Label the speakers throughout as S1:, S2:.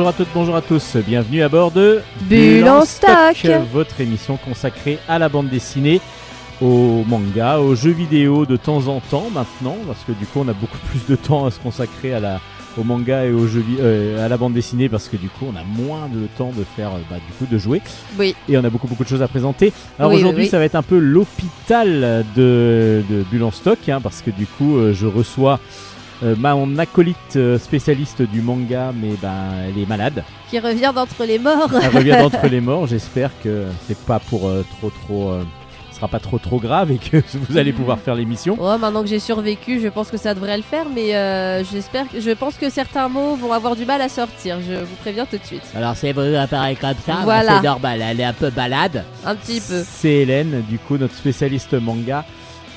S1: Bonjour à toutes, bonjour à tous, bienvenue à bord de
S2: Bulle en stock.
S1: votre émission consacrée à la bande dessinée, au manga, aux jeux vidéo de temps en temps maintenant, parce que du coup on a beaucoup plus de temps à se consacrer à la, au manga et aux jeux, euh, à la bande dessinée, parce que du coup on a moins de temps de faire, euh, bah, du coup de jouer,
S2: Oui,
S1: et on a beaucoup beaucoup de choses à présenter. Alors
S2: oui,
S1: aujourd'hui
S2: oui.
S1: ça va être un peu l'hôpital de, de Bulle en stock, hein, parce que du coup euh, je reçois euh, ma mon acolyte euh, spécialiste du manga, mais ben elle est malade.
S2: qui revient d'entre les morts.
S1: Elle revient d'entre les morts. J'espère que c'est pas pour euh, trop trop. euh, ce sera pas trop trop grave et que vous allez pouvoir faire l'émission.
S2: Oh, maintenant que j'ai survécu, je pense que ça devrait le faire, mais euh, j'espère, que- je pense que certains mots vont avoir du mal à sortir. Je vous préviens tout de suite.
S3: Alors c'est vrai, apparaît comme ça, bah,
S2: Voilà.
S3: c'est normal, elle est un peu balade.
S2: Un petit peu.
S1: C'est Hélène, du coup notre spécialiste manga,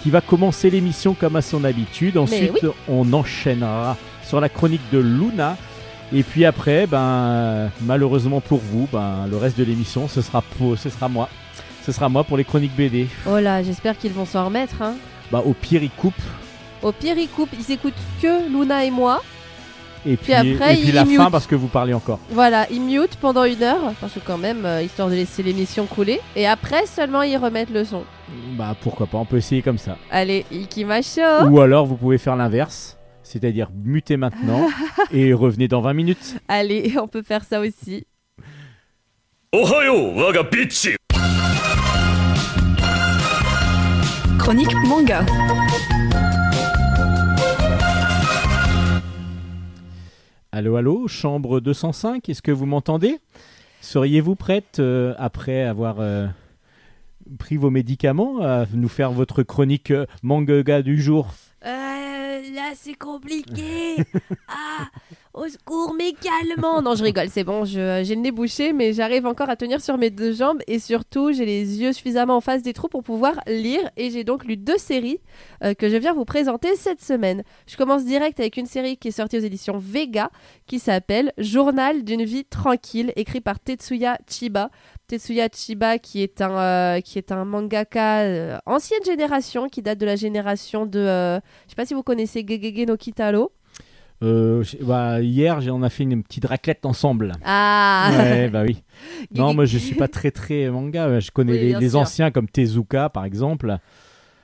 S1: qui va commencer l'émission comme à son habitude. Ensuite, on enchaînera sur la chronique de Luna. Et puis après, ben malheureusement pour vous, ben le reste de l'émission, ce sera pour, ce sera moi. Ce sera moi pour les chroniques BD.
S2: Oh là, j'espère qu'ils vont s'en remettre. Hein.
S1: Bah au pire, il coupe.
S2: Au pire, ils coupent, ils écoutent que Luna et moi.
S1: Et puis,
S2: après,
S1: et puis
S2: il
S1: la fin parce que vous parlez encore.
S2: Voilà, ils mute pendant une heure, parce que quand même, euh, histoire de laisser l'émission couler. Et après seulement, ils remettent le son.
S1: Bah pourquoi pas, on peut essayer comme ça.
S2: Allez, Ikimasho
S1: Ou alors, vous pouvez faire l'inverse, c'est-à-dire muter maintenant et revenez dans 20 minutes.
S2: Allez, on peut faire ça aussi.
S4: Ohayo, waga
S5: Chronique manga.
S1: Allô, allô, chambre 205, est-ce que vous m'entendez? Seriez-vous prête, euh, après avoir euh, pris vos médicaments, à nous faire votre chronique euh, manga du jour?
S2: Là, c'est compliqué. ah, au secours, mais calmement. Non, je rigole, c'est bon, j'ai le nez bouché, mais j'arrive encore à tenir sur mes deux jambes et surtout, j'ai les yeux suffisamment en face des trous pour pouvoir lire. Et j'ai donc lu deux séries euh, que je viens vous présenter cette semaine. Je commence direct avec une série qui est sortie aux éditions Vega qui s'appelle Journal d'une vie tranquille, écrit par Tetsuya Chiba. Tetsuya Chiba qui est un, euh, qui est un mangaka euh, ancienne génération, qui date de la génération de... euh, je sais pas si vous connaissez Gegege no Kitaro.
S1: Euh, bah, Hier, on a fait une petite raclette ensemble.
S2: Ah
S1: Ouais, bah oui. Non, moi je suis pas très très manga. Je connais
S2: Oui,
S1: les, anciens comme Tezuka par exemple.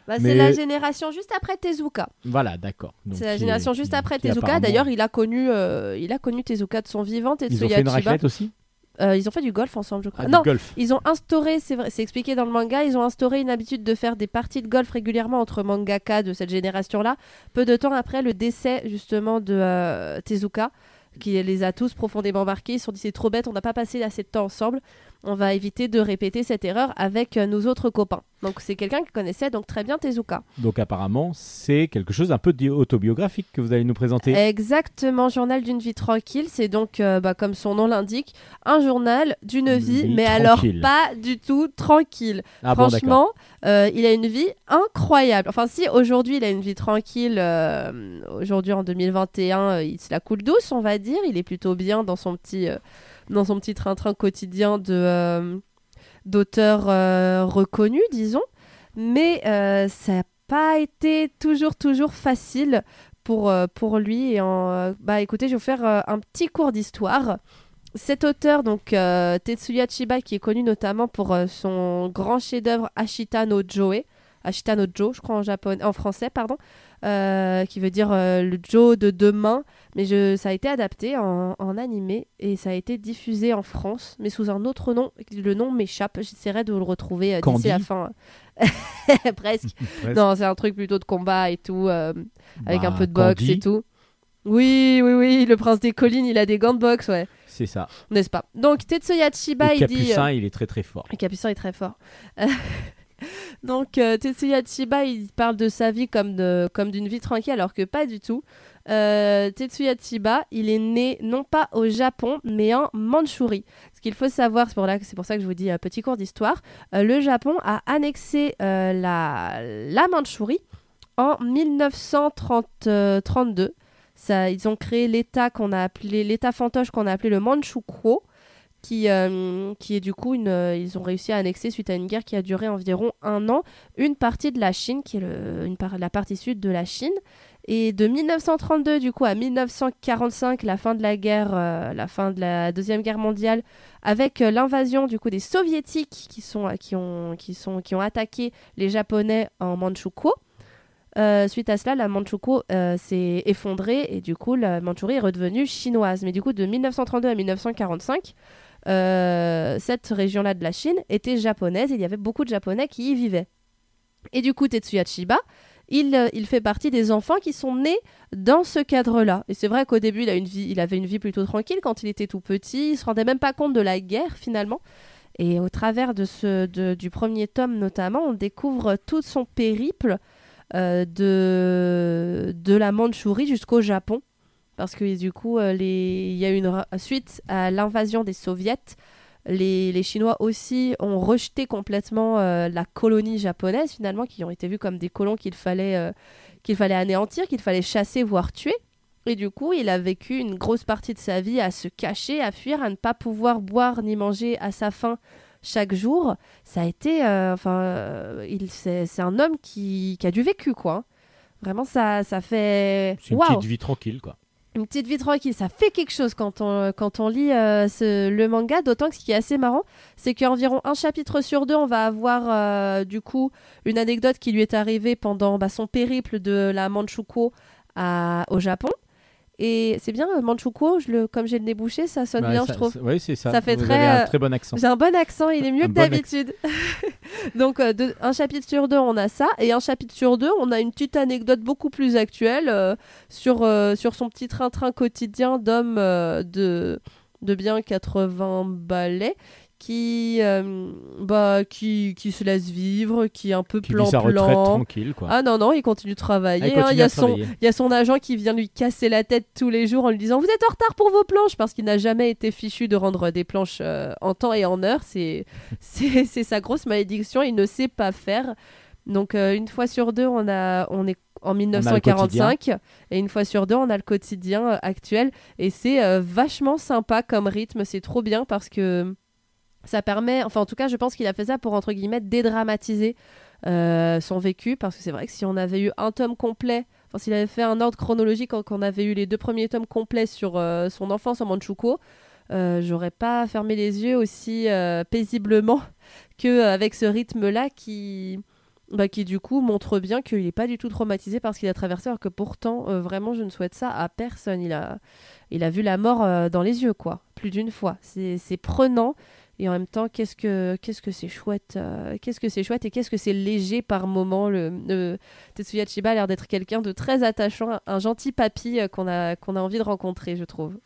S2: Bah, C'est la génération juste après Tezuka.
S1: Voilà, d'accord.
S2: C'est la génération juste après Tezuka.
S1: apparemment-
S2: D'ailleurs, il a connu, euh, il a connu Tezuka de son vivant.
S1: Ils ont
S2: Tetsuya
S1: fait une
S2: Chiba.
S1: raclette aussi?
S2: Euh, ils ont fait du golf ensemble, je crois.
S1: Ah,
S2: non,
S1: golf.
S2: Ils ont instauré, c'est vrai, c'est expliqué dans le manga, ils ont instauré une habitude de faire des parties de golf régulièrement entre mangaka de cette génération-là, peu de temps après le décès justement de euh, Tezuka, qui les a tous profondément marqués. Ils se sont dit c'est trop bête, on n'a pas passé assez de temps ensemble, on va éviter de répéter cette erreur avec euh, nos autres copains. Donc c'est quelqu'un qui connaissait donc très bien Tezuka.
S1: Donc apparemment, c'est quelque chose un peu autobiographique que vous allez nous présenter.
S2: Exactement, journal d'une vie tranquille, c'est donc, euh, bah, comme son nom l'indique, un journal d'une
S1: Une
S2: vie,
S1: vie
S2: mais alors pas du tout tranquille.
S1: ah bon.
S2: Franchement, euh, il a une vie incroyable. Enfin, si aujourd'hui il a une vie tranquille, euh, aujourd'hui en 2021, euh, il se la coule douce, on va dire. Il est plutôt bien dans son petit, dans son petit train-train quotidien de euh, d'auteur euh, reconnu, disons. Mais euh, ça n'a pas été toujours toujours facile pour lui. Et bah, écoutez, je vais vous faire un petit cours d'histoire. Cet auteur, donc Tetsuya Chiba, qui est connu notamment pour son grand chef-d'œuvre Ashita no Joe, Ashita no Jo, je crois en japonais, en français, pardon, euh, qui veut dire euh, le Joe de demain, mais je, ça a été adapté en, en animé et ça a été diffusé en France, mais sous un autre nom. Le nom m'échappe, j'essaierai de le retrouver euh, d'ici la fin. Presque.
S1: Presque.
S2: Non, c'est un truc plutôt de combat et tout, euh, avec un
S1: Bah,
S2: peu de boxe
S1: Candy,
S2: et tout. Oui, oui, oui, le prince des collines, il a des gants de boxe, ouais,
S1: C'est ça.
S2: n'est-ce pas? Donc Tetsuya Chiba,
S1: Et
S2: il dit... euh,
S1: Capucin, il est très très fort.
S2: le Capucin est très fort. Euh, Donc euh, Tetsuya Chiba, il parle de sa vie comme de comme d'une vie tranquille, alors que pas du tout. Euh, Tetsuya Chiba, il est né non pas au Japon, mais en Mandchourie. Ce qu'il faut savoir, c'est pour, ça que je vous dis un petit cours d'histoire, euh, le Japon a annexé euh, la, la Mandchourie en 1932. Ça, ils ont créé l'État qu'on a appelé l'État fantoche qu'on a appelé le Manchukuo, qui, euh, qui est du coup euh, ils ont réussi à annexer suite à une guerre qui a duré environ un an une partie de la Chine, qui est une par- la partie sud de la Chine. Et de 1932 du coup à 1945, la fin de la guerre, euh, la fin de la deuxième guerre mondiale, avec l'invasion du coup des soviétiques qui sont qui ont qui sont qui ont attaqué les japonais en Manchukuo. Suite à cela, la Manchukuo s'est effondrée et du coup la Mandchourie est redevenue chinoise. Mais du coup de 1932 à 1945, euh, cette région-là de la Chine était japonaise. Il y avait beaucoup de Japonais qui y vivaient. Et du coup Tetsuya Chiba, il, euh, il fait partie des enfants qui sont nés dans ce cadre-là. Et c'est vrai qu'au début, il, a une vie, il avait une vie plutôt tranquille quand il était tout petit. Il se rendait même pas compte de la guerre finalement. Et au travers de de- du premier tome notamment, on découvre tout son périple euh, de, de la Mandchourie jusqu'au Japon. Parce que du coup, euh, les, il y a une suite à l'invasion des soviets, les, les Chinois aussi ont rejeté complètement euh, la colonie japonaise finalement, qui ont été vus comme des colons qu'il fallait, euh, qu'il fallait anéantir, qu'il fallait chasser, voire tuer. Et du coup, il a vécu une grosse partie de sa vie à se cacher, à fuir, à ne pas pouvoir boire ni manger à sa faim chaque jour. Ça a été, euh, enfin, il, c'est, c'est un homme qui, qui a du vécu, quoi. Vraiment, ça, ça fait.
S1: C'est une petite vie tranquille, quoi.
S2: Une petite vie tranquille, ça fait quelque chose quand on, lit euh, le manga, d'autant que ce qui est assez marrant, c'est qu'environ un chapitre sur deux, on va avoir euh, du coup une anecdote qui lui est arrivée pendant bah, son périple de la Manchukuo au Japon. Et c'est bien, euh, Manchukuo, je le, comme j'ai le nez bouché, ça sonne
S1: Ouais,
S2: bien,
S1: ça-
S2: je trouve.
S1: Oui, c'est ça.
S2: Ça fait
S1: Vous
S2: très,
S1: avez un
S2: euh,
S1: très bon accent.
S2: J'ai un bon accent, il est mieux que
S1: bon
S2: d'habitude. Donc, euh, de- un chapitre sur deux, on a ça. Et un chapitre sur deux, on a une petite anecdote beaucoup plus actuelle euh, sur, euh, sur son petit train-train quotidien d'homme de, de bien 80 balais qui, euh, bah, qui, qui se laisse vivre, qui est un peu
S1: Qui vit sa
S2: plan-plan.
S1: retraite tranquille, quoi.
S2: Ah non, non, il continue de travailler.
S1: Ah, il
S2: hein. Il y, a son, il y a son agent qui vient lui casser la tête tous les jours en lui disant Vous êtes en retard pour vos planches parce qu'il n'a jamais été fichu de rendre des planches euh, en temps et en heure. C'est, c'est, c'est sa grosse malédiction. Il ne sait pas faire. Donc, euh, une fois sur deux, on, a, on est en 1945 et une fois sur deux, on a le quotidien actuel. Et c'est euh, vachement sympa comme rythme. C'est trop bien parce que ça permet, enfin en tout cas je pense qu'il a fait ça pour entre guillemets dédramatiser euh, son vécu parce que c'est vrai que si on avait eu un tome complet, enfin s'il avait fait un ordre chronologique quand on avait eu les deux premiers tomes complets sur euh, son enfance en Manchukuo, euh, j'aurais pas fermé les yeux aussi euh, paisiblement que euh, avec ce rythme là qui bah, qui du coup montre bien qu'il n'est pas du tout traumatisé par ce qu'il a traversé alors que pourtant vraiment je ne souhaite ça à personne. Il a il a vu la mort dans les yeux quoi plus d'une fois. C'est prenant et en même temps, qu'est-ce que qu'est-ce que c'est chouette, euh, qu'est-ce que c'est chouette et qu'est-ce que c'est léger par moment. Le, le- Tetsuya Chiba a l'air d'être quelqu'un de très attachant, un gentil papy euh, qu'on a qu'on a envie de rencontrer, je trouve.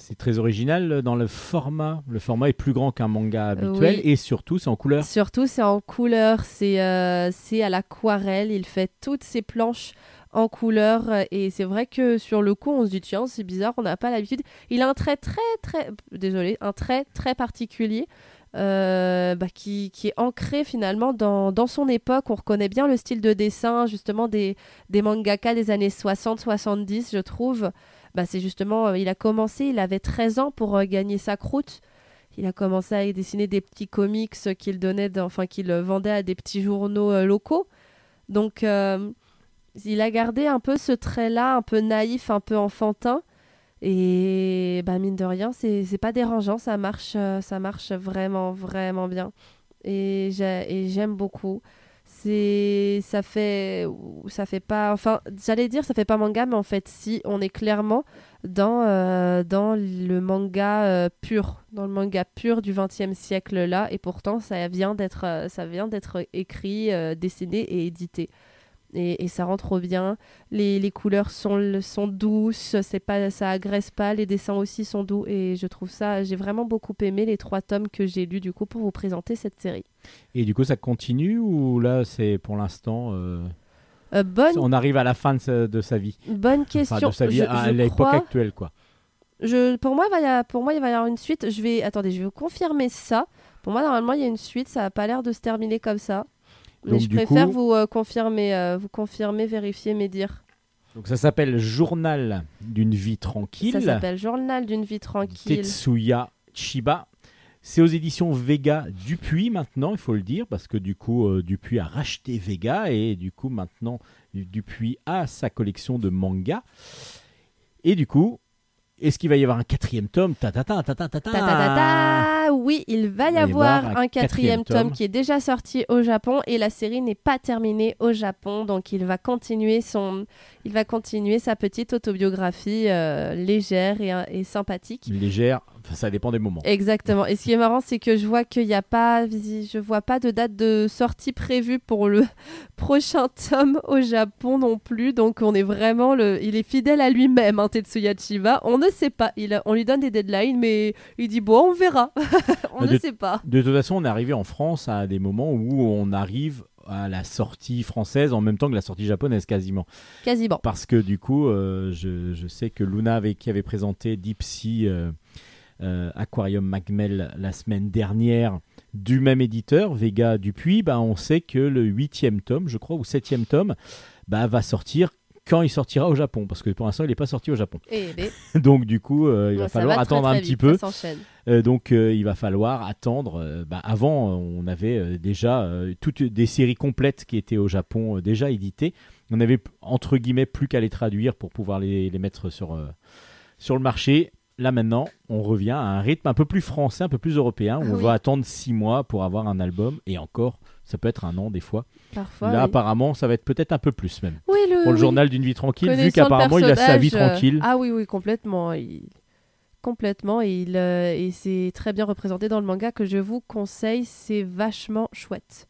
S1: C'est très original euh, dans le format. Le format est plus grand qu'un manga habituel
S2: Oui.
S1: et surtout, c'est en couleur.
S2: Surtout, c'est en couleur, c'est euh, c'est à l'aquarelle. Il fait toutes ses planches en couleur euh, et c'est vrai que sur le coup, on se dit tiens, c'est bizarre, on n'a pas l'habitude. Il a un trait très très, désolé, un trait très particulier. euh, bah, qui, qui est ancré finalement dans, dans son époque. On reconnaît bien le style de dessin justement des, des mangaka des années 60-70, je trouve. Bah, c'est justement, euh, il a commencé, il avait 13 ans pour gagner sa croûte. Il a commencé à dessiner des petits comics qu'il donnait, enfin qu'il vendait à des petits journaux locaux. Donc, il a gardé un peu ce trait-là, un peu naïf, un peu enfantin. Et bah, mine de rien, c'est pas dérangeant, ça marche, euh, ça marche vraiment, vraiment bien. Et j'ai- et j'aime beaucoup. Ça fait, ça fait pas, enfin, j'allais dire ça fait pas manga, mais en fait, si, on est clairement dans, euh, dans le manga euh, pur, dans le manga pur du XXe siècle là, et pourtant ça vient d'être, écrit, dessiné et édité. Et, et ça rend trop bien. Les, les couleurs sont, sont douces, c'est pas, ça agresse pas, les dessins aussi sont doux, et je trouve ça, j'ai vraiment beaucoup aimé les trois tomes que j'ai lus du coup pour vous présenter cette série.
S1: Et du coup, ça continue ou là, c'est pour l'instant. euh,
S2: Euh, bonne,
S1: On arrive à la fin de sa, de sa vie?
S2: bonne question.
S1: Enfin, de sa vie
S2: Je-
S1: à l'époque
S2: crois-
S1: actuelle, quoi.
S2: Je, pour, moi, il va y a- pour moi, il va y avoir une suite. Je vais, attendez, je vais vous confirmer ça. Pour moi, normalement, il y a une suite. Ça n'a pas l'air de se terminer comme ça. Mais
S1: Donc,
S2: je préfère
S1: coup-
S2: vous, euh, confirmer, euh, vous confirmer, vérifier mes dires.
S1: Donc, ça s'appelle Journal d'une vie tranquille.
S2: Ça s'appelle Journal d'une vie tranquille.
S1: Tetsuya Chiba. C'est aux éditions Vega Dupuis maintenant, il faut le dire, parce que du coup, euh, Dupuis a racheté Vega et du coup, maintenant, Dupuis a sa collection de mangas. Et du coup, est-ce qu'il va y avoir un quatrième tome? Ta ta ta ta ta ta ta.
S2: Ta, ta, ta, ta. Oui, il va y avoir un quatrième tome qui est déjà sorti au Japon et la série n'est pas terminée au Japon, donc il va continuer son, il va continuer sa petite autobiographie euh, légère et, et sympathique.
S1: Légère, enfin, ça dépend des moments.
S2: Exactement. Et ce qui est marrant, c'est que je vois qu'il n'y a pas, je vois pas de date de sortie prévue pour le prochain tome au Japon non plus. Donc on est vraiment le, il est fidèle à lui-même, hein, Tetsuya Chiba. On ne sait pas. Il, on lui donne des deadlines, mais il dit bon, on verra. on
S1: De-
S2: ne sait pas.
S1: De toute façon, on est arrivé en France à des moments où on arrive à la sortie française en même temps que la sortie japonaise quasiment.
S2: Quasiment.
S1: Parce que du coup, euh, je, je sais que Luna avait, qui avait présenté Deep Sea euh, euh, Aquarium Magmel la semaine dernière du même éditeur, Vega Dupuis, bah, on sait que le huitième tome, je crois, ou septième tome, bah, va sortir quand il sortira au Japon. Parce que pour l'instant, il n'est pas sorti au Japon.
S2: Et
S1: Donc du coup, euh, il va falloir attendre
S2: très
S1: un petit
S2: vite,
S1: peu. Euh, donc euh, il va falloir attendre. euh, bah, avant, euh, on avait euh, déjà euh, toutes des séries complètes qui étaient au Japon euh, déjà éditées. On avait entre guillemets plus qu'à les traduire pour pouvoir les, les mettre sur, euh, sur le marché. Là maintenant, on revient à un rythme un peu plus français, un peu plus européen, où
S2: Ah
S1: on
S2: oui.
S1: va attendre six mois pour avoir un album, et encore, ça peut être un an des fois.
S2: Parfois.
S1: Là
S2: oui.
S1: apparemment, ça va être peut-être un peu plus même.
S2: Oui, le,
S1: Pour le
S2: oui.
S1: journal d'une vie tranquille, vu qu'apparemment il a sa vie
S2: euh,
S1: tranquille.
S2: Ah oui, oui, complètement. Il... Complètement. Et, il, euh, et c'est très bien représenté dans le manga que je vous conseille. C'est vachement chouette.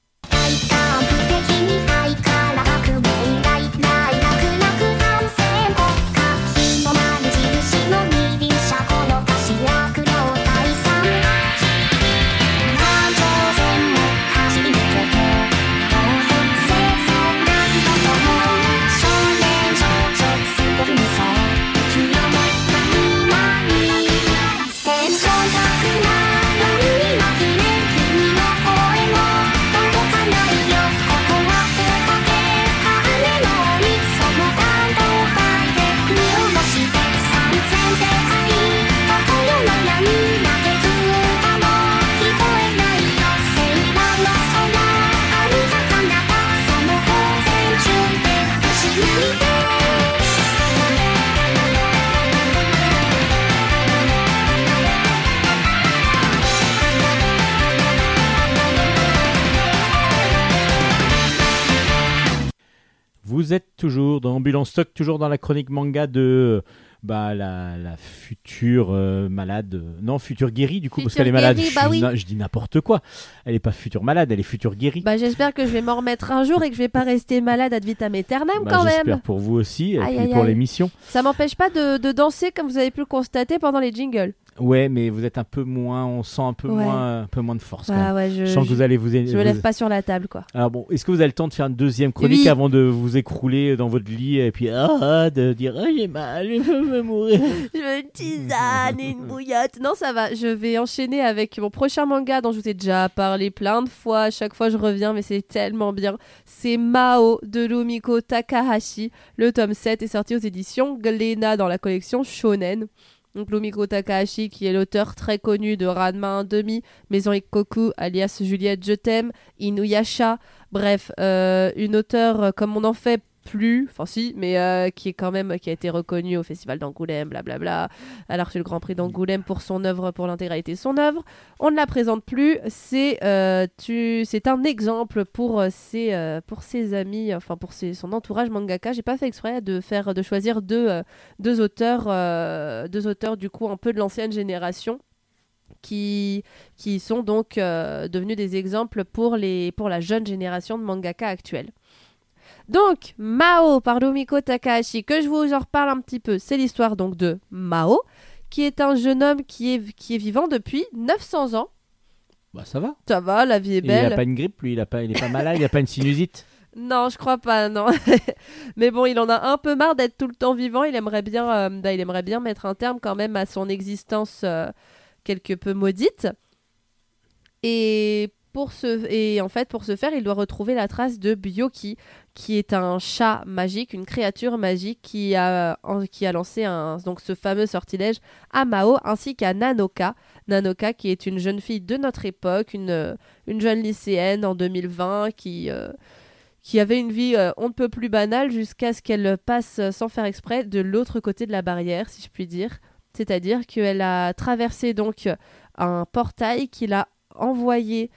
S1: Vous êtes toujours dans Ambulance Stock, toujours dans la chronique manga de bah, la, la future euh, malade. Non, future guérie du coup, parce
S2: Future
S1: qu'elle est malade.
S2: guérie,
S1: je,
S2: bah
S1: dis
S2: oui.
S1: na- je dis n'importe quoi. Elle est pas future malade, elle est future guérie.
S2: Bah, j'espère que je vais m'en remettre un jour et que je vais pas rester malade ad vitam aeternam
S1: Bah,
S2: quand
S1: J'espère
S2: même.
S1: pour vous aussi, et
S2: Aïe,
S1: puis
S2: aïe,
S1: pour
S2: aïe.
S1: l'émission.
S2: Ça m'empêche pas de, de danser comme vous avez pu le constater pendant les jingles.
S1: Ouais, mais vous êtes un peu moins, on sent un peu,
S2: Ouais.
S1: moins, un peu moins de force.
S2: Ah ouais, je,
S1: je sens que vous allez vous.
S2: je me
S1: vous-
S2: lève pas sur la table quoi.
S1: Alors bon, est-ce que vous avez le temps de faire une deuxième chronique
S2: Oui.
S1: avant de vous écrouler dans votre lit et puis ah, ah, de dire ah, j'ai mal, je veux mourir?
S2: Je veux une tisane et une bouillotte. Non, ça va. Je vais enchaîner avec mon prochain manga dont je vous ai déjà parlé plein de fois. À chaque fois, je reviens, mais c'est tellement bien. C'est Mao de Lumiko Takahashi. Le tome 7 est sorti aux éditions Glénat dans la collection Shonen. Donc Lumiko Takahashi, qui est l'auteur très connu de Ranma 1,5, Maison Ikkoku, alias Juliette Je t'aime, Inuyasha. Bref, euh, une auteure euh, comme on en fait plus, enfin si, mais euh, qui est quand même qui a été reconnue au festival d'Angoulême, blablabla. Elle a reçu le Grand Prix d'Angoulême pour son œuvre, pour l'intégralité de son œuvre. On ne la présente plus. C'est euh, tu, c'est un exemple pour euh, ses pour ses amis, enfin pour ses- son entourage mangaka. J'ai pas fait exprès de faire de choisir deux deux auteurs deux auteurs du coup un peu de l'ancienne génération. Qui, qui sont donc devenus des exemples pour, les, pour la jeune génération de mangaka actuelle. Donc, Mao par Rumiko Takahashi, que je vous en reparle un petit peu, c'est l'histoire donc de Mao, qui est un jeune homme qui est, qui est vivant depuis 900 ans.
S1: Bah ça va.
S2: Ça va, la vie est
S1: Et il
S2: belle.
S1: a pas une grippe, lui, il a pas, il est pas malade, il a pas une sinusite.
S2: Non, je crois pas, non. Mais bon, il en a un peu marre d'être tout le temps vivant. Il aimerait bien, euh, bah, il aimerait bien mettre un terme quand même à son existence euh, quelque peu maudite. Et pour ce et en fait pour ce faire, il doit retrouver la trace de Byoki, qui est un chat magique, une créature magique qui a qui a lancé donc ce fameux sortilège à Mao ainsi qu'à Nanoka. Nanoka qui est une jeune fille de notre époque, une une jeune lycéenne en 2020 qui euh, qui avait une vie euh, on ne peut plus banale jusqu'à ce qu'elle passe euh, sans faire exprès de l'autre côté de la barrière, si je puis dire. C'est-à-dire qu'elle a traversé donc un portail qu'il a envoyé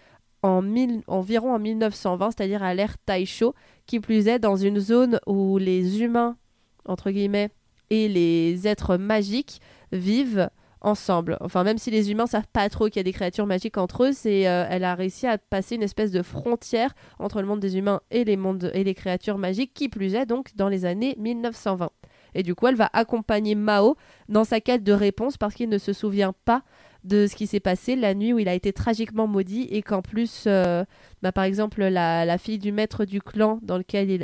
S2: en mille- environ en 1920, c'est-à-dire à l'ère Taisho, qui plus est dans une zone où les humains, entre guillemets, et les êtres magiques vivent ensemble. Enfin, même si les humains savent pas trop qu'il y a des créatures magiques entre eux, c'est, euh, elle a réussi à passer une espèce de frontière entre le monde des humains et les, mondes, et les créatures magiques, qui plus est donc dans les années 1920. Et du coup, elle va accompagner Mao dans sa quête de réponse parce qu'il ne se souvient pas de ce qui s'est passé la nuit où il a été tragiquement maudit et qu'en plus, euh, bah, par exemple, la, fille du maître du clan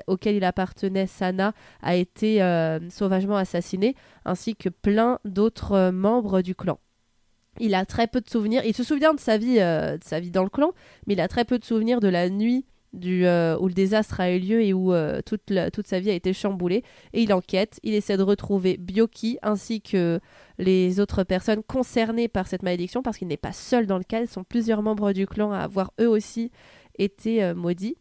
S2: auquel il appartenait, Sana, a été euh, sauvagement assassinée, ainsi que plein d'autres euh, membres du clan. Il a très peu de souvenirs. Il se souvient de sa vie, de sa vie dans le clan, mais il a très peu de souvenirs de la nuit du, euh, où le désastre a eu lieu et où euh, toute, sa vie a été chamboulée. Et il enquête, il essaie de retrouver Byoki ainsi que les autres personnes concernées par cette malédiction, parce qu'il n'est pas seul dans le cas, ils sont plusieurs membres du clan à avoir eux aussi été euh, maudits.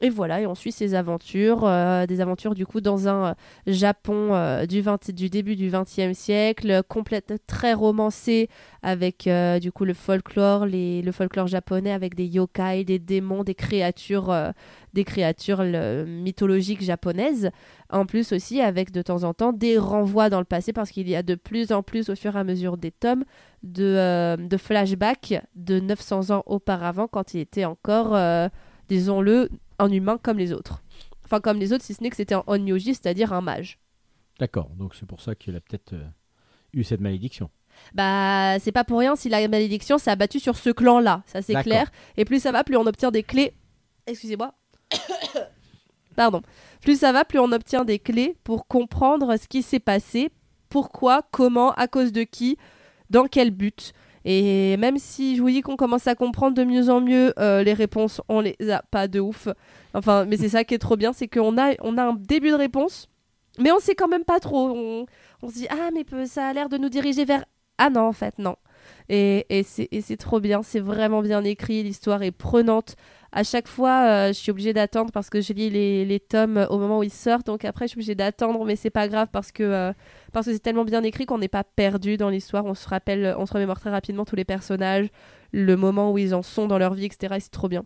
S2: Et voilà, et on suit ses aventures, euh, des aventures du coup dans un euh, Japon euh, du, 20 du début du XXe siècle, complète, très romancé, avec du coup le folklore, les, le folklore japonais avec des yokai, des démons, des créatures, des créatures mythologiques japonaises. En plus aussi avec de temps en temps des renvois dans le passé parce qu'il y a de plus en plus au fur et à mesure des tomes de, de flashbacks de 900 ans auparavant quand il était encore, disons-le, un humain comme les autres. Enfin comme les autres si ce n'est que c'était un onyoji, c'est-à-dire un mage.
S1: D'accord, donc c'est pour ça qu'il a peut-être euh, eu cette malédiction.
S2: Bah, c'est pas pour rien si la malédiction s'est abattue sur ce clan-là, ça c'est clair. Et plus ça va, plus on obtient des clés. Excusez-moi. Pardon. Plus ça va, plus on obtient des clés pour comprendre ce qui s'est passé, pourquoi, comment, à cause de qui, dans quel but. Et même si je vous dis qu'on commence à comprendre de mieux en mieux euh, les réponses, on les a pas de ouf. Enfin, mais c'est ça qui est trop bien, c'est qu'on a, on a un début de réponse, mais on sait quand même pas trop. On, se dit ah mais ça a l'air de nous diriger vers ah non en fait non. Et, et c'est trop bien, c'est vraiment bien écrit, l'histoire est prenante. À chaque fois, euh, je suis obligée d'attendre parce que je lis les, tomes au moment où ils sortent, donc après je suis obligée d'attendre, mais c'est pas grave parce que euh, parce que c'est tellement bien écrit qu'on n'est pas perdu dans l'histoire. On se rappelle, on se remémore très rapidement tous les personnages, le moment où ils en sont dans leur vie, etc. Et c'est trop bien.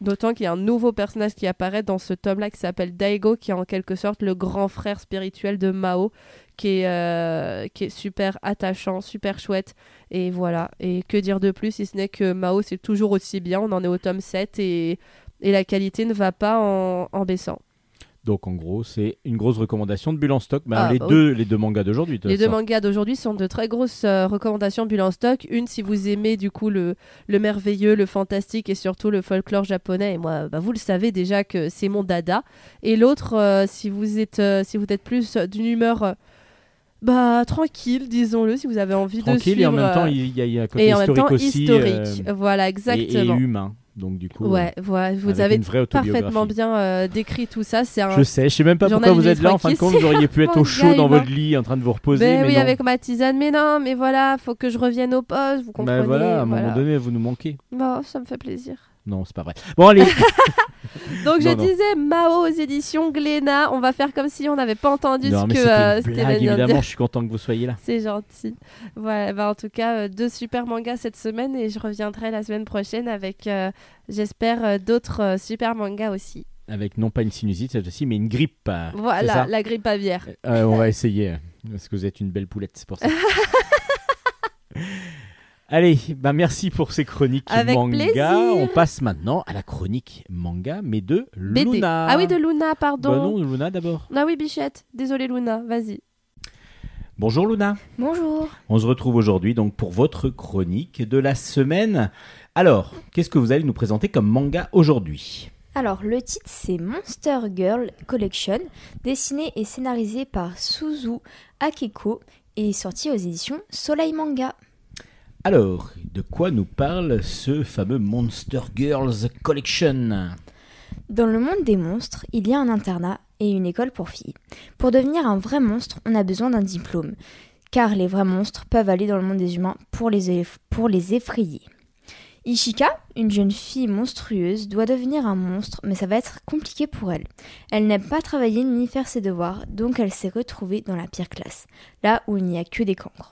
S2: D'autant qu'il y a un nouveau personnage qui apparaît dans ce tome-là qui s'appelle Daigo, qui est en quelque sorte le grand frère spirituel de Mao, qui est, euh, super attachant, super chouette. Et voilà. Et que dire de plus si ce n'est que Mao, c'est toujours aussi bien. On en est au tome 7 et, la qualité ne va pas en baissant.
S1: Donc en gros, c'est une grosse recommandation de Bulle en stock. Ben,
S2: Ah,
S1: les,
S2: bah
S1: deux, les deux mangas d'aujourd'hui.
S2: Les deux mangas d'aujourd'hui sont de très grosses euh, recommandations bulle en stock. Une si vous aimez du coup le, le merveilleux, le fantastique et surtout le folklore japonais. Et moi, bah, vous le savez déjà que c'est mon dada. Et l'autre, euh, si vous êtes euh, si vous êtes plus d'une humeur bah tranquille, disons-le, si vous avez envie de
S1: Tranquille
S2: suivre.
S1: et en même temps, il y, a- il y a un côté
S2: et en même
S1: historique
S2: temps
S1: aussi.
S2: historique. voilà,
S1: et-
S2: exactement.
S1: Et, humain. Donc du coup,
S2: ouais, voilà, vous avez parfaitement bien euh, décrit tout ça. C'est un
S1: Je sais, je sais même pas pourquoi vous êtes là. En fin de compte, vous auriez pu être au chaud dans votre lit en train de vous reposer.
S2: Ben
S1: mais
S2: oui,
S1: non.
S2: avec ma tisane, mais non, mais voilà, faut que je revienne au poste, vous comprenez.
S1: Ben voilà, à un
S2: voilà.
S1: moment donné, vous nous manquez.
S2: Bon, ça me fait plaisir.
S1: Non, c'est pas vrai. Bon, allez.
S2: Donc je
S1: Non,
S2: disais Mao aux éditions Glénat, on va faire comme si on n'avait pas entendu
S1: non,
S2: ce
S1: mais
S2: que
S1: c'était
S2: euh,
S1: blague, évidemment. Je suis content que vous soyez là.
S2: C'est gentil. Voilà, bah en tout cas, euh, deux super mangas cette semaine et je reviendrai la semaine prochaine avec, euh, j'espère, euh, d'autres super mangas aussi.
S1: Avec non pas une sinusite cette fois-ci, mais une grippe.
S2: Voilà, la grippe aviaire.
S1: On va essayer. Parce que vous êtes une belle poulette, c'est pour ça. Allez, bah merci pour ces chroniques
S2: Avec
S1: manga.
S2: plaisir.
S1: On passe maintenant à la chronique manga, mais de
S2: BD.
S1: Luna.
S2: Ah oui, de Luna,
S1: Bah
S2: pardon.
S1: non, de Luna d'abord.
S2: Ah oui, Bichette. Désolée Luna, vas-y.
S1: Bonjour Luna.
S6: Bonjour.
S1: On se retrouve aujourd'hui donc pour votre chronique de la semaine. Alors, qu'est-ce que vous allez nous présenter comme manga aujourd'hui?
S6: Alors, le titre c'est Monster Girl Collection, dessiné et scénarisé par Suzu Akeko et sorti aux éditions Soleil Manga.
S1: Alors, de quoi nous parle ce fameux Monster Girls Collection?
S6: Dans le monde des monstres, il y a un internat et une école pour filles. Pour devenir un vrai monstre, on a besoin d'un diplôme, car les vrais monstres peuvent aller dans le monde des humains pour les, effrayer. Ishika, une jeune fille monstrueuse, doit devenir un monstre, mais ça va être compliqué pour elle. Elle n'aime pas travailler ni faire ses devoirs, donc elle s'est retrouvée dans la pire classe, là où il n'y a que des cancres.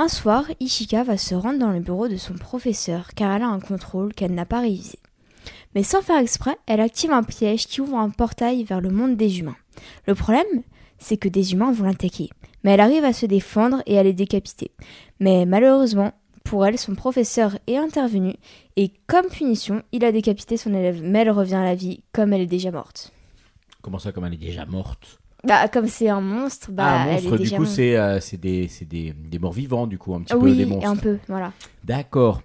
S6: Un soir, Ishika va se rendre dans le bureau de son professeur, car elle a un contrôle qu'elle n'a pas révisé. Mais sans faire exprès, elle active un piège qui ouvre un portail vers le monde des humains. Le problème, c'est que des humains vont l'attaquer. Mais elle arrive à se défendre et à les décapiter. Mais malheureusement, pour elle, son professeur est intervenu et comme punition, il a décapité son élève. Mais elle revient à la vie comme elle est déjà morte.
S1: Comment ça, comme elle est déjà morte?
S6: Bah, comme c'est un monstre, bah,
S1: Ah, un
S6: elle
S1: monstre,
S6: est
S1: du
S6: déjà
S1: coup, c'est euh, des, des, des morts vivants, du coup, un petit peu des monstres.
S6: un peu, voilà.
S1: D'accord.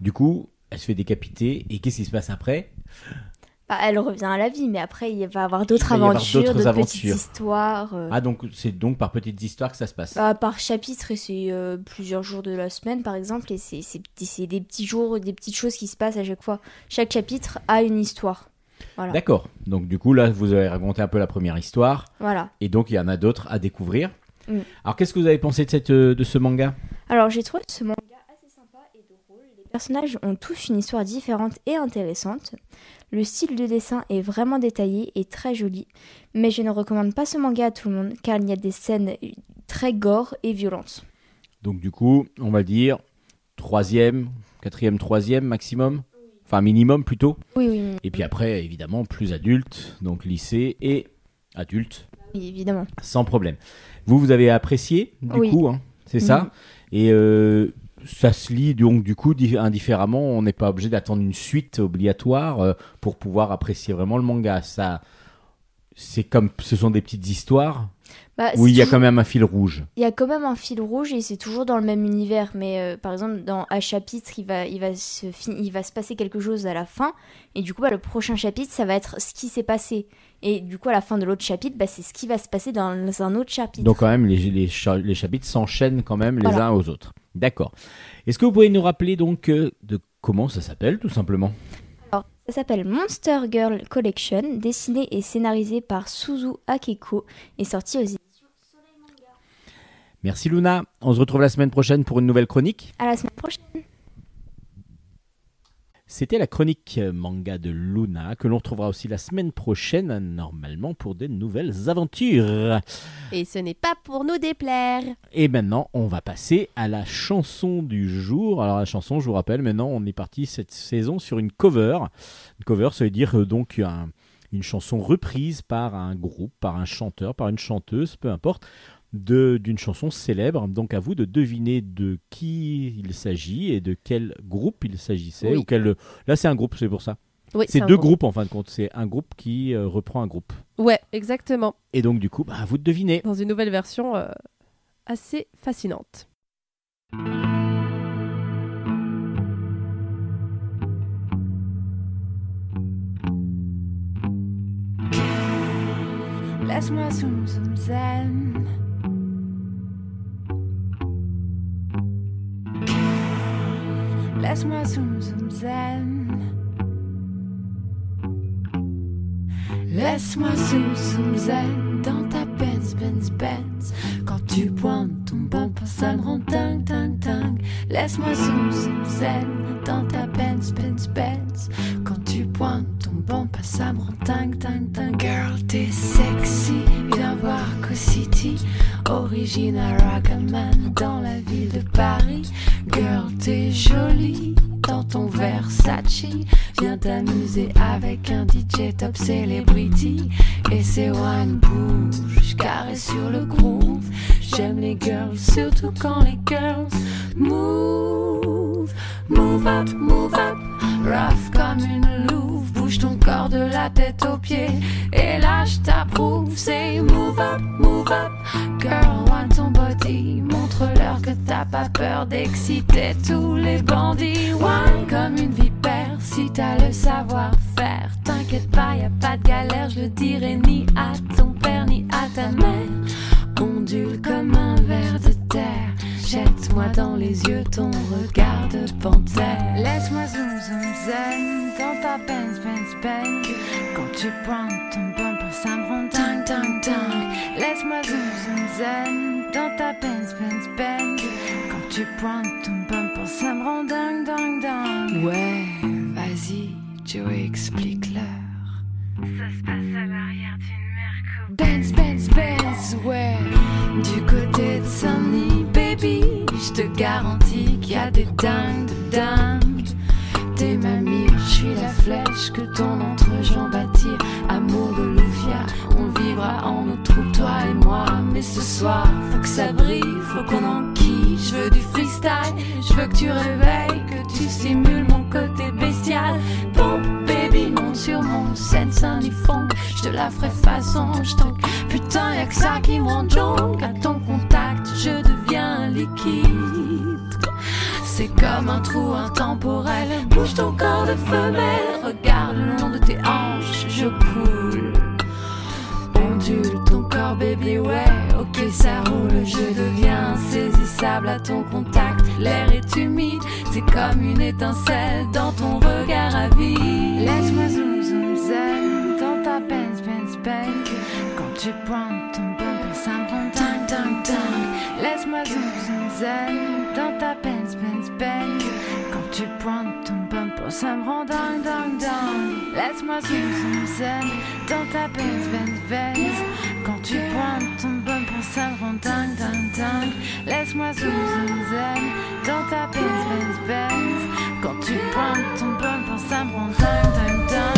S1: Du coup, elle se fait décapiter, et qu'est-ce qui se passe après?
S6: Bah, elle revient à la vie, mais après, il va y avoir d'autres aventures,
S1: d'autres
S6: petites histoires. euh.
S1: Ah, donc c'est donc par petites histoires que ça se passe.
S6: Bah, par chapitre, et c'est euh, plusieurs jours de la semaine, par exemple, et c'est des petits jours, des petites choses qui se passent à chaque fois. Chaque chapitre a une histoire. Voilà.
S1: D'accord. Donc du coup, là, vous avez raconté un peu la première histoire,
S6: Voilà.
S1: et donc il y en a d'autres à découvrir.
S6: Mm.
S1: Alors, qu'est-ce que vous avez pensé de, cette, euh, de ce manga?
S6: Alors, j'ai trouvé ce manga assez sympa et drôle. Les personnages ont tous une histoire différente et intéressante. Le style de dessin est vraiment détaillé et très joli, mais je ne recommande pas ce manga à tout le monde car il y a des scènes très gore et violentes.
S1: Donc du coup, on va dire troisième, quatrième, troisième maximum, enfin minimum plutôt.
S6: Oui, oui,
S1: Et puis après, évidemment, plus adulte, donc lycée et adulte,
S6: oui, évidemment.
S1: sans problème. Vous, vous avez apprécié du
S6: Oui.
S1: coup, hein, c'est ça
S6: Mhm.
S1: Et euh, ça se lit donc du coup di- indifféremment. On n'est pas obligé d'attendre une suite obligatoire euh, pour pouvoir apprécier vraiment le manga. Ça, c'est comme, ce sont des petites histoires
S6: Bah,
S1: où
S6: c'est
S1: il y a quand même un fil rouge.
S6: Il y a quand même un fil rouge et c'est toujours dans le même univers. Mais euh, par exemple, dans un chapitre, il va, il, va se fin- il va se passer quelque chose à la fin. Et du coup, bah, le prochain chapitre, ça va être ce qui s'est passé. Et du coup, à la fin de l'autre chapitre, bah, c'est ce qui va se passer dans un autre chapitre.
S1: Donc quand même, les, les, cha- les chapitres s'enchaînent quand même les
S6: Voilà.
S1: uns aux autres. D'accord. Est-ce que vous pouvez nous rappeler donc euh, de comment ça s'appelle tout simplement?
S6: Alors, ça s'appelle Monster Girl Collection, dessiné et scénarisé par Suzu Akeko et sorti aux.
S1: Merci Luna. On se retrouve la semaine prochaine pour une nouvelle chronique.
S6: À la semaine prochaine.
S1: C'était la chronique euh, manga de Luna que l'on retrouvera aussi la semaine prochaine normalement pour de nouvelles aventures.
S2: Et ce n'est pas pour nous déplaire.
S1: Et maintenant, on va passer à la chanson du jour. Alors la chanson, je vous rappelle, maintenant on est parti cette saison sur une cover. Une cover, ça veut dire euh, donc un- une chanson reprise par un groupe, par un chanteur, par une chanteuse, peu importe, d'une chanson célèbre. Donc à vous de deviner de qui il s'agit et de quel groupe il s'agissait.
S2: Oui.
S1: Ou quel... Là, c'est un groupe, c'est pour ça.
S2: Oui,
S1: C'est deux
S2: groupe.
S1: groupes en fin de compte. C'est un groupe qui euh, reprend un groupe.
S2: Ouais, exactement.
S1: Et donc du coup, bah, à vous de deviner.
S2: Dans une nouvelle version euh, assez fascinante.
S7: Laisse-moi zoom zoom zen. Laisse-moi zoom zoom zen. Laisse-moi zoom zoom zen dans ta Benz Benz Benz. Quand tu pointes ton bumper, ça me rend dingue dingue dingue. Laisse-moi zoom zoom zen dans ta Benz Benz Benz. Quand tu pointes ton me rend dingue dingue dingue. Girl, t'es sexy, viens voir Co City. Original Ragaman dans la ville de Paris. Girl, t'es jolie dans ton Versace. Viens t'amuser avec un DJ top celebrity. Et c'est one bouge, carré sur le groove. J'aime les girls, surtout quand les girls move. Move up, move up, rough comme une louve. Bouge ton corps de la tête aux pieds. Et là, je t'approuve. C'est move up, move up, girl, want ton body. Montre-leur que t'as pas peur d'exciter tous les bandits. Wine comme une vipère, si t'as le savoir-faire. T'inquiète pas, y a pas de galère, je le dirai ni à ton père ni à ta mère. Ondule comme un ver de terre, jette Laisse-moi dans les yeux ton regard de panthère. Laisse-moi zoom zoom zen dans ta Benz Benz Benz. Quand tu pointes ton bumper, ça me rend dingue dingue dingue. Laisse-moi zoom zoom zen dans ta Benz Benz Benz. Quand tu pointes ton bumper, ça me rend dingue dingue dingue. Ouais, vas-y, Joe, explique-leur. Ça se passe à l'arrière d'une Merco. Benz, Benz, Benz, ouais. Du côté de Saint-Denis, je te garantis qu'il y a des dingues de dingues. T'es ma mire, je suis la flèche que ton entrejambe attire. Amour de Loufia, on vivra en nos troupes, toi et moi. Mais ce soir, faut que ça brille, faut qu'on enquille. Je veux du freestyle, je veux que tu réveilles, que tu simules mon côté bestial. Pompe, monte sur mon scène du funk. Je te la ferai façon, je Putain, y'a que ça qui me rend jonque. À ton contact, je deviens liquide. C'est comme un trou intemporel. Bouge ton corps de femelle. Regarde le long de tes hanches, je coule. Ondule baby, ouais. Ok, ça roule. Je deviens insaisissable à ton contact. L'air est humide, c'est comme une étincelle dans ton regard à vie. Laisse-moi zoom, zoom, zen dans ta Benz, Benz, Benz. Quand tu pointes ton bumper, ça me rend dingue, dingue, dingue. Laisse-moi zoom, zoom, zen dans ta Benz, Benz, Benz. Quand tu pointes ton bumper, ça me rend dingue, dingue, dingue. Laisse-moi zoom, zoom, zen dans ta Benz, Benz, Benz. Quand tu pointes ton bumper, ça me rend dingue, dingue, dingue. Laisse-moi zoom, zoom, zen dans ta Benz, Benz, Benz. Quand tu pointes ton bumper, ça me rend dingue, dingue, dingue.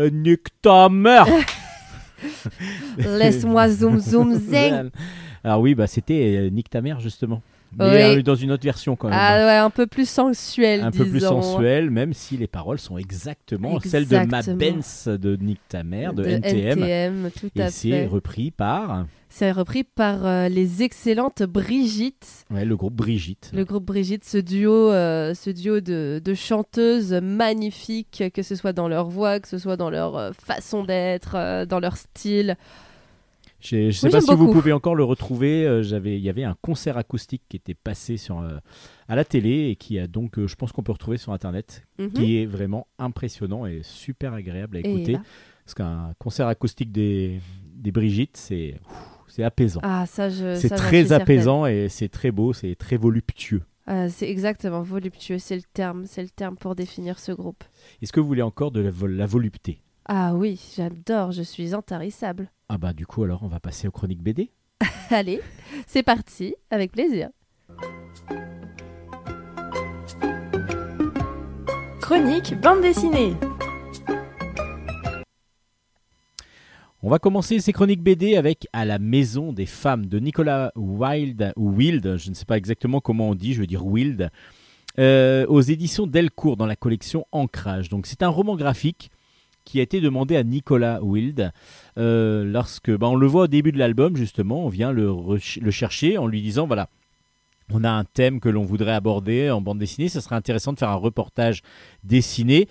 S1: Euh, nique ta mère
S2: Laisse-moi zoom zoom zing.
S1: Alors oui, bah c'était euh, Nique ta mère justement. Mais
S2: Oui.
S1: euh, dans une autre version quand même.
S2: Ah ouais, un peu plus sensuel,
S1: un peu plus sensuel, même si les paroles sont exactement, celles de Ma. Benz de Nick ta mère, de, NTM.
S2: tout
S1: Et c'est repris par
S2: C'est repris par euh, les excellentes Brigitte.
S1: ouais, le groupe Brigitte.
S2: Le groupe Brigitte, ce duo, euh, ce duo de, de chanteuses magnifiques, que ce soit dans leur voix, que ce soit dans leur façon d'être, dans leur style.
S1: Je ne sais
S2: Oui,
S1: pas si vous pouvez encore le retrouver. euh, j'avais, il y avait un concert acoustique qui était passé sur, euh, à la télé et qui a donc, euh, je pense qu'on peut retrouver sur Internet,
S2: Mhm.
S1: qui est vraiment impressionnant et super agréable à écouter. Parce qu'un concert acoustique des, des Brigitte, c'est, c'est apaisant.
S2: Ah, ça, je.
S1: c'est très
S2: certaine.
S1: apaisant et c'est très beau, c'est très voluptueux.
S2: C'est exactement voluptueux, c'est le terme, c'est le terme pour définir ce groupe.
S1: Est-ce que vous voulez encore de la, vol- la volupté?
S2: Ah oui, j'adore, je suis intarissable.
S1: Ah bah du coup alors on va passer aux chroniques BD.
S2: Allez, c'est parti, avec plaisir.
S5: Chronique bande dessinée.
S1: On va commencer ces chroniques BD avec À la maison des femmes de Nicolas Wilde, ou Wilde, je ne sais pas exactement comment on dit, je veux dire Wilde, euh, aux éditions Delcourt dans la collection Ancrage. Donc c'est un roman graphique qui a été demandé à Nicolas Wilde euh, lorsque, bah, on le voit au début de l'album justement, on vient le, le chercher en lui disant voilà, on a un thème que l'on voudrait aborder en bande dessinée, ce serait intéressant de faire un reportage dessiné.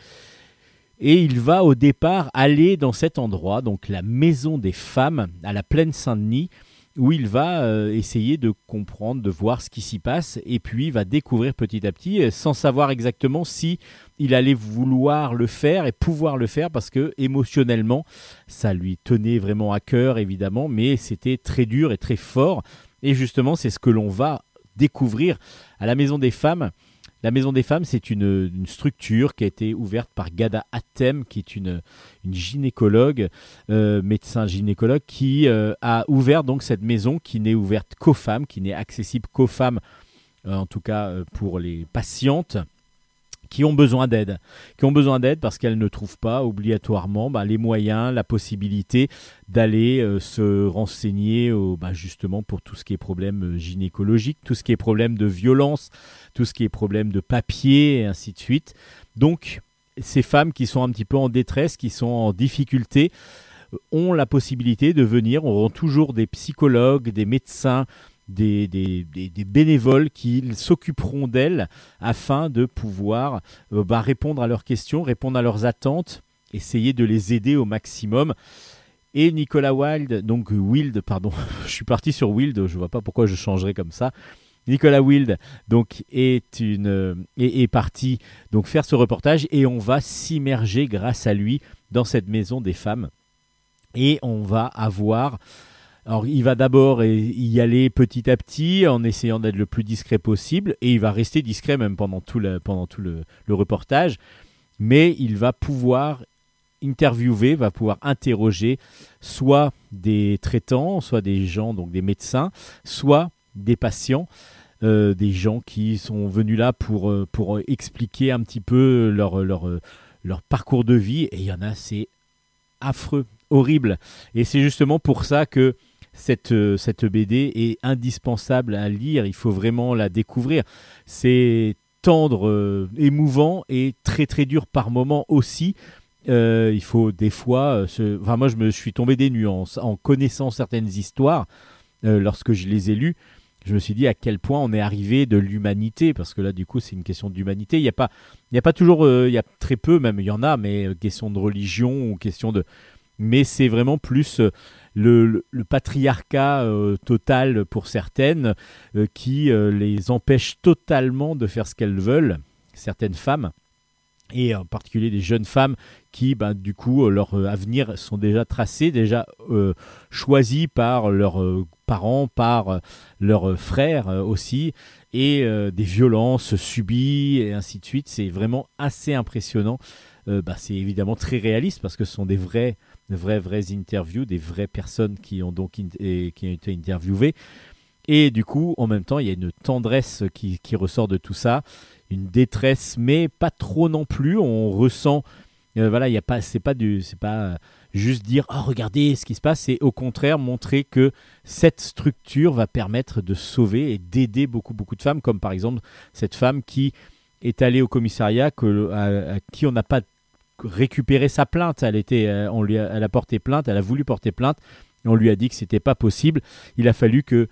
S1: Et il va au départ aller dans cet endroit, donc la maison des femmes à la plaine Saint-Denis, où il va euh, essayer de comprendre, de voir ce qui s'y passe, et puis il va découvrir petit à petit, euh, sans savoir exactement si il allait vouloir le faire et pouvoir le faire, parce que émotionnellement, ça lui tenait vraiment à cœur, évidemment, mais c'était très dur et très fort. Et justement, c'est ce que l'on va découvrir à la maison des femmes. La Maison des Femmes, c'est une, structure qui a été ouverte par Gada Atem, qui est une, gynécologue, euh, médecin gynécologue, qui euh, a ouvert donc cette maison qui n'est ouverte qu'aux femmes, qui n'est accessible qu'aux femmes, euh, en tout cas pour les patientes qui ont besoin d'aide, qui ont besoin d'aide parce qu'elles ne trouvent pas obligatoirement bah, les moyens, la possibilité d'aller euh, se renseigner au- bah, justement pour tout ce qui est problème euh, gynécologique, tout ce qui est problème de violence, tout ce qui est problème de papier et ainsi de suite. Donc ces femmes qui sont un petit peu en détresse, qui sont en difficulté, euh, ont la possibilité de venir, auront toujours des psychologues, des médecins, des, bénévoles qui s'occuperont d'elles afin de pouvoir euh, bah, répondre à leurs questions, répondre à leurs attentes, essayer de les aider au maximum. Et Nicolas Wilde, donc Wilde, pardon, je suis parti sur Wilde, je vois pas pourquoi je changerais comme ça. Nicolas Wilde donc est une euh, est parti donc faire ce reportage et on va s'immerger grâce à lui dans cette maison des femmes et on va avoir alors il va d'abord y aller petit à petit en essayant d'être le plus discret possible et il va rester discret même pendant tout le, pendant tout le reportage mais il va pouvoir interviewer, va pouvoir interroger soit des traitants, soit des gens, donc des médecins, soit des patients, euh, des gens qui sont venus là pour, euh, pour expliquer un petit peu leur, leur, euh, leur parcours de vie. Et il y en a, c'est affreux, horrible. Et c'est justement pour ça que cette, euh, cette BD est indispensable à lire. Il faut vraiment la découvrir. C'est tendre, euh, émouvant et très très dur par moment aussi. Euh, il faut des fois. Enfin, moi, je me suis tombé des nuances en connaissant certaines histoires. lorsque je les ai lues, je me suis dit à quel point on est arrivé de l'humanité, parce que là, du coup, c'est une question d'humanité. Il n'y a pas, il y a pas toujours, il y a très peu, même il y en a, mais question de religion ou question de. Mais c'est vraiment plus le, patriarcat euh, total pour certaines euh, qui euh, les empêche totalement de faire ce qu'elles veulent, certaines femmes et en particulier des jeunes femmes qui, ben, du coup, leur avenir sont déjà tracés, déjà choisis par leurs parents, par leurs frères aussi, et des violences subies, et ainsi de suite. C'est vraiment assez impressionnant. Bah, c'est évidemment très réaliste parce que ce sont des vrais, de vraies, vraies interviews, des vraies personnes qui ont donc qui ont été interviewées. Et du coup, en même temps, il y a une tendresse qui, qui ressort de tout ça, une détresse, mais pas trop non plus. On ressent, euh, voilà, il y a pas, c'est pas du, c'est pas euh, juste dire, oh regardez ce qui se passe. C'est au contraire montrer que cette structure va permettre de sauver et d'aider beaucoup, beaucoup de femmes, comme par exemple cette femme qui est allée au commissariat, que, à, à qui on n'a pas récupéré sa plainte. Elle était, euh, on lui a, porté plainte, elle a voulu porter plainte. On lui a dit que c'était pas possible. Il a fallu que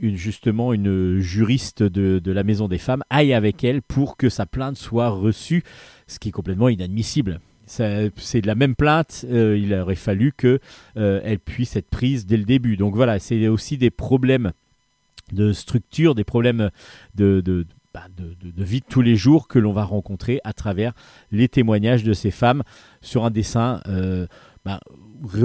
S1: justement une juriste de, la Maison des Femmes aille avec elle pour que sa plainte soit reçue, ce qui est complètement inadmissible. C'est de la même plainte, euh, il aurait fallu que euh, puisse être prise dès le début. Donc voilà, c'est aussi des problèmes de structure, des problèmes de, de- de- de vie de tous les jours que l'on va rencontrer à travers les témoignages de ces femmes sur un dessin euh, bah,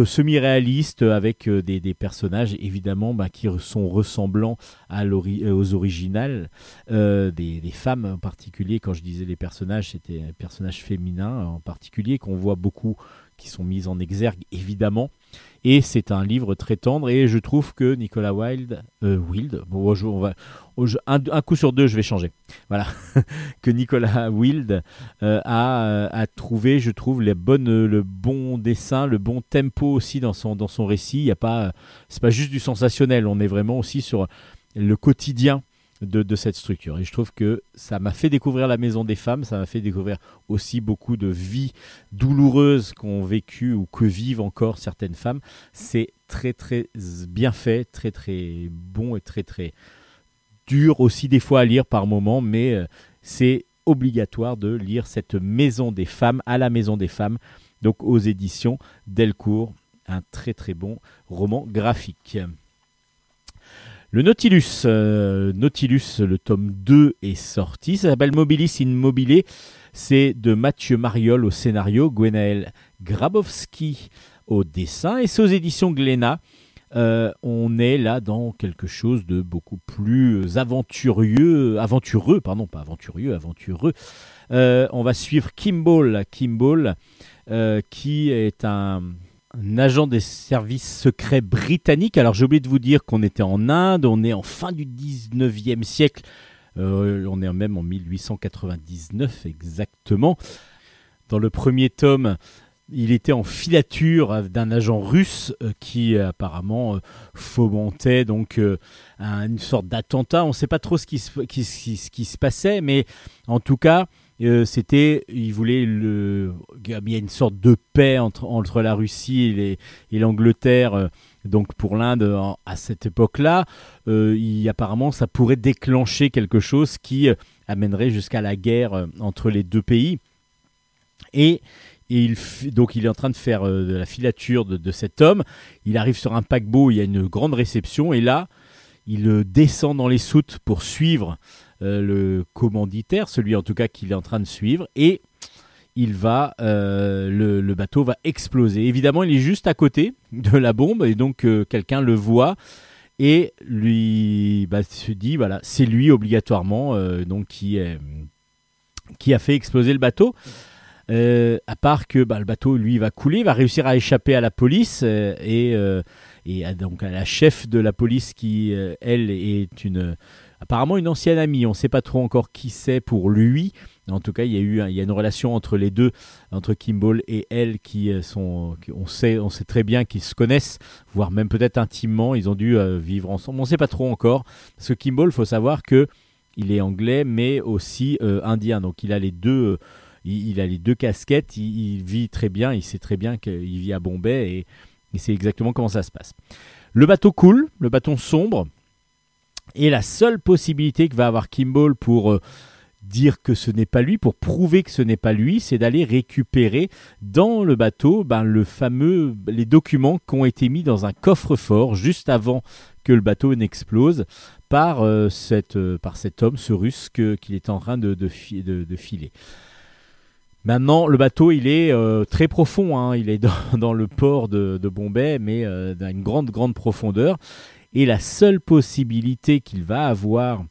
S1: semi-réaliste avec euh, des, des personnages évidemment bah, qui sont ressemblants euh, aux originales. Des, femmes en particulier quand je disais les personnages c'était les personnages féminins en particulier qu'on voit beaucoup qui sont mis en exergue évidemment et c'est un livre très tendre et je trouve que Nicolas Wilde un, coup sur deux je vais changer voilà que Nicolas Wilde euh, a, euh, a trouvé, je trouve, euh, le bon dessin, le bon tempo aussi dans son, récit. Il y a pas, c'est pas juste du sensationnel. On est vraiment aussi sur le quotidien de, cette structure. Et je trouve que ça m'a fait découvrir la Maison des Femmes. Ça m'a fait découvrir aussi beaucoup de vies douloureuses qu'ont vécu ou que vivent encore certaines femmes. C'est très très bien fait, très très bon et très très dur aussi des fois à lire par moment, mais euh, c'est obligatoire de lire cette Maison des Femmes à la Maison des Femmes, donc aux éditions Delcourt, un très très bon roman graphique. Le Nautilus, euh, Nautilus, le tome 2 est sorti, ça s'appelle Mobilis in Mobile, c'est de Mathieu Mariol au scénario, Gwenaël Grabowski au dessin, et c'est aux éditions Glénat. euh, on est là dans quelque chose de beaucoup plus aventureux, aventureux, pardon, pas aventurieux, aventureux. Euh, on va suivre Kimball, Kimball, qui est un, un agent des services secrets britanniques. Alors j'ai oublié de vous dire qu'on était en Inde, on est en fin du 19e siècle, euh, on est même en 1899 exactement. Dans le premier tome, il était en filature d'un agent russe euh, qui apparemment euh, fomentait donc un- une sorte d'attentat. On ne sait pas trop ce qui se passait, mais en tout cas, euh, c'était, il voulait le, il y a une sorte de paix entre, entre la Russie et l'Angleterre. euh, donc pour l'Inde à cette époque-là, euh, apparemment ça pourrait déclencher quelque chose qui amènerait jusqu'à la guerre entre les deux pays. Et, il, donc il est en train de faire de la filature de, de cet homme. Il arrive sur un paquebot, il y a une grande réception, et là, il descend dans les soutes pour suivre le commanditaire, celui en tout cas qu'il est en train de suivre, et il va, euh, le, bateau va exploser. Évidemment, il est juste à côté de la bombe, et donc euh, quelqu'un le voit et lui bah, se dit voilà, c'est lui obligatoirement euh, donc qui qui a fait exploser le bateau. Euh, à part que bah, le bateau, lui, va couler, va réussir à échapper à la police euh, et, euh, et à, donc à la chef de la police qui, euh, elle, est une apparemment une ancienne amie. On ne sait pas trop encore qui c'est pour lui. En tout cas, il y a eu il y a une relation entre les deux, entre Kimball et elle, qui euh, sont, on sait, on sait très bien qu'ils se connaissent, voire même peut-être intimement. Ils ont dû euh, vivre ensemble. On ne sait pas trop encore. Parce que Kimball, faut savoir que il est anglais, mais aussi euh, indien. Donc il a les deux. il, il a les deux casquettes, il, il vit très bien, il sait très bien qu'il vit à Bombay et il sait exactement comment ça se passe. Le bateau coule, le bateau sombre, et la seule possibilité que va avoir Kimball pour euh, dire que ce n'est pas lui, pour prouver que ce n'est pas lui, c'est d'aller récupérer dans le bateau ben, le fameux, les documents qui ont été mis dans un coffre-fort juste avant que le bateau n'explose par, euh, euh, par cet homme, ce russe qu'il est en train de, de fi- de- de filer. Maintenant, le bateau, il est très profond. hein. Il est dans, dans le port de, Bombay, mais d'une grande, grande profondeur. Et la seule possibilité qu'il va avoir,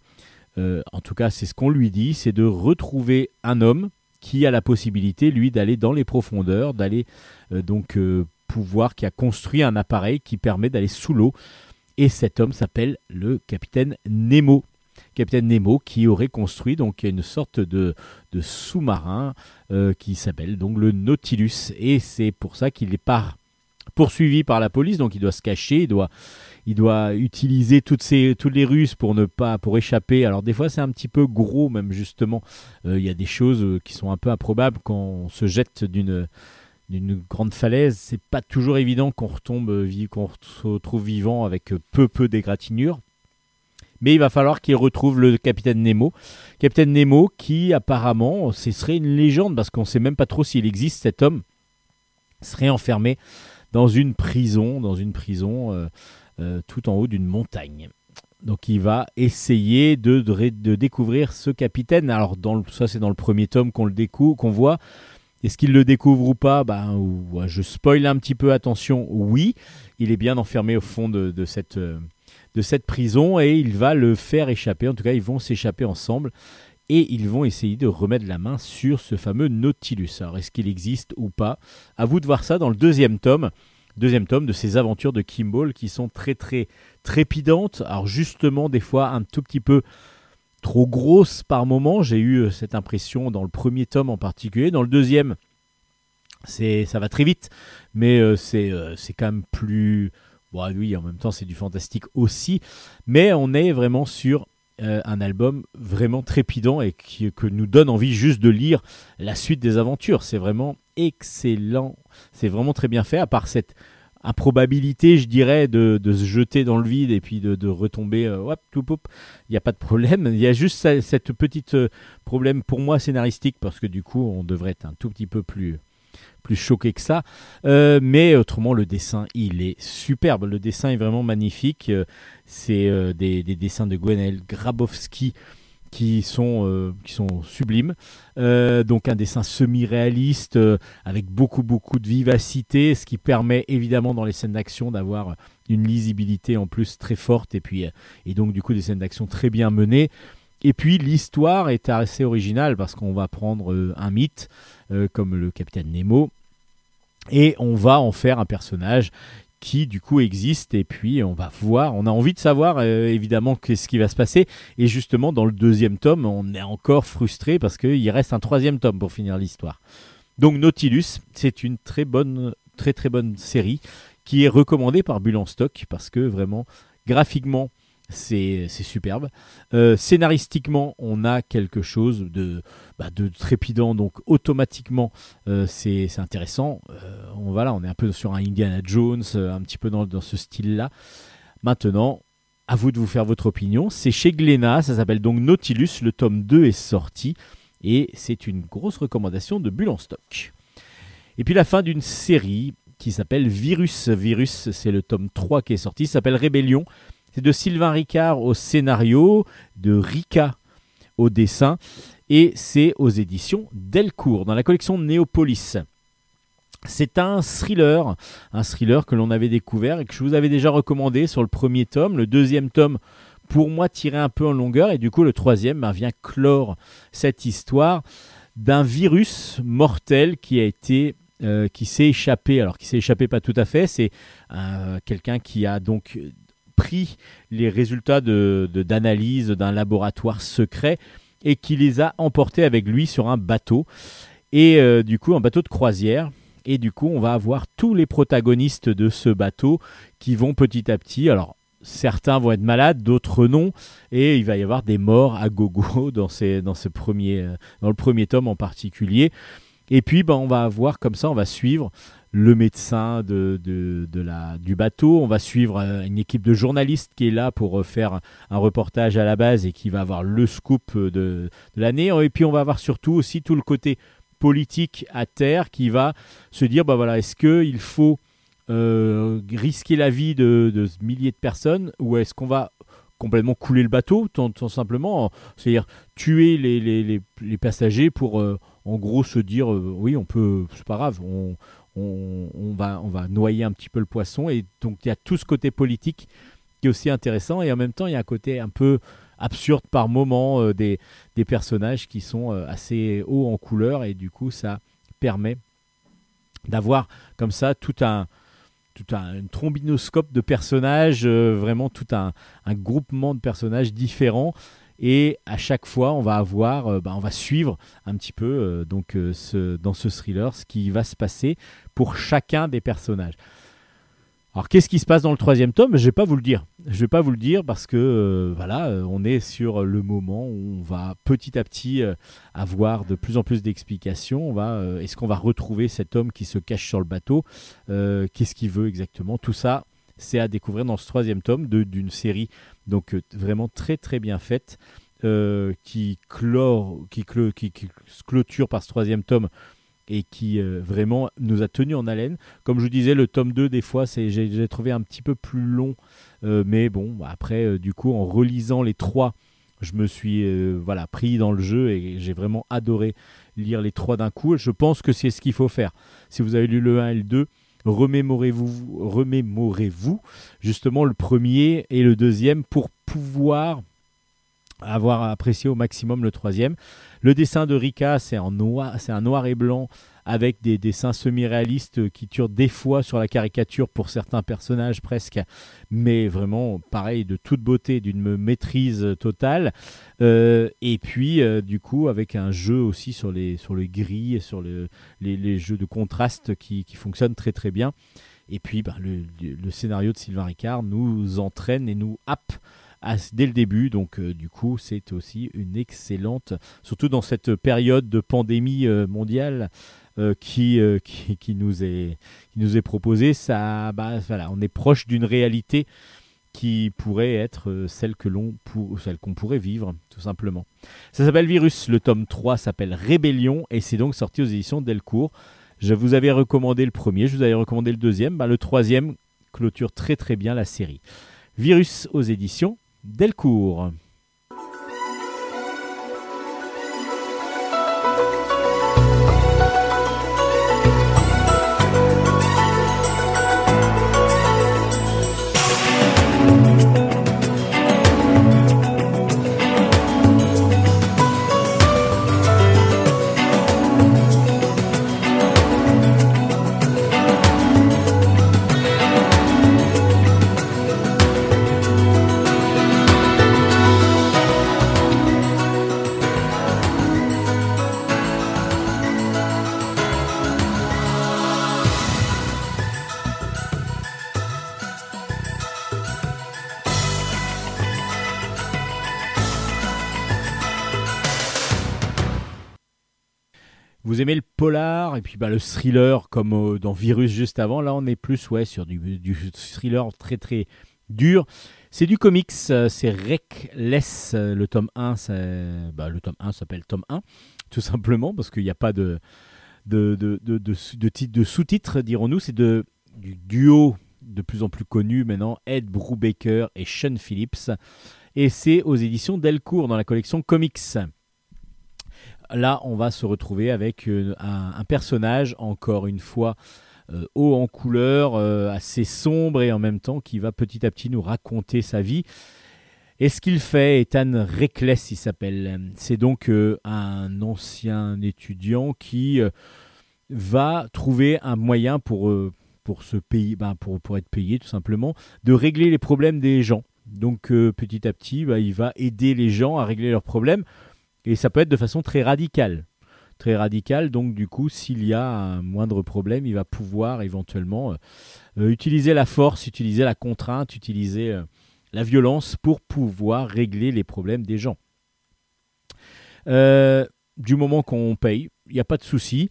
S1: euh, en tout cas, c'est ce qu'on lui dit, c'est de retrouver un homme qui a la possibilité, lui, d'aller dans les profondeurs, d'aller euh, donc euh, pouvoir, qui a construit un appareil qui permet d'aller sous l'eau. Et cet homme s'appelle le capitaine Nemo. Capitaine Nemo qui aurait construit donc une sorte de, sous-marin qui s'appelle donc le Nautilus. Et c'est pour ça qu'il est pas poursuivi par la police, donc il doit se cacher, il doit, il doit utiliser toutes, ces, toutes les ruses pour ne pas pour échapper. Alors des fois c'est un petit peu gros même justement. Euh, Il y a des choses euh, qui sont un peu improbables quand on se jette d'une d'une grande falaise. C'est pas toujours évident qu'on retombe, euh, qu'on se retrouve vivant avec peu peu d'égratignures. Mais il va falloir qu'il retrouve le capitaine Nemo. Capitaine Nemo qui apparemment, ce serait une légende parce qu'on sait même pas trop s'il existe cet homme, serait enfermé dans une prison, dans une prison euh, euh, tout en haut d'une montagne. Donc il va essayer de, de, découvrir ce capitaine. Alors ça c'est dans le premier tome qu'on le découvre, qu'on voit. Est-ce qu'il le découvre ou pas? Ben, Je spoil un petit peu, attention, oui. Il est bien enfermé au fond de, de cette, euh, de cette prison et il va le faire échapper. En tout cas, ils vont s'échapper ensemble et ils vont essayer de remettre la main sur ce fameux Nautilus. Alors, est-ce qu'il existe ou pas? À vous de voir ça dans le deuxième tome. Deuxième tome de ces aventures de Kimball qui sont très très trépidantes. Alors justement, des fois un tout petit peu trop grosses par moment. J'ai eu euh, cette impression dans le premier tome en particulier. Dans le deuxième, c'est ça va très vite, mais euh, c'est euh, c'est quand même plus. Bon, oui, en même temps, c'est du fantastique aussi, mais on est vraiment sur euh, un album vraiment trépidant et qui que nous donne envie juste de lire la suite des aventures. C'est vraiment excellent, c'est vraiment très bien fait. À part cette improbabilité, je dirais, de, de se jeter dans le vide et puis de, retomber, euh, hop, tout, il n'y a pas de problème. Il y a juste ce- cette petite euh, problème pour moi scénaristique parce que du coup, on devrait être un tout petit peu plus plus choqué que ça. Euh, mais autrement, le dessin, il est superbe. Le dessin est vraiment magnifique. Euh, C'est euh, des, des dessins de Gwenaël Grabowski qui sont, qui sont sublimes. Donc un dessin semi-réaliste avec beaucoup beaucoup de vivacité, ce qui permet évidemment dans les scènes d'action d'avoir une lisibilité en plus très forte et puis et donc du coup des scènes d'action très bien menées. Et puis l'histoire est assez originale parce qu'on va prendre euh, un mythe euh, comme le capitaine Nemo. Et on va en faire un personnage qui du coup existe. Et puis on va voir, on a envie de savoir euh, évidemment qu'est-ce qui va se passer. Et justement dans le deuxième tome on est encore frustré parce qu'il reste un troisième tome pour finir l'histoire. Donc Nautilus c'est une très bonne très très bonne série qui est recommandée par Bulle en stock parce que vraiment graphiquement c'est superbe. Euh, scénaristiquement, on a quelque chose de, bah, trépidant, donc automatiquement, euh, c'est intéressant. Euh, on, voilà, on est un peu sur un Indiana Jones, un petit peu dans, ce style-là. Maintenant, à vous de vous faire votre opinion. C'est chez Glénat, ça s'appelle donc Nautilus, le tome 2 est sorti, et c'est une grosse recommandation de Bulle en stock. Et puis la fin d'une série qui s'appelle Virus. Virus, c'est le tome 3 qui est sorti, s'appelle Rébellion. C'est de Sylvain Ricard au scénario, de Rika au dessin, et c'est aux éditions Delcourt, dans la collection Néopolis. C'est un thriller, un thriller que l'on avait découvert et que je vous avais déjà recommandé sur le premier tome. Le deuxième tome, pour moi, tirait un peu en longueur, et du coup, le troisième ben, vient clore cette histoire d'un virus mortel qui a été euh, qui s'est échappé, alors qui s'est échappé pas tout à fait, c'est euh, quelqu'un qui a donc pris les résultats de- de- d'analyse d'un laboratoire secret et qui les a emportés avec lui sur un bateau, et euh, du coup un bateau de croisière. Et du coup, on va avoir tous les protagonistes de ce bateau qui vont petit à petit, alors certains vont être malades, d'autres non, et il va y avoir des morts à gogo dans, ces, dans, ce premier, euh, dans le premier tome en particulier. Et puis, ben, on va avoir comme ça, on va suivre le médecin de, de, la, du bateau, on va suivre euh, une équipe de journalistes qui est là pour euh, faire un reportage à la base et qui va avoir le scoop euh, de, l'année. Et puis, on va avoir surtout aussi tout le côté politique à terre qui va se dire, bah voilà, est-ce qu'il faut risquer la vie de, milliers de personnes ou est-ce qu'on va complètement couler le bateau, tout, simplement, c'est-à-dire tuer les, les, les, passagers pour en gros se dire oui on peut, c'est pas grave, on, on, va, on va noyer un petit peu le poisson. Et donc il y a tout ce côté politique qui est aussi intéressant. Et en même temps il y a un côté un peu absurde par moment euh, des, des personnages qui sont euh, assez hauts en couleur. Et du coup ça permet d'avoir comme ça tout un tout un trombinoscope de personnages, euh, vraiment tout un, un groupement de personnages différents. Et à chaque fois, on va avoir, euh, bah, on va suivre un petit peu euh, donc euh, dans ce thriller ce qui va se passer pour chacun des personnages. Alors, qu'est-ce qui se passe dans le troisième tome? Je vais pas vous le dire. Je vais pas vous le dire parce que voilà, on est sur le moment où on va petit à petit avoir de plus en plus d'explications. On va, est-ce qu'on va retrouver cet homme qui se cache sur le bateau? Qu'est-ce qu'il veut exactement? Tout ça, c'est à découvrir dans ce troisième tome d'une série donc euh, vraiment très très bien faite euh, qui clore, qui, qui- clôture par ce troisième tome et qui euh, vraiment nous a tenu en haleine. Comme je disais, le tome 2, des fois, j'ai, trouvé un petit peu plus long, mais bon, après, du coup, en relisant les trois, je me suis voilà, pris dans le jeu et j'ai vraiment adoré lire les trois d'un coup. Je pense que c'est ce qu'il faut faire. Si vous avez lu le 1 et le 2, remémorez-vous, justement le premier et le deuxième pour pouvoir avoir apprécié au maximum le troisième. Le dessin de Rika, c'est en noir, c'est un noir et blanc avec des dessins semi-réalistes qui turent des fois sur la caricature pour certains personnages presque, mais vraiment pareil de toute beauté, d'une maîtrise totale. Euh, et puis euh, du coup avec un jeu aussi sur les sur le gris et sur le, les, les jeux de contraste qui, fonctionnent très très bien. Et puis bah, le, scénario de Sylvain Ricard nous entraîne et nous happe dès le début. Donc, euh, du coup, c'est aussi une excellente, surtout dans cette période de pandémie mondiale qui, euh, qui, nous est, nous est proposée. Ça, bah, voilà, on est proche d'une réalité qui pourrait être euh, celle que pour, celle qu'on pourrait vivre tout simplement. Ça s'appelle Virus, le tome 3 s'appelle Rébellion et c'est donc sorti aux éditions Delcourt. Je vous avais recommandé le premier, je vous avais recommandé le deuxième, bah, le troisième clôture très très bien la série. Virus aux éditions Delcourt. Bah, le thriller comme euh, dans Virus juste avant, là on est plus ouais, sur du, thriller très très dur. C'est du comics, euh, c'est Reckless, euh, le tome 1, c'est- bah, le tome 1 s'appelle tome 1, tout simplement, parce qu'il n'y a pas de, de, de, de, de, de titre- de sous-titres, dirons-nous, c'est du duo de plus en plus connu maintenant, Ed Brubaker et Sean Phillips, et c'est aux éditions Delcourt dans la collection Comics. Là, on va se retrouver avec euh, un, personnage, encore une fois, euh, haut en couleur, euh, assez sombre et en même temps qui va petit à petit nous raconter sa vie. Et ce qu'il fait, Ethan Reckless, il s'appelle. C'est donc un ancien étudiant qui va trouver un moyen pour, pour, se payer, ben, pour, pour être payé tout simplement, de régler les problèmes des gens. Donc petit à petit, bah, il va aider les gens à régler leurs problèmes. Et ça peut être de façon très radicale très radical. Donc, du coup, s'il y a un moindre problème, il va pouvoir éventuellement euh, euh, utiliser la force, utiliser la contrainte, utiliser euh, la violence pour pouvoir régler les problèmes des gens. Du moment qu'on paye, il n'y a pas de souci.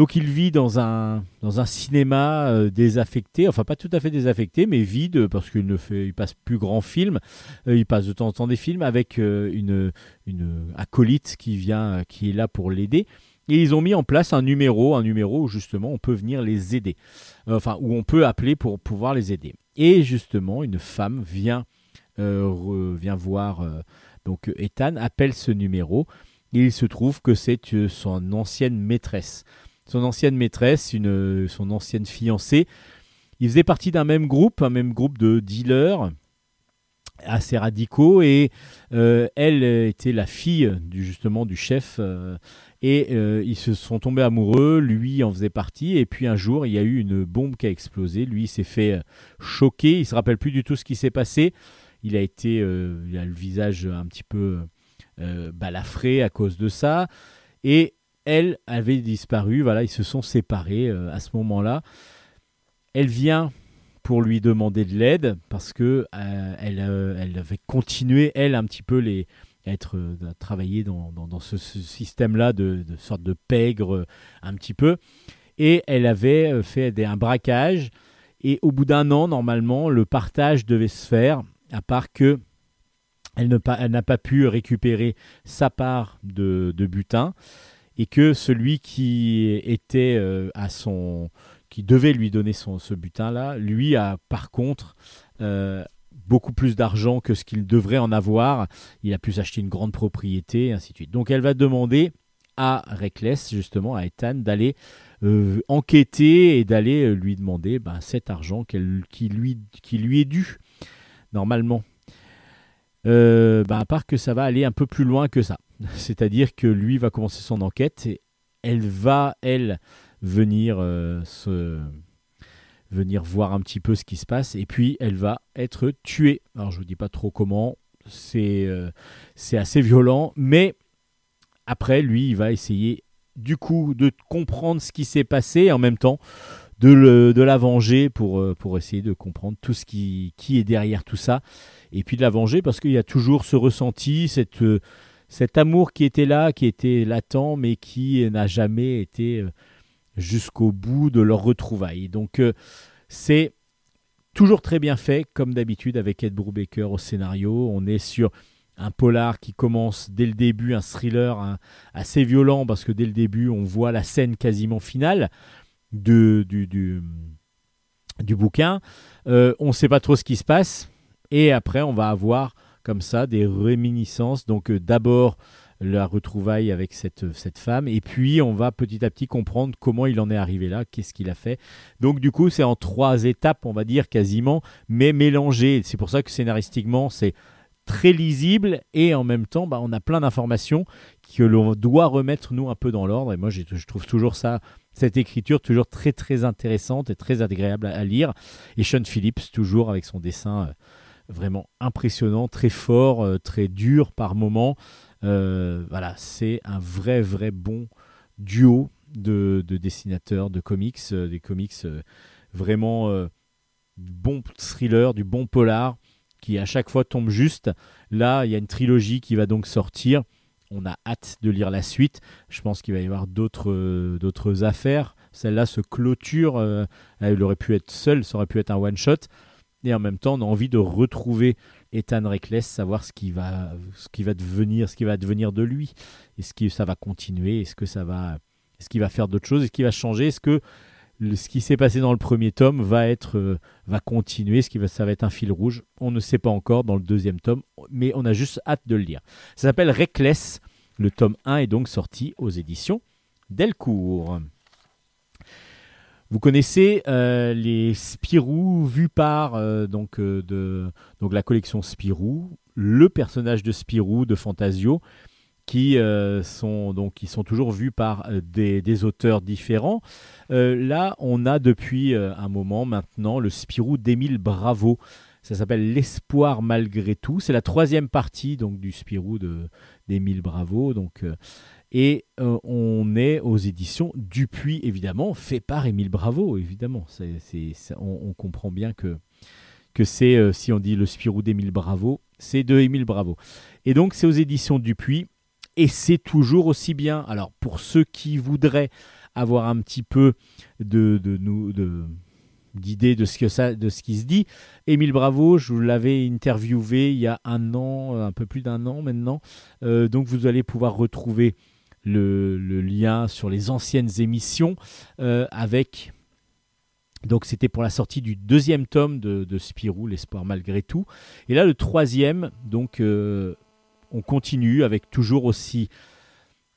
S1: Donc il vit dans un, dans un cinéma euh, désaffecté, enfin pas tout à fait désaffecté, mais vide parce qu'il ne fait, il passe plus grand film. Euh, il passe de temps en temps des films avec euh, une, une acolyte qui vient, qui est là pour l'aider. Et ils ont mis en place un numéro, un numéro où justement on peut venir les aider, enfin où on peut appeler pour pouvoir les aider. Et justement, une femme vient, vient voir donc Ethan, appelle ce numéro. Et il se trouve que c'est son ancienne maîtresse. Son ancienne maîtresse, une, son ancienne fiancée. Ils faisaient partie d'un même groupe, un même groupe de dealers assez radicaux et euh, elle était la fille du justement du chef euh, et euh, ils se sont tombés amoureux. Lui en faisait partie et puis un jour il y a eu une bombe qui a explosé. Lui s'est fait choquer. Il se rappelle plus du tout ce qui s'est passé. Il a été il a le visage un petit peu balafré à cause de ça. Et elle avait disparu voilà ils se sont séparés euh, à ce moment-là. Elle vient pour lui demander de l'aide parce que euh, elle, euh, elle avait continué elle un petit peu les à être travailler dans, dans, ce, ce système-là de, sorte de pègre un petit peu. Et elle avait fait des, un braquage. Et au bout d'un an normalement le partage devait se faire à part que elle ne pas- n'a pas pu récupérer sa part de butin et que celui qui était euh, à son qui devait lui donner ce butin-là, lui a par contre euh, beaucoup plus d'argent que ce qu'il devrait en avoir. Il a pu s'acheter une grande propriété, et ainsi de suite. Donc elle va demander à Reckless, justement, à Ethan, d'aller euh, enquêter et d'aller lui demander ben, cet argent qui, lui, est dû, normalement. Ben, à part que ça va aller un peu plus loin que ça. C'est-à-dire que lui va commencer son enquête et elle va, elle, venir euh, venir voir un petit peu ce qui se passe et puis elle va être tuée. Alors je vous dis pas trop comment, c'est euh, c'est assez violent, mais après lui il va essayer du coup de comprendre ce qui s'est passé et en même temps de, la venger pour, euh, pour essayer de comprendre tout ce qui, qui est derrière tout ça et puis de la venger parce qu'il y a toujours ce ressenti, cette, cet amour qui était là, qui était latent mais qui n'a jamais été euh, jusqu'au bout de leur retrouvaille. Donc euh, c'est toujours très bien fait, comme d'habitude avec Ed Brubaker au scénario. On est sur un polar qui commence dès le début, un thriller assez violent parce que dès le début on voit la scène quasiment finale du bouquin. Euh, on ne sait pas trop ce qui se passe et après on va avoir comme ça des réminiscences. Donc euh, d'abord la retrouvaille avec cette, cette femme. Et puis, on va petit à petit comprendre comment il en est arrivé là, qu'est-ce qu'il a fait. Donc, du coup, c'est en trois étapes, on va dire quasiment, mais mélangées. C'est pour ça que scénaristiquement, c'est très lisible et en même temps, bah, on a plein d'informations que l'on doit remettre, nous, un peu dans l'ordre. Et moi, j'ai- je trouve toujours ça, cette écriture, toujours très, très intéressante et très agréable à, à lire. Et Sean Phillips, toujours avec son dessin euh, vraiment impressionnant, très fort, euh, très dur par moments. Euh, voilà, c'est un vrai, vrai bon duo de, de dessinateurs, de comics, euh, des comics vraiment du bon thriller, du bon polar, qui à chaque fois tombe juste. Là, il y a une trilogie qui va donc sortir on a hâte de lire la suite. Je pense qu'il va y avoir d'autres d'autres affaires. Celle-là se clôture. elle aurait pu être seule, ça aurait pu être un one-shot. Et en même temps, on a envie de retrouver Ethan Reckless, savoir ce qui va, ce qui va devenir, ce qui va devenir de lui. Est-ce que ça va continuer? Est-ce que ça va, est-ce qu'il va faire d'autres choses? Est-ce qu'il va changer? Est-ce que ce qui s'est passé dans le premier tome va être, euh, va continuer? Est-ce que ça va être un fil rouge? On ne sait pas encore dans le deuxième tome, mais on a juste hâte de le lire. Ça s'appelle Reckless. Le tome 1 est donc sorti aux éditions Delcourt. Vous connaissez euh, les Spirou vus par euh, donc, euh, de, donc la collection Spirou, le personnage de Spirou de Fantasio, qui, sont, donc, qui sont toujours vus par des, auteurs différents. Là, on a depuis un moment maintenant le Spirou d'Émile Bravo. Ça s'appelle L'espoir malgré tout. C'est la troisième partie donc, du Spirou d'Émile Bravo. Donc, et euh, on est aux éditions Dupuis, évidemment, fait par Émile Bravo, évidemment. On, comprend bien que, que c'est, euh, si on dit le Spirou d'Émile Bravo, c'est de Émile Bravo. Et donc, c'est aux éditions Dupuis, et c'est toujours aussi bien. Alors, pour ceux qui voudraient avoir un petit peu de, de, de, d'idée de ce, que ça, de ce qui se dit, Émile Bravo, je vous l'avais interviewé il y a un an, un peu plus d'un an maintenant. Euh, donc, vous allez pouvoir retrouver le, lien sur les anciennes émissions euh, avec. Donc c'était pour la sortie du deuxième tome de, de Spirou, l'espoir malgré tout. Et là le troisième, donc euh, on continue avec toujours aussi.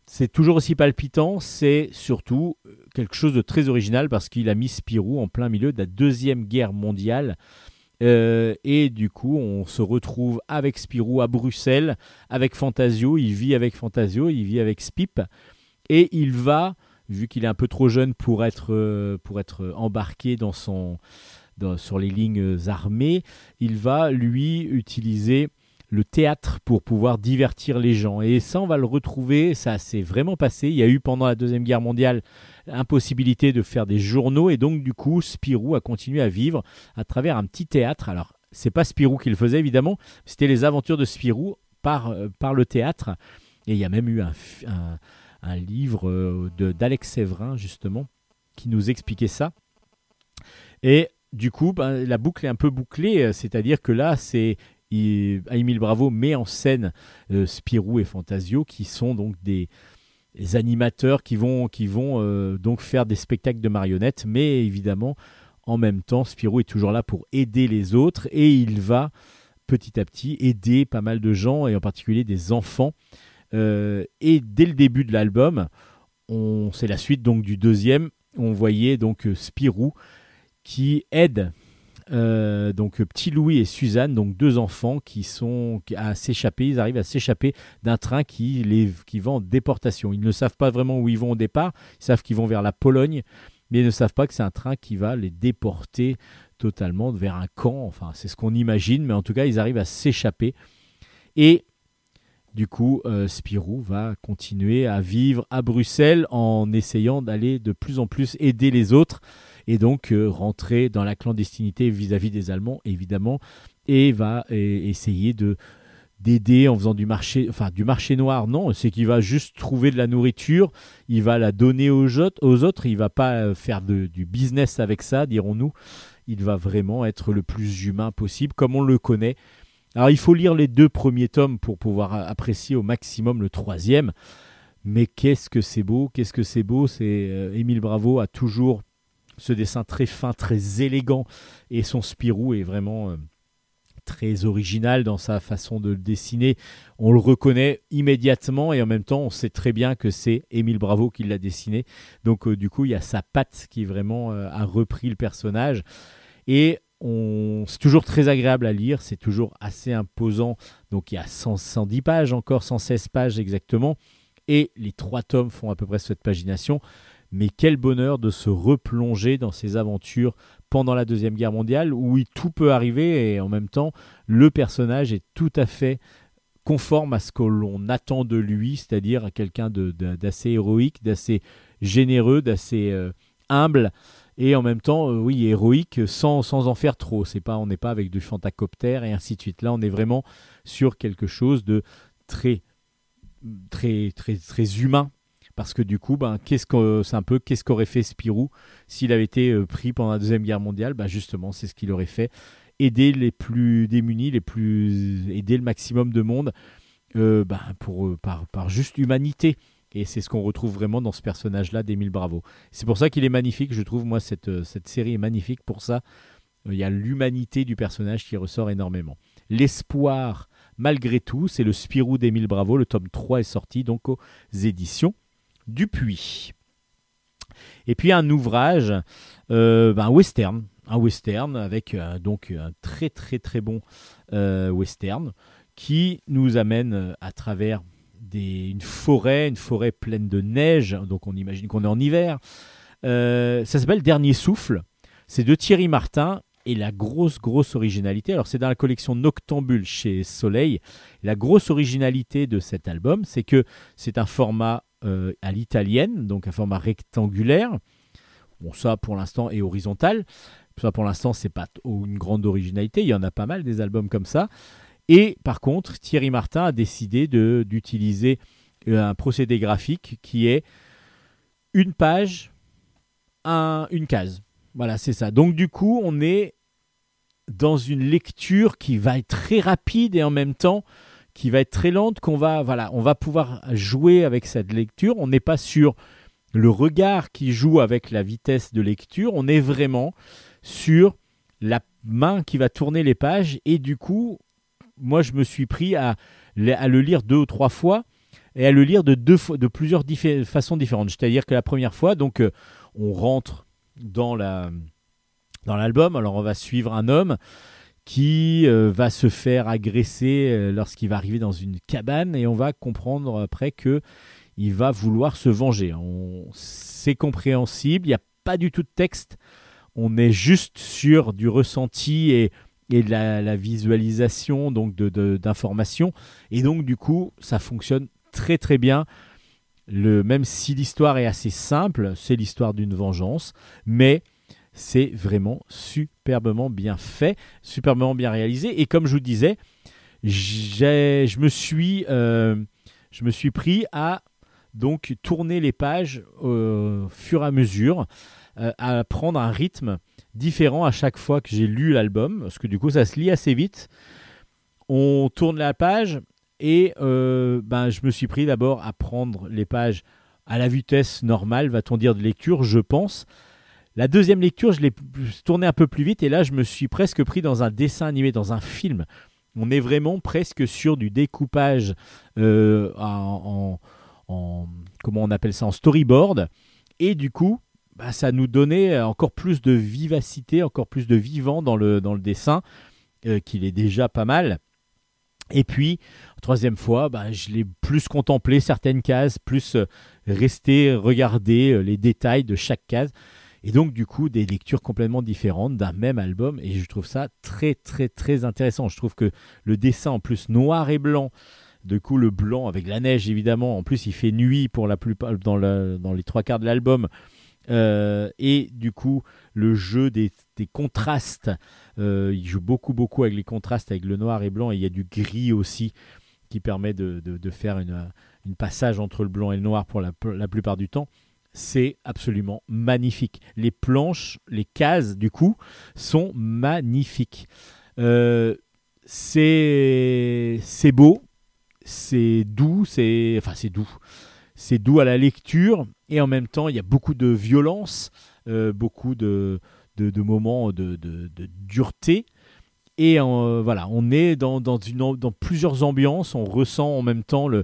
S1: C'est toujours aussi palpitant, c'est surtout euh, quelque chose de très original parce qu'il a mis Spirou en plein milieu de la Deuxième Guerre mondiale. Euh, et du coup, on se retrouve avec Spirou à Bruxelles, avec Fantasio. Il vit avec Fantasio, il vit avec Spip. Et il va, vu qu'il est un peu trop jeune pour être, euh, pour être embarqué dans son, sur les lignes armées, il va, lui, utiliser le théâtre pour pouvoir divertir les gens. Et ça, on va le retrouver, ça s'est vraiment passé. Il y a eu pendant la Deuxième Guerre mondiale impossibilité de faire des journaux, et donc du coup, Spirou a continué à vivre à travers un petit théâtre. Alors, c'est pas Spirou qui le faisait, évidemment, c'était les aventures de Spirou par, euh, par le théâtre. Et il y a même eu un, un, livre euh, d'Alex Séverin, justement, qui nous expliquait ça. Et du coup, ben, la boucle est un peu bouclée, euh, c'est-à-dire que là, c'est Émile Bravo met en scène euh, Spirou et Fantasio, qui sont donc des, animateurs qui vont, euh, faire des spectacles de marionnettes, mais évidemment, en même temps, Spirou est toujours là pour aider les autres et il va petit à petit aider pas mal de gens et en particulier des enfants. Euh, et dès le début de l'album, c'est la suite donc du deuxième, on voyait donc Spirou qui aide euh, donc petit Louis et Suzanne, donc deux enfants qui sont à s'échapper, ils arrivent à s'échapper d'un train qui les qui va en déportation. Ils ne savent pas vraiment où ils vont au départ, ils savent qu'ils vont vers la Pologne, mais ils ne savent pas que c'est un train qui va les déporter totalement vers un camp. Enfin, c'est ce qu'on imagine, mais en tout cas, ils arrivent à s'échapper. Et du coup, euh, Spirou va continuer à vivre à Bruxelles en essayant d'aller de plus en plus aider les autres et donc euh, rentrer dans la clandestinité vis-à-vis des Allemands, évidemment, et va essayer de d'aider en faisant du marché, enfin du marché noir, non, c'est qu'il va juste trouver de la nourriture, il va la donner aux autres, aux autres il va pas euh, faire du business avec ça, dirons-nous, il va vraiment être le plus humain possible, comme on le connaît. Alors il faut lire les deux premiers tomes pour pouvoir apprécier au maximum le troisième, mais qu'est-ce que c'est beau, qu'est-ce que c'est beau, c'est euh, Émile Bravo a toujours ce dessin très fin, très élégant, et son Spirou est vraiment euh, très original dans sa façon de le dessiner. On le reconnaît immédiatement et en même temps on sait très bien que c'est Émile Bravo qui l'a dessiné. Donc euh, du coup il y a sa patte qui vraiment euh, a repris le personnage et c'est toujours très agréable à lire, c'est toujours assez imposant. Donc il y a 100 110 pages encore, 116 pages exactement et les trois tomes font à peu près cette pagination. Mais quel bonheur de se replonger dans ces aventures pendant la Deuxième Guerre mondiale où tout peut arriver et en même temps le personnage est tout à fait conforme à ce que l'on attend de lui, c'est-à-dire quelqu'un de- de- d'assez héroïque, d'assez généreux, d'assez euh, humble et en même temps, euh, oui, héroïque sans, sans en faire trop. C'est pas, on n'est pas avec du fantacoptère et ainsi de suite. Là, on est vraiment sur quelque chose de très très, très, très humain. Parce que du coup, ben, qu'est-ce que c'est un peu qu'est-ce qu'aurait fait Spirou s'il avait été euh, pris pendant la deuxième guerre mondiale? Ben justement, c'est ce qu'il aurait fait aider les plus démunis, les plus aider le maximum de monde euh, ben, pour euh, par, par juste humanité. Et c'est ce qu'on retrouve vraiment dans ce personnage-là d'Émile Bravo. C'est pour ça qu'il est magnifique. Je trouve moi cette, euh, cette série est magnifique pour ça. Il y a l'humanité du personnage qui ressort énormément. L'espoir, malgré tout, c'est le Spirou d'Émile Bravo. Le tome 3 est sorti donc aux éditions Dupuis. Et puis un ouvrage, euh, ben, un western, un western avec euh, donc un très très très bon euh, western qui nous amène à travers une forêt, une forêt pleine de neige, donc on imagine qu'on est en hiver. Ça s'appelle Dernier Souffle. C'est de Thierry Martin et la grosse grosse originalité. Alors c'est dans la collection Noctambule chez Soleil. La grosse originalité de cet album, c'est que c'est un format euh, à l'italienne, donc un format rectangulaire. Bon, ça pour l'instant est horizontal. Ça pour l'instant c'est pas une grande originalité. Il y en a pas mal des albums comme ça. Et par contre, Thierry Martin a décidé d'utiliser euh, un procédé graphique qui est une page, un- une case. Voilà, c'est ça. Donc du coup, on est dans une lecture qui va être très rapide et en même temps qui va être très lente, qu'on va, voilà, on va pouvoir jouer avec cette lecture. On n'est pas sur le regard qui joue avec la vitesse de lecture, on est vraiment sur la main qui va tourner les pages et du coup, moi je me suis pris à, le- lire deux ou trois fois et à le lire de, deux, de plusieurs façons différentes. C'est-à-dire que la première fois, donc euh, on rentre dans la dans l'album, alors on va suivre un homme qui euh, va se faire agresser euh, lorsqu'il va arriver dans une cabane et on va comprendre après que il va vouloir se venger. On- C'est compréhensible, il n'y a pas du tout de texte, on est juste sur du ressenti et, et de la, visualisation donc de- de- d'informations et donc du coup ça fonctionne très très bien. Le, même si l'histoire est assez simple, c'est l'histoire d'une vengeance, mais c'est vraiment superbement bien fait, superbement bien réalisé. Et comme je vous disais, je me suis, euh, je me suis pris à donc tourner les pages au fur et à mesure, euh, à prendre un rythme différent à chaque fois que j'ai lu l'album, parce que du coup ça se lit assez vite. On tourne la page et euh, ben, je me suis pris d'abord à prendre les pages à la vitesse normale, va-t-on dire, de lecture, je pense. La deuxième lecture, je l'ai p- tourné un peu plus vite et là, je me suis presque pris dans un dessin animé, dans un film. On est vraiment presque sur du découpage euh, en, on appelle ça, en storyboard. Et du coup, bah, ça nous donnait encore plus de vivacité, encore plus de vivant dans le, dessin, euh, qu'il est déjà pas mal. Et puis, troisième fois, bah, je l'ai plus contemplé certaines cases, plus euh, resté regarder les détails de chaque case. Et donc, du coup, des lectures complètement différentes d'un même album. Et je trouve ça très, très, très intéressant. Je trouve que le dessin, en plus, noir et blanc, du coup, le blanc avec la neige, évidemment. En plus, il fait nuit pour la plupart, dans, les trois quarts de l'album. Euh, et du coup, le jeu des, contrastes, euh, il joue beaucoup, beaucoup avec les contrastes, avec le noir et blanc. Et il y a du gris aussi qui permet de, faire une, passage entre le blanc et le noir pour la plupart du temps. C'est absolument magnifique. Les planches, les cases, du coup, sont magnifiques. Euh, c'est beau, c'est doux, c'est enfin c'est doux, c'est doux à la lecture et en même temps il y a beaucoup de violence, euh, beaucoup de, de, moments de, de- dureté et voilà on est dans, dans plusieurs ambiances, on ressent en même temps le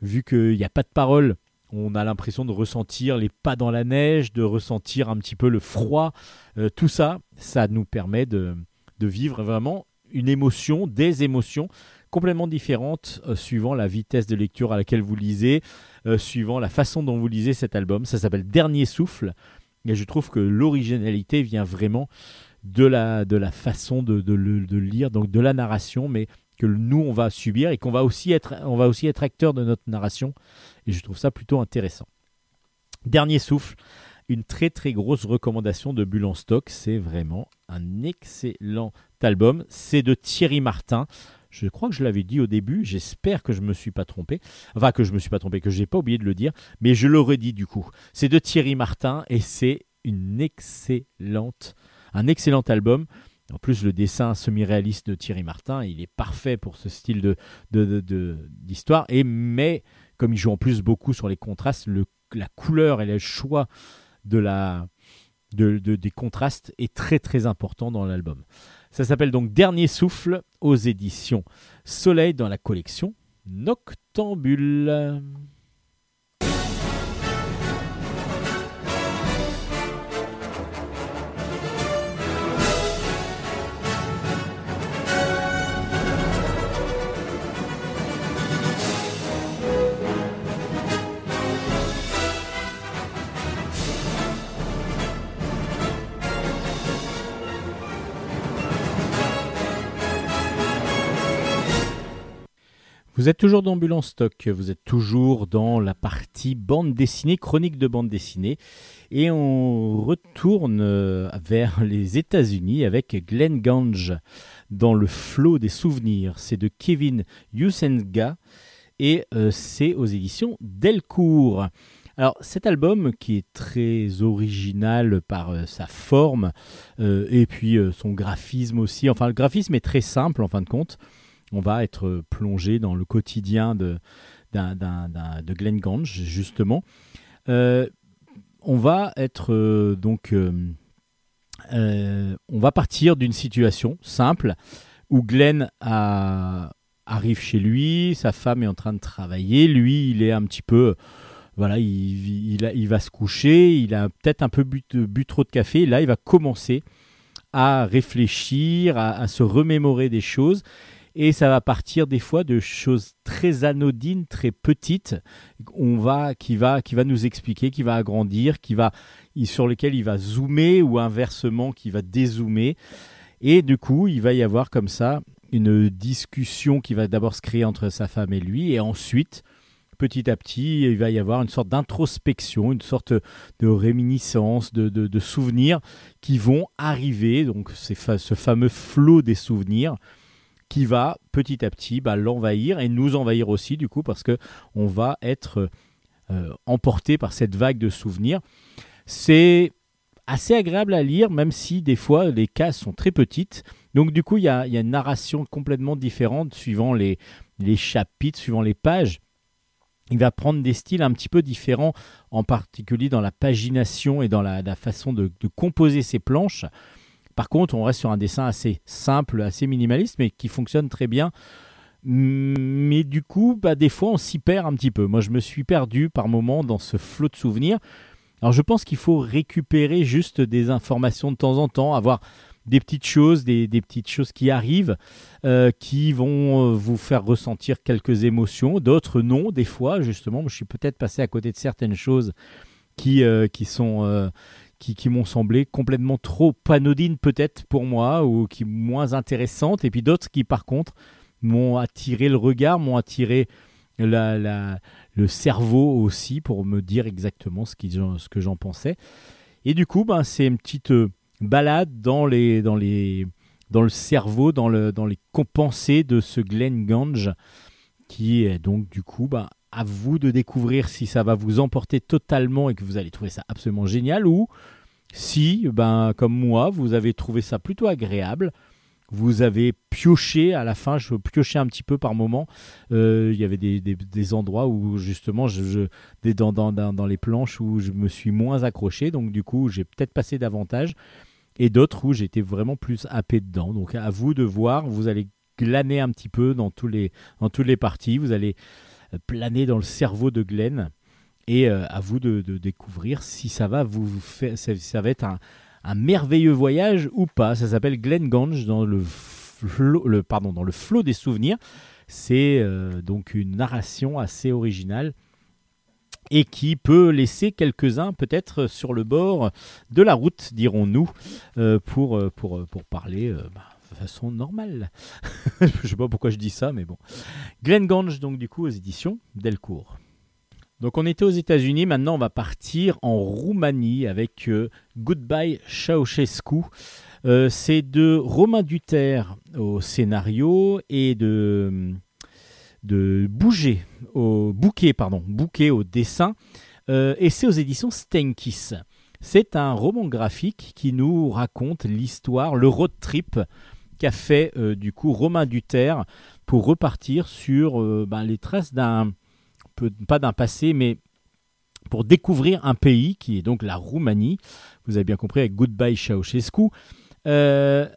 S1: vu qu'il n'y a pas de parole. On a l'impression de ressentir les pas dans la neige, de ressentir un petit peu le froid. Euh, tout ça, ça nous permet de, vivre vraiment une émotion, des émotions complètement différentes euh, suivant la vitesse de lecture à laquelle vous lisez, euh, suivant la façon dont vous lisez cet album. Ça s'appelle Dernier Souffle. Et je trouve que l'originalité vient vraiment de la, façon de, de de lire, donc de la narration, mais que nous, on va subir et qu'on va aussi être, on va aussi être acteur de notre narration. Et je trouve ça plutôt intéressant. Dernier souffle, une très très grosse recommandation de Bulle en stock. C'est vraiment un excellent album. C'est de Thierry Martin. Je crois que je l'avais dit au début, j'espère que je me suis pas trompé. Enfin, que je me suis pas trompé, que j'ai pas oublié de le dire, mais je l'aurais dit du coup. C'est de Thierry Martin et c'est une excellente, un excellent album. En plus, le dessin semi-réaliste de Thierry Martin, il est parfait pour ce style de- d'histoire. Et mais comme il joue en plus beaucoup sur les contrastes, la couleur et le choix des contrastes est très très important dans l'album. Ça s'appelle donc Dernier souffle aux éditions Soleil dans la collection Noctambule. Vous êtes toujours en stock, vous êtes toujours dans la partie bande dessinée, chronique de bande dessinée, et on retourne euh, vers les États-Unis avec Glenn Gange dans le flot des souvenirs. C'est de Kevin Yusenga et euh, c'est aux éditions Delcourt. Alors cet album qui est très original par euh, sa forme et puis son graphisme aussi, enfin le graphisme est très simple en fin de compte on va être plongé dans le quotidien de, de Glenn Gange, justement. Euh, on va être euh, donc. euh, on va partir d'une situation simple où Glenn arrive chez lui, sa femme est en train de travailler, lui il est un petit peu. Voilà, il, va se coucher, il a peut-être un peu bu, trop de café, là il va commencer à réfléchir, à se remémorer des choses et ça va partir des fois de choses très anodines, très petites, on va, qui, va, qui va nous expliquer, qui va agrandir, qui va, sur lesquelles il va zoomer ou inversement qui va dézoomer. Et du coup, il va y avoir comme ça une discussion qui va d'abord se créer entre sa femme et lui, et ensuite, petit à petit, il va y avoir une sorte d'introspection, une sorte de réminiscence, de, de, souvenirs qui vont arriver, donc fa- ce fameux flot des souvenirs qui va petit à petit bah, l'envahir et nous envahir aussi du coup parce que on va être euh, emporté par cette vague de souvenirs. C'est assez agréable à lire même si des fois les cases sont très petites. Donc du coup il y a, une narration complètement différente suivant les, chapitres, suivant les pages. Il va prendre des styles un petit peu différents, en particulier dans la pagination et dans la, la façon de- de composer ses planches. Par contre, on reste sur un dessin assez simple, assez minimaliste, mais qui fonctionne très bien. Mais du coup, bah, des fois, on s'y perd un petit peu. Moi, je me suis perdu par moments dans ce flot de souvenirs. Alors, je pense qu'il faut récupérer juste des informations de temps en temps, avoir des petites choses, des, petites choses qui arrivent, euh, qui vont euh, vous faire ressentir quelques émotions. D'autres, non. Des fois, justement, je suis peut-être passé à côté de certaines choses qui, euh, sont... qui, m'ont semblé complètement trop anodines peut-être pour moi ou qui moins intéressantes et puis d'autres qui par contre m'ont attiré le regard, m'ont attiré la, le cerveau aussi pour me dire exactement ce, ce que j'en pensais. Et du coup, ben, c'est une petite euh, balade dans, les, dans, les, dans le cerveau, dans, le, dans les pensées de ce Glenn Gange qui est donc du coup ben, à vous de découvrir si ça va vous emporter totalement et que vous allez trouver ça absolument génial ou si, ben, comme moi, vous avez trouvé ça plutôt agréable. Vous avez pioché à la fin, je piochais un petit peu par moment. Euh, Il y avait des, des- endroits où justement, je, je- des, dans, dans- dans- les planches où je me suis moins accroché, donc du coup, j'ai peut-être passé davantage. Et d'autres où j'étais vraiment plus happé dedans. Donc à vous de voir, vous allez glaner un petit peu dans, tous les, dans toutes les parties. Vous allez planer dans le cerveau de Glenn et euh, à vous de, découvrir si ça va vous ça, va être un, merveilleux voyage ou pas. Ça s'appelle Glenn Gange dans le flot, pardon, dans le flot des souvenirs. C'est euh, donc une narration assez originale et qui peut laisser quelques-uns peut-être sur le bord de la route, dirons-nous, euh, pour, pour, pour parler bah, façon normale. je sais pas pourquoi je dis ça, mais bon. Glenn Gange, donc du coup, aux éditions Delcourt. Donc on était aux États-Unis, maintenant on va partir en Roumanie avec euh, Goodbye Ceausescu. Euh, c'est de Romain Duterre au scénario et de, de Bouger au bouquet, pardon, bouquet au dessin. Euh, et c'est aux éditions Stenkis. C'est un roman graphique qui nous raconte l'histoire, le road trip qu'a fait euh, du coup Romain Duterre pour repartir sur euh, ben, les traces d'un, pas d'un passé, mais pour découvrir un pays qui est donc la Roumanie. Vous avez bien compris avec Goodbye Ceausescu. Euh,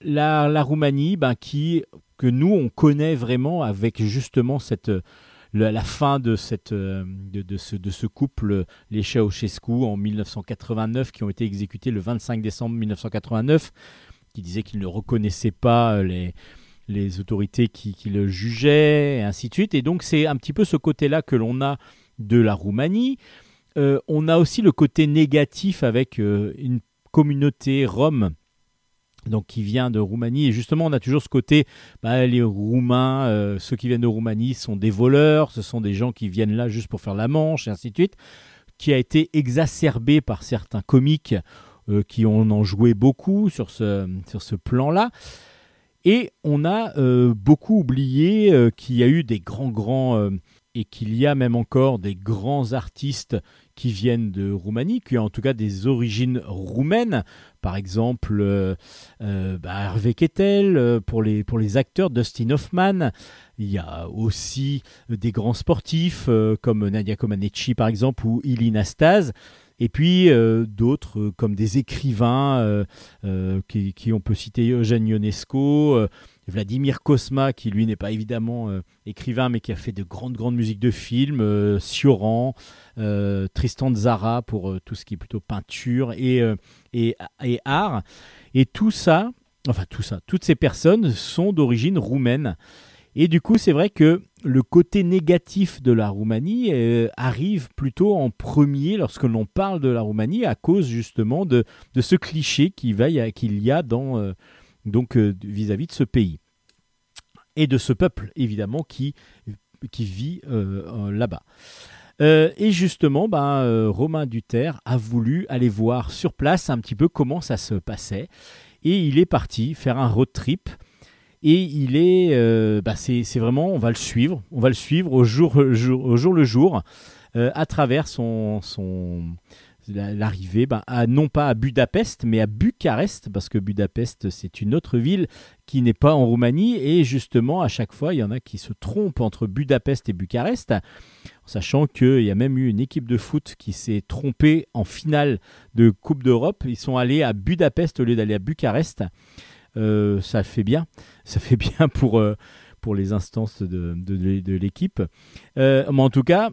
S1: la, Roumanie, ben, qui que nous on connaît vraiment avec justement cette la fin de cette de ce, de ce couple les Ceausescu en 1989 qui ont été exécutés le 25 décembre 1989 qui disaient qu'ils ne reconnaissaient pas euh, les les autorités qui, qui le jugeaient et ainsi de suite. Et donc c'est un petit peu ce côté là que l'on a de la Roumanie. Euh, on a aussi le côté négatif avec euh, une communauté rome donc qui vient de Roumanie. Et justement on a toujours ce côté bah, les Roumains ceux qui viennent de Roumanie sont des voleurs ce sont des gens qui viennent là juste pour faire la manche et ainsi de suite qui a été exacerbé par certains comiques euh, qui en ont joué beaucoup sur ce, sur ce plan là et on a euh, beaucoup oublié euh, qu'il y a eu des grands grands et qu'il y a même encore des grands artistes qui viennent de Roumanie, qui ont en tout cas des origines roumaines. Par exemple, bah, Hervé Kettel pour les, pour les acteurs, Dustin Hoffman. Il y a aussi des grands sportifs comme Nadia Comaneci par exemple ou Ilina Staz. Et puis euh, d'autres euh, comme des écrivains euh, qui, on peut citer Eugène Ionesco, Vladimir Kosma qui lui n'est pas évidemment écrivain mais qui a fait de grandes grandes musiques de films, Sioran, Tristan Zara pour tout ce qui est plutôt peinture et, et, et art. Et tout ça, enfin tout ça, toutes ces personnes sont d'origine roumaine. Et du coup, c'est vrai que le côté négatif de la Roumanie euh, arrive plutôt en premier lorsque l'on parle de la Roumanie à cause justement de, ce cliché qu'il y a- dans, euh, donc euh, vis-à-vis de ce pays et de ce peuple évidemment qui, vit là-bas. Et justement, ben, Romain Duterre a voulu aller voir sur place un petit peu comment ça se passait. Et il est parti faire un road trip. Et il est, euh, bah, c'est vraiment, on va le suivre, on va le suivre au jour, le jour, euh, à travers son, son la- l'arrivée, bah, non pas à Budapest, mais à Bucarest, parce que Budapest, c'est une autre ville qui n'est pas en Roumanie, et justement, à chaque fois, il y en a qui se trompent entre Budapest et Bucarest, sachant qu'il y a même eu une équipe de foot qui s'est trompée en finale de Coupe d'Europe, ils sont allés à Budapest au lieu d'aller à Bucarest. Euh, ça fait bien, ça fait bien pour, euh, pour les instances de, de, l'équipe. Euh, mais en tout cas,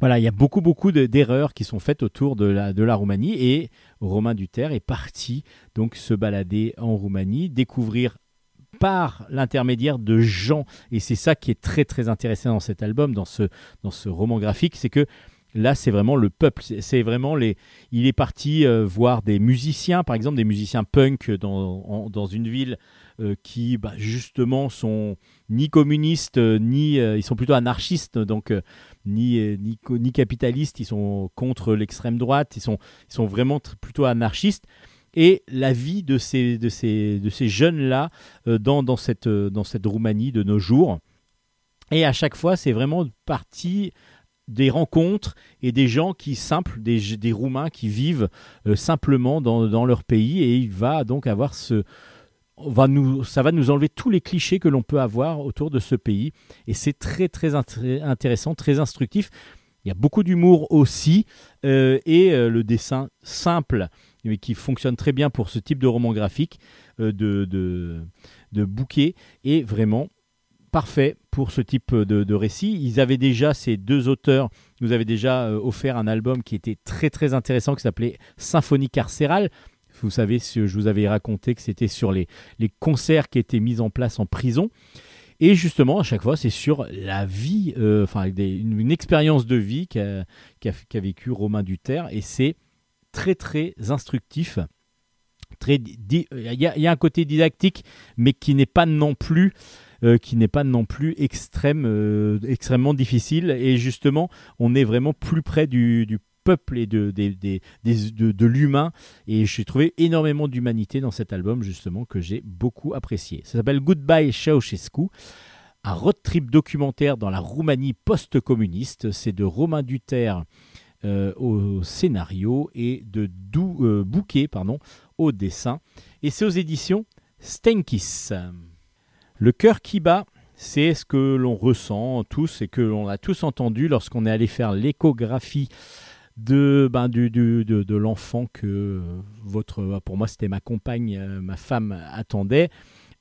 S1: voilà, il y a beaucoup, beaucoup de- d'erreurs qui sont faites autour de la, de la Roumanie et Romain Duterre est parti donc se balader en Roumanie, découvrir par l'intermédiaire de gens, et c'est ça qui est très très intéressant dans cet album, dans ce, dans ce roman graphique, c'est que là c'est vraiment le peuple, c'est- vraiment les... Il est parti euh, voir des musiciens, par exemple des musiciens punk dans, dans une ville euh, qui bah, justement sont ni communistes, euh, ni... ils sont plutôt anarchistes, donc... ni, ni, ni capitalistes, ils sont contre l'extrême droite, ils sont, ils sont vraiment plutôt anarchistes. Et la vie de ces, de ces, de ces jeunes-là dans, dans, cette, dans cette Roumanie de nos jours. Et à chaque fois, c'est vraiment partie des rencontres et des gens qui simples, des, des Roumains qui vivent euh, simplement dans, dans leur pays. Et il va donc avoir ce, va nous, ça va nous enlever tous les clichés que l'on peut avoir autour de ce pays. Et c'est très, très intéressant, très instructif. Il y a beaucoup d'humour aussi. euh, et euh, le dessin simple, mais qui fonctionne très bien pour ce type de roman graphique, de, de, de bouquet, est vraiment parfait pour ce type de, récit. Ils avaient déjà, ces deux auteurs, nous avaient déjà euh, offert un album qui était très très intéressant, qui s'appelait Symphonie carcérale. Vous savez, je vous avais raconté que c'était sur les, les concerts qui étaient mis en place en prison. Et justement, à chaque fois, c'est sur la vie, euh, enfin, une, expérience de vie qu'a qu'a qu'a vécu Romain Duterre. Et c'est très, très instructif. Très il y a un côté didactique, mais qui n'est pas non plus, euh, qui n'est pas non plus extrême, euh, extrêmement difficile. Et justement, on est vraiment plus près du, peuple et de, l'humain. Et j'ai trouvé énormément d'humanité dans cet album, justement, que j'ai beaucoup apprécié. Ça s'appelle Goodbye Ceausescu, un road trip documentaire dans la Roumanie post-communiste. C'est de Romain Duterre euh, au scénario et de Dou, Bouquet pardon, au dessin. Et c'est aux éditions Stenkis. Le cœur qui bat, c'est ce que l'on ressent tous et que l'on a tous entendu lorsqu'on est allé faire l'échographie de, ben, du, du- de, l'enfant que votre, pour moi c'était ma compagne, euh, ma femme attendait.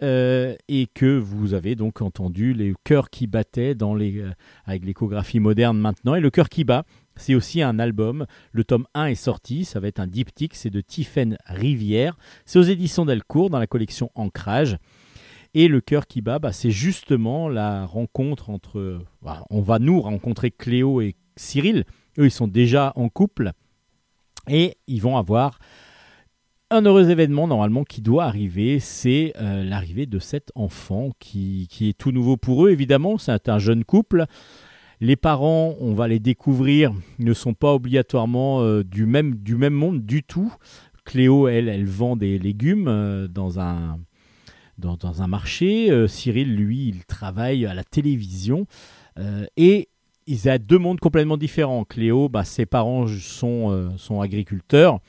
S1: euh, et que vous avez donc entendu les cœurs qui battaient dans les, euh, avec l'échographie moderne maintenant. Et le cœur qui bat, c'est aussi un album. Le tome 1 est sorti, ça va être un diptyque, c'est de Tiphaine Rivière. C'est aux éditions Delcourt dans la collection Ancrage. Et le cœur qui bat, bah, c'est justement la rencontre entre. bah, on va nous rencontrer Cléo et Cyril. Eux, ils sont déjà en couple. Et ils vont avoir un heureux événement normalement qui doit arriver. C'est euh, l'arrivée de cet enfant qui, est tout nouveau pour eux, évidemment. C'est un jeune couple. Les parents, on va les découvrir, ne sont pas obligatoirement euh, du, même, du même monde du tout. Cléo, elle, elle vend des légumes euh, dans un, dans, un marché. Euh, Cyril, lui, il travaille à la télévision. Euh, et ils ont deux mondes complètement différents. Cléo, bah, ses parents sont, euh, agriculteurs.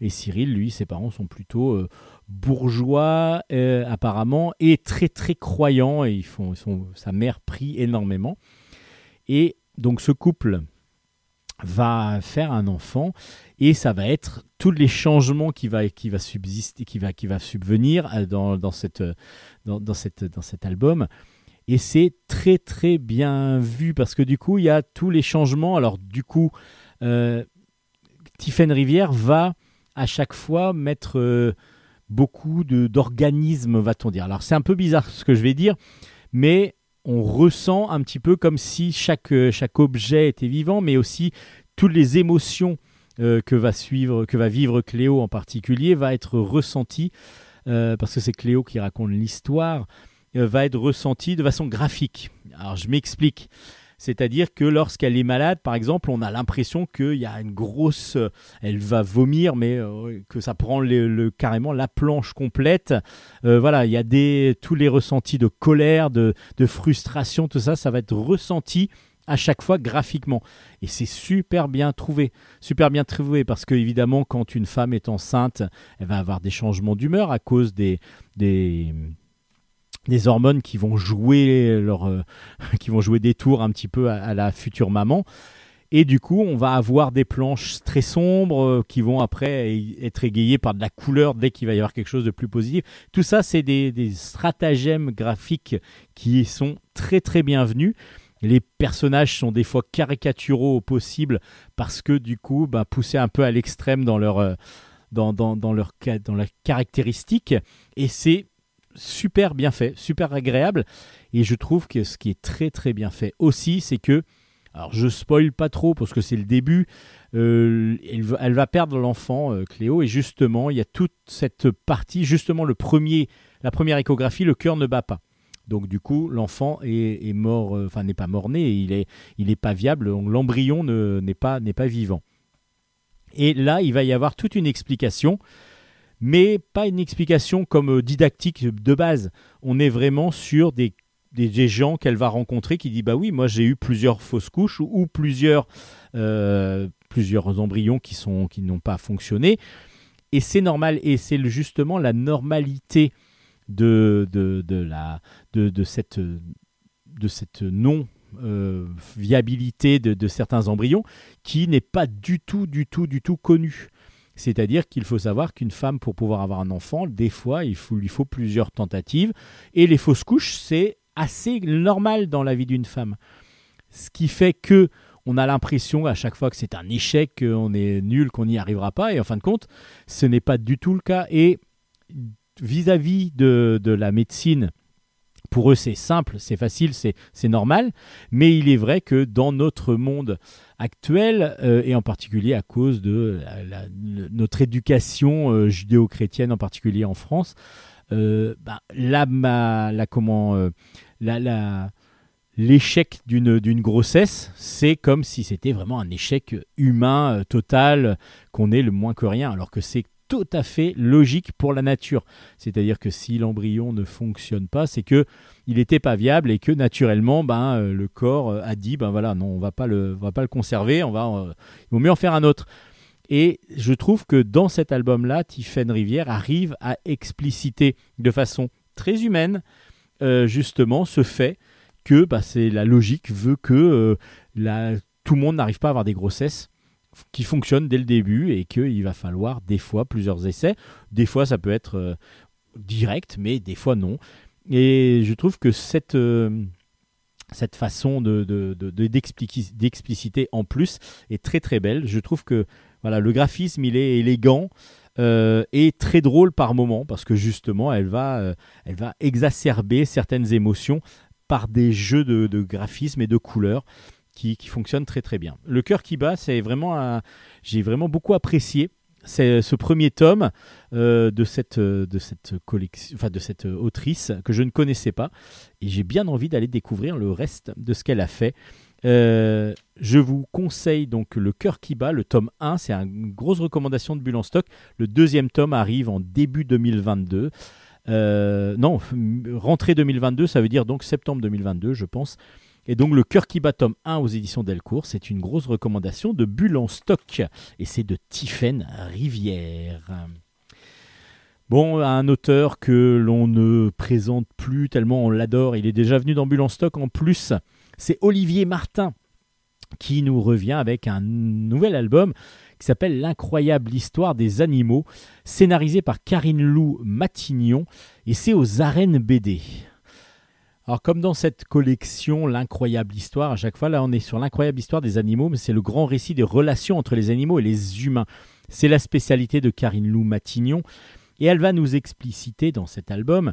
S1: Et Cyril, lui, ses parents sont plutôt bourgeois, apparemment, et très, très croyants. Et ils font, sa mère prie énormément. Et donc, ce couple va faire un enfant et ça va être tous les changements qui va qui va subsister qui va qui va subvenir dans, dans cette dans, cette dans cet album. Et c'est très très bien vu parce que du coup il y a tous les changements. Alors du coup euh, Rivière va à chaque fois mettre euh, beaucoup de d'organismes va-t-on dire. Alors c'est un peu bizarre ce que je vais dire mais on ressent un petit peu comme si chaque, euh, chaque objet était vivant, mais aussi toutes les émotions euh, que, va suivre, que va vivre Cléo en particulier va être ressentie, euh, parce que c'est Cléo qui raconte l'histoire, va être ressentie de façon graphique. Alors je m'explique. C'est-à-dire que lorsqu'elle est malade, par exemple, on a l'impression qu'il y a une grosse... euh, Elle va vomir, mais euh, que ça prend le, carrément la planche complète. Euh, voilà, il y a des, tous les ressentis de colère, de, de frustration, tout ça, ça va être ressenti à chaque fois graphiquement. Et c'est super bien trouvé. Super bien trouvé parce que, évidemment, quand une femme est enceinte, elle va avoir des changements d'humeur à cause des, des, des hormones qui vont jouer leur, euh, qui vont jouer des tours un petit peu à, la future maman. Et du coup, on va avoir des planches très sombres euh, qui vont après être égayées par de la couleur dès qu'il va y avoir quelque chose de plus positif. Tout ça, c'est des, stratagèmes graphiques qui sont très très bienvenus. Les personnages sont des fois caricaturaux au possible parce que du coup, bah, poussés un peu à l'extrême dans leur, euh, dans, dans, dans leur, dans leurs caractéristiques. Et c'est super bien fait, super agréable. Et je trouve que ce qui est très très bien fait aussi, c'est que, alors je spoil pas trop parce que c'est le début, euh, elle, va, perdre l'enfant, euh, Cléo, et justement, il y a toute cette partie, justement le premier, la première échographie, le cœur ne bat pas. Donc du coup, l'enfant est, mort, euh, enfin n'est pas mort-né, il est, il pas viable, donc l'embryon ne- n'est pas, n'est pas vivant. Et là, il va y avoir toute une explication, mais pas une explication comme euh, didactique de base. On est vraiment sur des, des, gens qu'elle va rencontrer qui dit bah oui, moi j'ai eu plusieurs fausses couches ou, plusieurs, euh, plusieurs embryons qui sont qui n'ont pas fonctionné. Et c'est normal, et c'est justement la normalité de, de, de, la, de, de cette, de cette non euh, viabilité de, de certains embryons qui n'est pas du tout, du tout, du tout connue. C'est-à-dire qu'il faut savoir qu'une femme, pour pouvoir avoir un enfant, des fois, il lui faut plusieurs tentatives. Et les fausses couches, c'est assez normal dans la vie d'une femme. Ce qui fait que on a l'impression à chaque fois que c'est un échec, qu'on est nul, qu'on n'y arrivera pas. Et en fin de compte, ce n'est pas du tout le cas. Et vis-à-vis de, la médecine, pour eux, c'est simple, c'est facile, c'est normal. Mais il est vrai que dans notre monde actuel, euh, et en particulier à cause de notre éducation euh, judéo-chrétienne, en particulier en France, euh, bah, comment, euh, l'échec d'une d'une grossesse, c'est comme si c'était vraiment un échec humain total, qu'on est le moins que rien, alors que c'est tout à fait logique pour la nature. C'est-à-dire que si l'embryon ne fonctionne pas, c'est que il n'était pas viable et que naturellement, ben, euh, le corps euh, a dit, ben voilà, non, on va pas le, va pas le conserver, on va, euh, il vaut mieux en faire un autre. Et je trouve que dans cet album-là, Tiphaine Rivière arrive à expliciter de façon très humaine, justement, ce fait que bah, c'est la logique veut que la- tout le monde n'arrive pas à avoir des grossesses qui fonctionnent dès le début et qu'il va falloir des fois plusieurs essais. Des fois, ça peut être euh, direct, mais des fois non. Et je trouve que cette, euh, cette façon de, d'expliciter en plus est très très belle. Je trouve que voilà, le graphisme, il est élégant. euh, et très drôle par moment parce que justement elle va, elle va exacerber certaines émotions par des jeux de, de graphisme et de couleurs qui, fonctionnent très très bien. Le cœur qui bat, c'est vraiment un- j'ai vraiment beaucoup apprécié c'est ce premier tome euh, de cette euh, de cette collection, enfin de cette euh, autrice que je ne connaissais pas, et j'ai bien envie d'aller découvrir le reste de ce qu'elle a fait. Euh, je vous conseille donc Le cœur qui bat, le tome 1, c'est une grosse recommandation de Bulle en stock. Le deuxième tome arrive en début 2022. Euh, non, rentrée 2022, ça veut dire donc septembre 2022, je pense. Et donc Le cœur qui bat, tome 1 aux éditions Delcourt, c'est une grosse recommandation de Bulle stock. Et c'est de Tiphaine Rivière. Bon, un auteur que l'on ne présente plus tellement on l'adore, il est déjà venu en stock en plus, c'est Olivier Martin qui nous revient avec un nouvel album qui s'appelle L'incroyable histoire des animaux, scénarisé par Karine Lou Matignon, et c'est aux arènes BD. Alors comme dans cette collection L'incroyable histoire, à chaque fois là on est sur l'incroyable histoire des animaux, mais c'est le grand récit des relations entre les animaux et les humains. C'est la spécialité de Karine Lou Matignon, et elle va nous expliciter dans cet album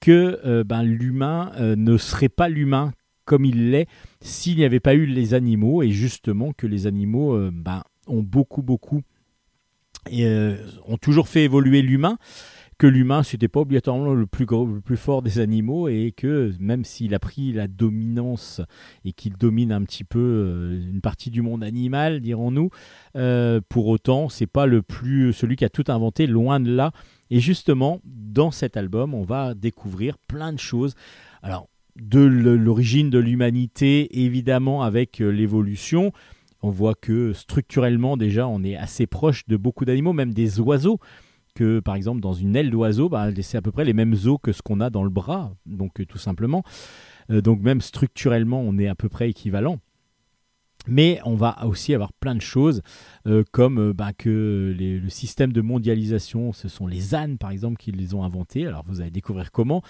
S1: que euh, ben, l'humain euh, ne serait pas l'humain comme il l'est s'il n'y avait pas eu les animaux, et justement que les animaux euh, ben, ont beaucoup, beaucoup, ont toujours fait évoluer l'humain, que l'humain, c'était pas obligatoirement le plus, gros, le plus fort des animaux, et que même s'il a pris la dominance et qu'il domine un petit peu euh, une partie du monde animal, dirons-nous, euh, pour autant, c'est pas le plus celui qui a tout inventé, loin de là. Et justement, dans cet album, on va découvrir plein de choses. Alors, de l'origine de l'humanité, évidemment, avec euh, l'évolution. On voit que structurellement, déjà, on est assez proche de beaucoup d'animaux, même des oiseaux. Que par exemple, dans une aile d'oiseau, bah, c'est à peu près les mêmes os que ce qu'on a dans le bras, donc euh, tout simplement. Euh, donc, même structurellement, on est à peu près équivalent. Mais on va aussi avoir plein de choses, euh, comme euh, bah, que le système de mondialisation, ce sont les ânes, par exemple, qui les ont inventés. Alors, vous allez découvrir comment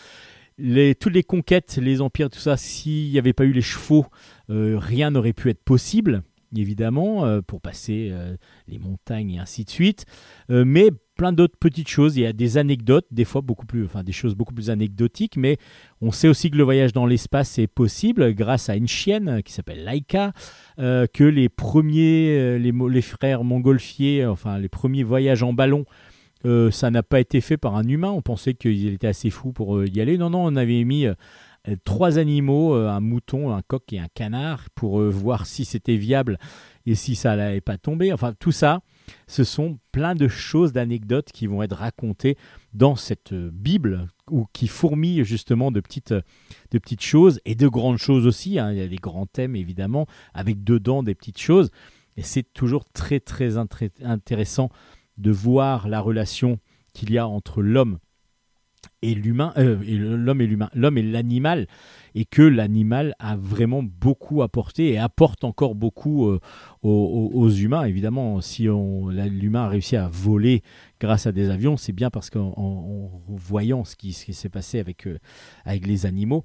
S1: les, toutes les conquêtes, les empires, tout ça, s'il n'y avait pas eu les chevaux, rien n'aurait pu être possible, évidemment, pour passer les montagnes et ainsi de suite. Mais plein d'autres petites choses. Il y a des anecdotes, des fois beaucoup plus, enfin des choses beaucoup plus anecdotiques, mais on sait aussi que le voyage dans l'espace est possible grâce à une chienne euh, qui s'appelle Laika, euh, que les premiers, euh, les, frères montgolfiers, enfin les premiers voyages en ballon euh, ça n'a pas été fait par un humain. On pensait qu'il était assez fou pour euh, y aller. Non, non, on avait mis euh, euh, trois animaux, euh, un mouton, un coq et un canard, pour euh, voir si c'était viable et si ça n'allait pas tomber. Enfin, tout ça, ce sont plein de choses, d'anecdotes qui vont être racontées dans cette euh, Bible, ou qui fourmille justement de petites, euh, de petites choses et de grandes choses aussi. hein. Il y a des grands thèmes, évidemment, avec dedans des petites choses. Et c'est toujours très, très intéressant de voir la relation qu'il y a entre l'homme et l'humain, euh, l'homme et l'humain, l'homme et l'animal, et que l'animal a vraiment beaucoup apporté et apporte encore beaucoup euh, aux, humains. Évidemment, si l'humain a réussi à voler grâce à des avions, c'est bien parce qu'en en- en voyant ce qui, s'est passé avec, euh, les animaux.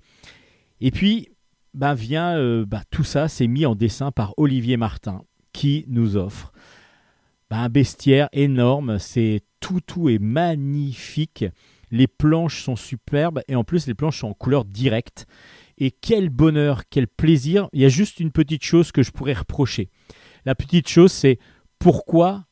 S1: Et puis, ben vient, ben, tout ça, c'est mis en dessin par Olivier Martin, qui nous offre ben, un bestiaire énorme. C'est tout, tout est magnifique. Les planches sont superbes et en plus les planches sont en couleur directe. Et quel bonheur, quel plaisir. Il y a juste une petite chose que je pourrais reprocher. La petite chose, c'est pourquoi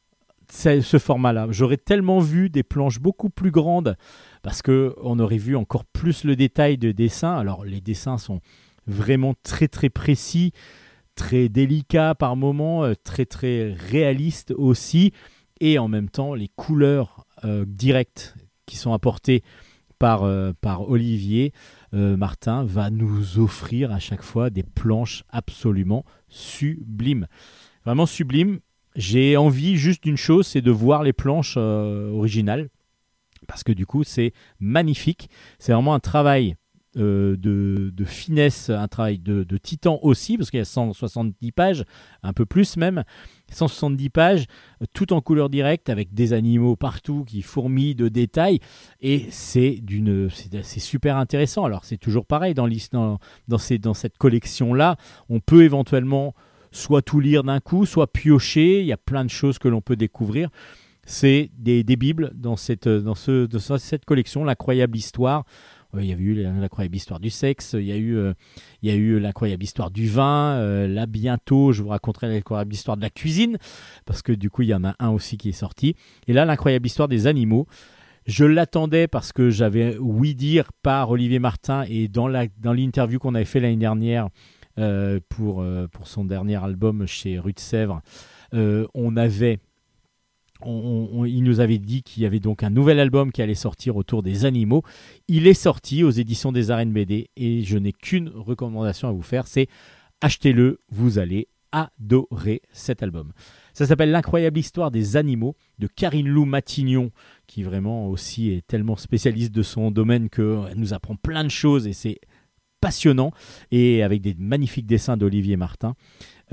S1: ce format-là. J'aurais tellement vu des planches beaucoup plus grandes parce que on aurait vu encore plus le détail de dessin. Alors les dessins sont vraiment très très précis, très délicat par moments, euh, très très réaliste aussi, et en même temps les couleurs euh, directes qui sont apportées par, euh, Olivier euh, Martin va nous offrir à chaque fois des planches absolument sublimes. Vraiment sublimes. J'ai envie juste d'une chose, c'est de voir les planches euh, originales. Parce que du coup, c'est magnifique. C'est vraiment un travail de, de finesse, un travail de, de titan aussi, parce qu'il y a 170 pages, un peu plus même. 170 pages, euh, tout en couleur directe, avec des animaux partout qui fourmillent de détails. Et c'est d'une, c'est super intéressant. Alors, c'est toujours pareil dans, dans, dans, dans cette collection-là. On peut éventuellement soit tout lire d'un coup, soit piocher. Il y a plein de choses que l'on peut découvrir. C'est des, des bibles dans cette, dans ce, dans cette collection, l'incroyable histoire. Il y a eu l'incroyable histoire du sexe, il y a eu, euh, il y a eu l'incroyable histoire du vin. euh, là, bientôt, je vous raconterai l'incroyable histoire de la cuisine, parce que du coup, il y en a un aussi qui est sorti. Et là, l'incroyable histoire des animaux. Je l'attendais parce que j'avais oui dire par Olivier Martin et dans la dans l'interview qu'on avait fait l'année dernière euh, pour pour son dernier album chez Rue de Sèvres, on avait il nous avait dit qu'il y avait donc un nouvel album qui allait sortir autour des animaux. Il est sorti aux éditions des Arènes BD et je n'ai qu'une recommandation à vous faire, c'est achetez-le, vous allez adorer cet album. Ça s'appelle L'incroyable histoire des animaux de Karine Lou Matignon, qui vraiment aussi est tellement spécialiste de son domaine qu'elle nous apprend plein de choses et c'est passionnant et avec des magnifiques dessins d'Olivier Martin.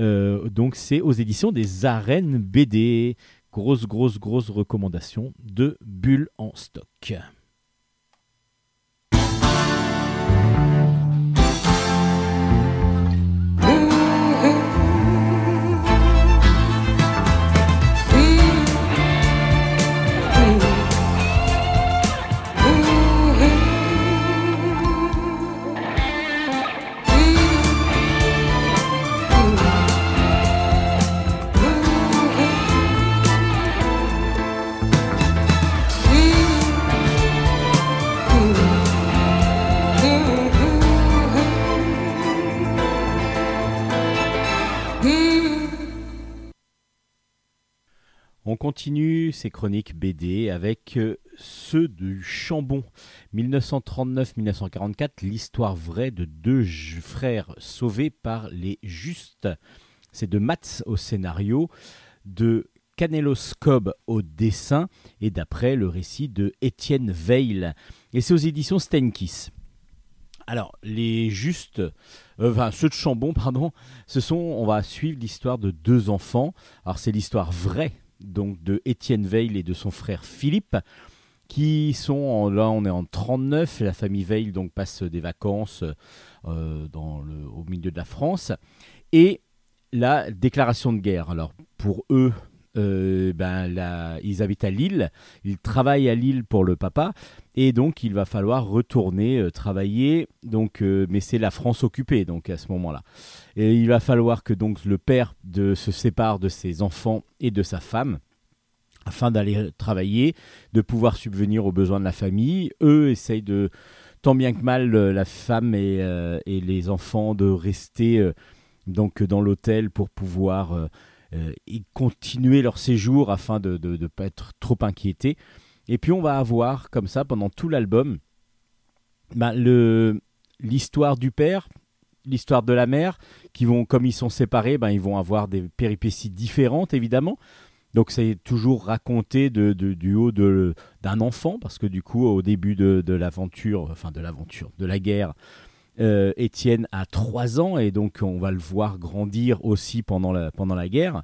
S1: Euh, donc c'est aux éditions des Arènes BD. Grosse, grosse, grosse recommandation de Bulle en stock. On continue ces chroniques BD avec euh, ceux du Chambon. 1939-1944, l'histoire vraie de deux frères sauvés par les justes. C'est de Mats au scénario, de Canelos au dessin et d'après le récit de Étienne Veil. Et c'est aux éditions Steinkiss. Alors, les justes, euh, enfin ceux de Chambon, pardon, ce sont, on va suivre l'histoire de deux enfants. Alors c'est l'histoire vraie, donc de Étienne Veil et de son frère Philippe, qui sont, là on est en 39, la famille Veil donc passe des vacances euh, au milieu de la France, et la déclaration de guerre. Alors pour eux, euh, ben, là, ils habitent à Lille, ils travaillent à Lille pour le papa, et donc il va falloir retourner euh, travailler, donc, euh, mais c'est la France occupée donc à ce moment-là. Et il va falloir que donc le père de, se sépare de ses enfants et de sa femme afin d'aller travailler, de pouvoir subvenir aux besoins de la famille. Eux essayent de, tant bien que mal, la femme et, et les enfants de rester donc dans l'hôtel pour pouvoir euh, y continuer leur séjour afin de ne pas être trop inquiétés. Et puis on va avoir comme ça pendant tout l'album bah, l'histoire du père, l'histoire de la mère, qui vont, comme ils sont séparés, ben, ils vont avoir des péripéties différentes évidemment. Donc c'est toujours raconté de, du haut d'un enfant, parce que du coup au début de, de l'aventure, enfin de l'aventure, de la guerre, Étienne a 3 ans et donc on va le voir grandir aussi pendant la, pendant la guerre.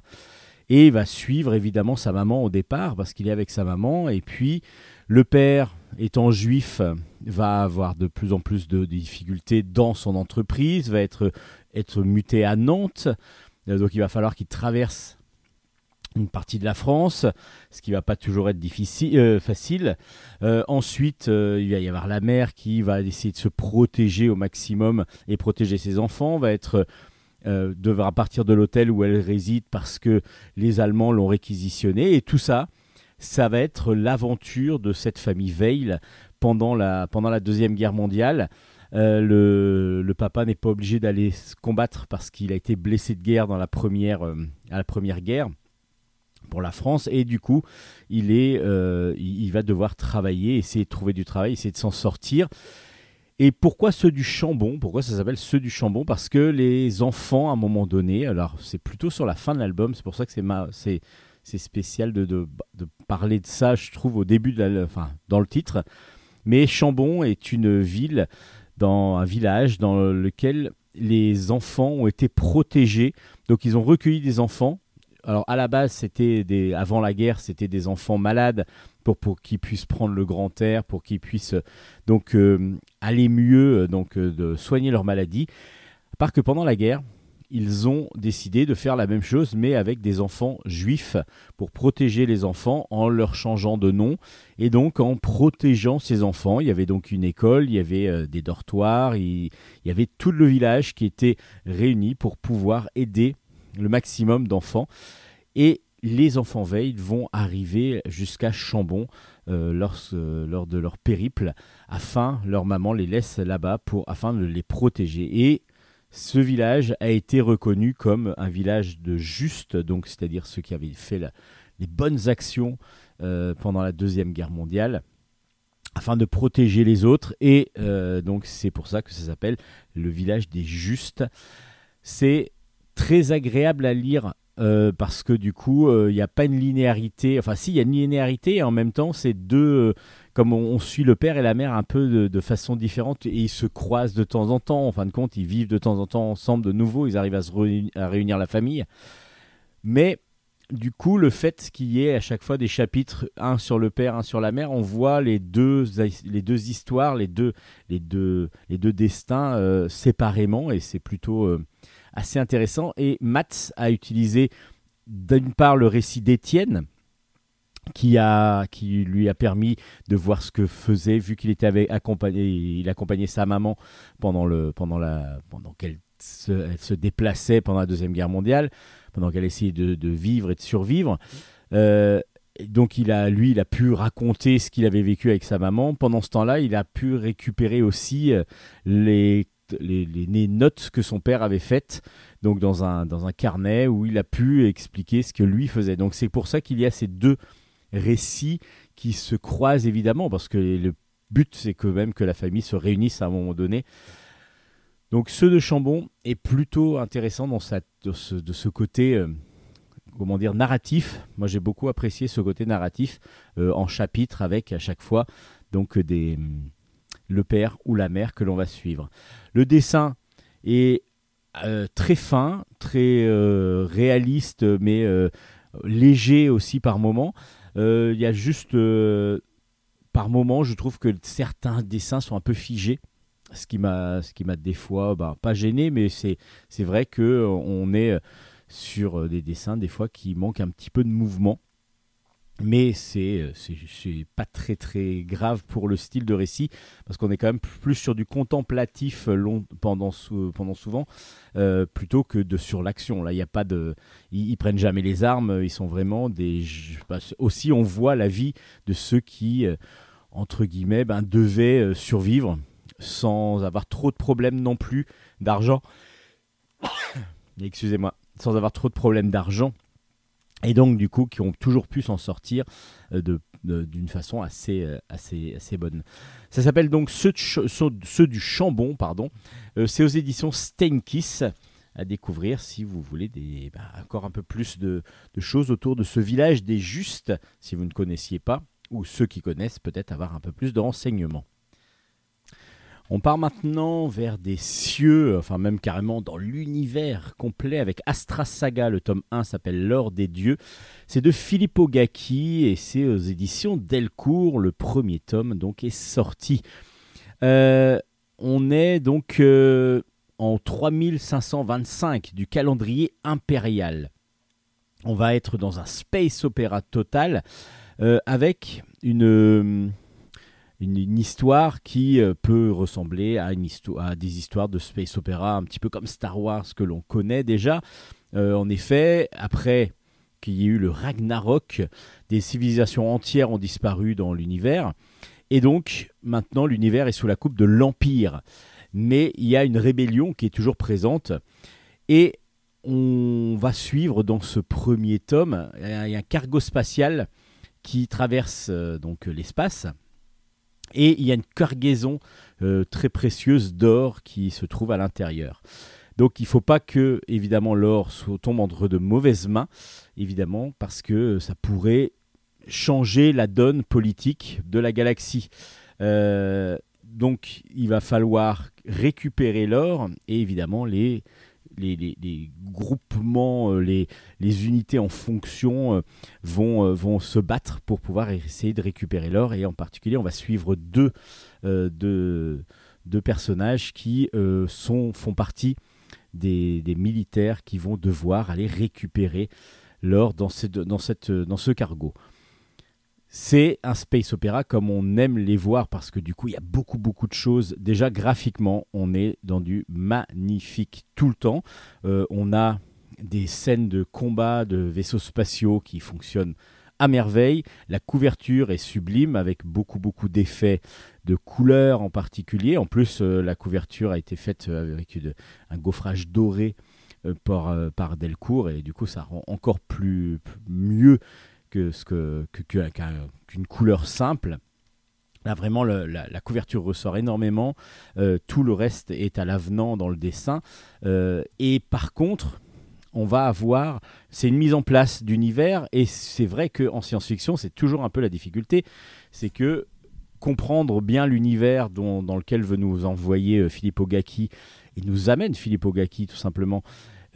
S1: Et il va suivre évidemment sa maman au départ parce qu'il est avec sa maman. Et puis le père, étant juif, va avoir de plus en plus de, difficultés dans son entreprise, va être, être muté à Nantes. Euh, Donc il va falloir qu'il traverse une partie de la France, ce qui va pas toujours être difficile, euh, facile. Euh, ensuite, euh, il va y avoir la mère qui va essayer de se protéger au maximum et protéger ses enfants, va être devra partir de l'hôtel où elle réside parce que les Allemands l'ont réquisitionné. Et tout ça, ça va être l'aventure de cette famille Veil pendant la deuxième guerre mondiale. Le, papa n'est pas obligé d'aller se combattre parce qu'il a été blessé de guerre dans la à la première guerre pour la France et du coup il est euh, il, va devoir travailler essayer de trouver du travail essayer de s'en sortir et pourquoi ceux du Chambon? Pourquoi ça s'appelle ceux du Chambon? Parce que les enfants, à un moment donné, alors c'est plutôt sur la fin de l'album, c'est pour ça que c'est ma- c'est c'est spécial de, de, de parler de ça, je trouve, au début, de la, enfin, dans le titre. Mais Chambon est une ville, dans un village dans lequel les enfants ont été protégés. Donc ils ont recueilli des enfants. Alors à la base, c'était des, avant la guerre, c'était des enfants malades pour, pour qu'ils puissent prendre le grand air, pour qu'ils puissent donc euh, aller mieux, euh, donc euh, de soigner leur maladie. À part que pendant la guerre, ils ont décidé de faire la même chose, mais avec des enfants juifs, pour protéger les enfants en leur changeant de nom, et donc en protégeant ces enfants. Il y avait donc une école, il y avait des dortoirs, il y avait tout le village qui était réuni pour pouvoir aider le maximum d'enfants. Et les enfants veilles vont arriver jusqu'à Chambon euh, lors, euh, lors de leur périple, afin, leur maman les laisse là-bas pour, afin de les protéger. Et ce village a été reconnu comme un village de juste, donc c'est-à-dire ceux qui avaient fait les bonnes actions euh, pendant la Deuxième Guerre mondiale, afin de protéger les autres. Et donc c'est pour ça que ça s'appelle le village des justes. C'est très agréable à lire euh, parce que du coup, euh, il n'y a pas une linéarité. Enfin, si, il y a une linéarité et en même temps, c'est deux. euh, comme on, suit le père et la mère un peu de, façon différente et ils se croisent de temps en temps. En fin de compte, ils vivent de temps en temps ensemble de nouveau. Ils arrivent à, se réuni- à réunir la famille. Mais du coup, le fait qu'il y ait à chaque fois des chapitres, un sur le père, un sur la mère, on voit les deux, les deux histoires, les deux, les deux, les deux destins euh, séparément et c'est plutôt euh, assez intéressant. Et Mats a utilisé d'une part le récit d'Étienne, qui, a, qui lui a permis de voir ce que faisait, vu qu'il était avec, accompagné, il accompagnait sa maman pendant, le, pendant, la, pendant qu'elle se, se déplaçait pendant la Deuxième Guerre mondiale, pendant qu'elle essayait de, vivre et de survivre. Euh, donc il a, lui, il a pu raconter ce qu'il avait vécu avec sa maman. Pendant ce temps-là, il a pu récupérer aussi euh, les, les, notes que son père avait faites donc dans un, dans un carnet où il a pu expliquer ce que lui faisait. Donc c'est pour ça qu'il y a ces deux récits qui se croisent évidemment, parce que le but c'est quand même que la famille se réunisse à un moment donné. Donc ceux de Chambon est plutôt intéressant dans de, ce, de ce côté, euh, comment dire, narratif. Moi j'ai beaucoup apprécié ce côté narratif euh, en chapitre avec à chaque fois donc des, le père ou la mère que l'on va suivre. Le dessin est euh, très fin, très euh, réaliste, mais euh, léger aussi par moment. Il y a juste par moment, je trouve que certains dessins sont un peu figés. Ce qui m'a, ce qui m'a des fois, bah, pas gêné, mais c'est, c'est vrai que on est sur des dessins des fois qui manquent un petit peu de mouvement. Mais euh, c'est, pas très très grave pour le style de récit, parce qu'on est quand même plus sur du contemplatif euh, long, pendant, pendant souvent, euh, plutôt que de sur l'action. Là, il a pas de, ils, ils prennent jamais les armes. Ils sont vraiment des. aussi, on voit la vie de ceux qui, entre guillemets, ben, devaient survivre sans avoir trop de problèmes non plus d'argent. Excusez-moi, sans avoir trop de problèmes d'argent. Et donc, du coup, qui ont toujours pu s'en sortir euh, d'une façon assez, euh, assez, assez bonne. Ça s'appelle donc Ceux, du Chambon, pardon. Euh, C'est aux éditions Steinkiss à découvrir si vous voulez bah, encore un peu plus de choses autour de ce village des Justes, si vous ne connaissiez pas, ou ceux qui connaissent peut-être avoir un peu plus de renseignements. On part maintenant vers des cieux, enfin même carrément dans l'univers complet avec Astra Saga. Le tome 1 s'appelle L'or des dieux. C'est de Filippo Gacchi et c'est aux éditions Delcourt. Le premier tome donc est sorti. Euh, on est donc euh, en 3525 du calendrier impérial. On va être dans un space opéra total euh, avec une, une, histoire qui euh, peut ressembler à, des histoires de space opéra un petit peu comme Star Wars que l'on connaît déjà. Euh, en effet, après qu'il y ait eu le Ragnarok, des civilisations entières ont disparu dans l'univers. Et donc, maintenant, l'univers est sous la coupe de l'Empire. mais il y a une rébellion qui est toujours présente. Et on va suivre dans ce premier tome, un cargo spatial qui traverse euh, donc l'espace. Et il y a une cargaison euh, très précieuse d'or qui se trouve à l'intérieur. Donc il ne faut pas que, évidemment, l'or tombe entre de mauvaises mains, évidemment, parce que ça pourrait changer la donne politique de la galaxie. Euh, donc il va falloir récupérer l'or et évidemment les, les, groupements, euh, les, unités en fonction euh, vont, euh, vont se battre pour pouvoir essayer de récupérer l'or. Et en particulier, on va suivre deux, personnages qui font partie des, militaires qui vont devoir aller récupérer l'or dans ce cargo. C'est un space opéra comme on aime les voir parce que du coup il y a beaucoup beaucoup de choses. Déjà graphiquement on est dans du magnifique tout le temps. Euh, on a des scènes de combat de vaisseaux spatiaux qui fonctionnent à merveille. La couverture est sublime avec beaucoup beaucoup d'effets de couleurs en particulier. En plus euh, la couverture a été faite euh, avec un gaufrage doré par, Delcourt et du coup ça rend encore plus- mieux que ce que que- que- qu'un- qu'une couleur simple. Là, vraiment, la, couverture ressort énormément. Euh, tout le reste est à l'avenant dans le dessin. Euh, et par contre, on va avoir. C'est une mise en place d'univers. Et c'est vrai qu'en science-fiction, c'est toujours un peu la difficulté. C'est que comprendre bien l'univers dans lequel veut nous envoyer euh, Philippe Ogaki, et nous amène Philippe Ogaki tout simplement,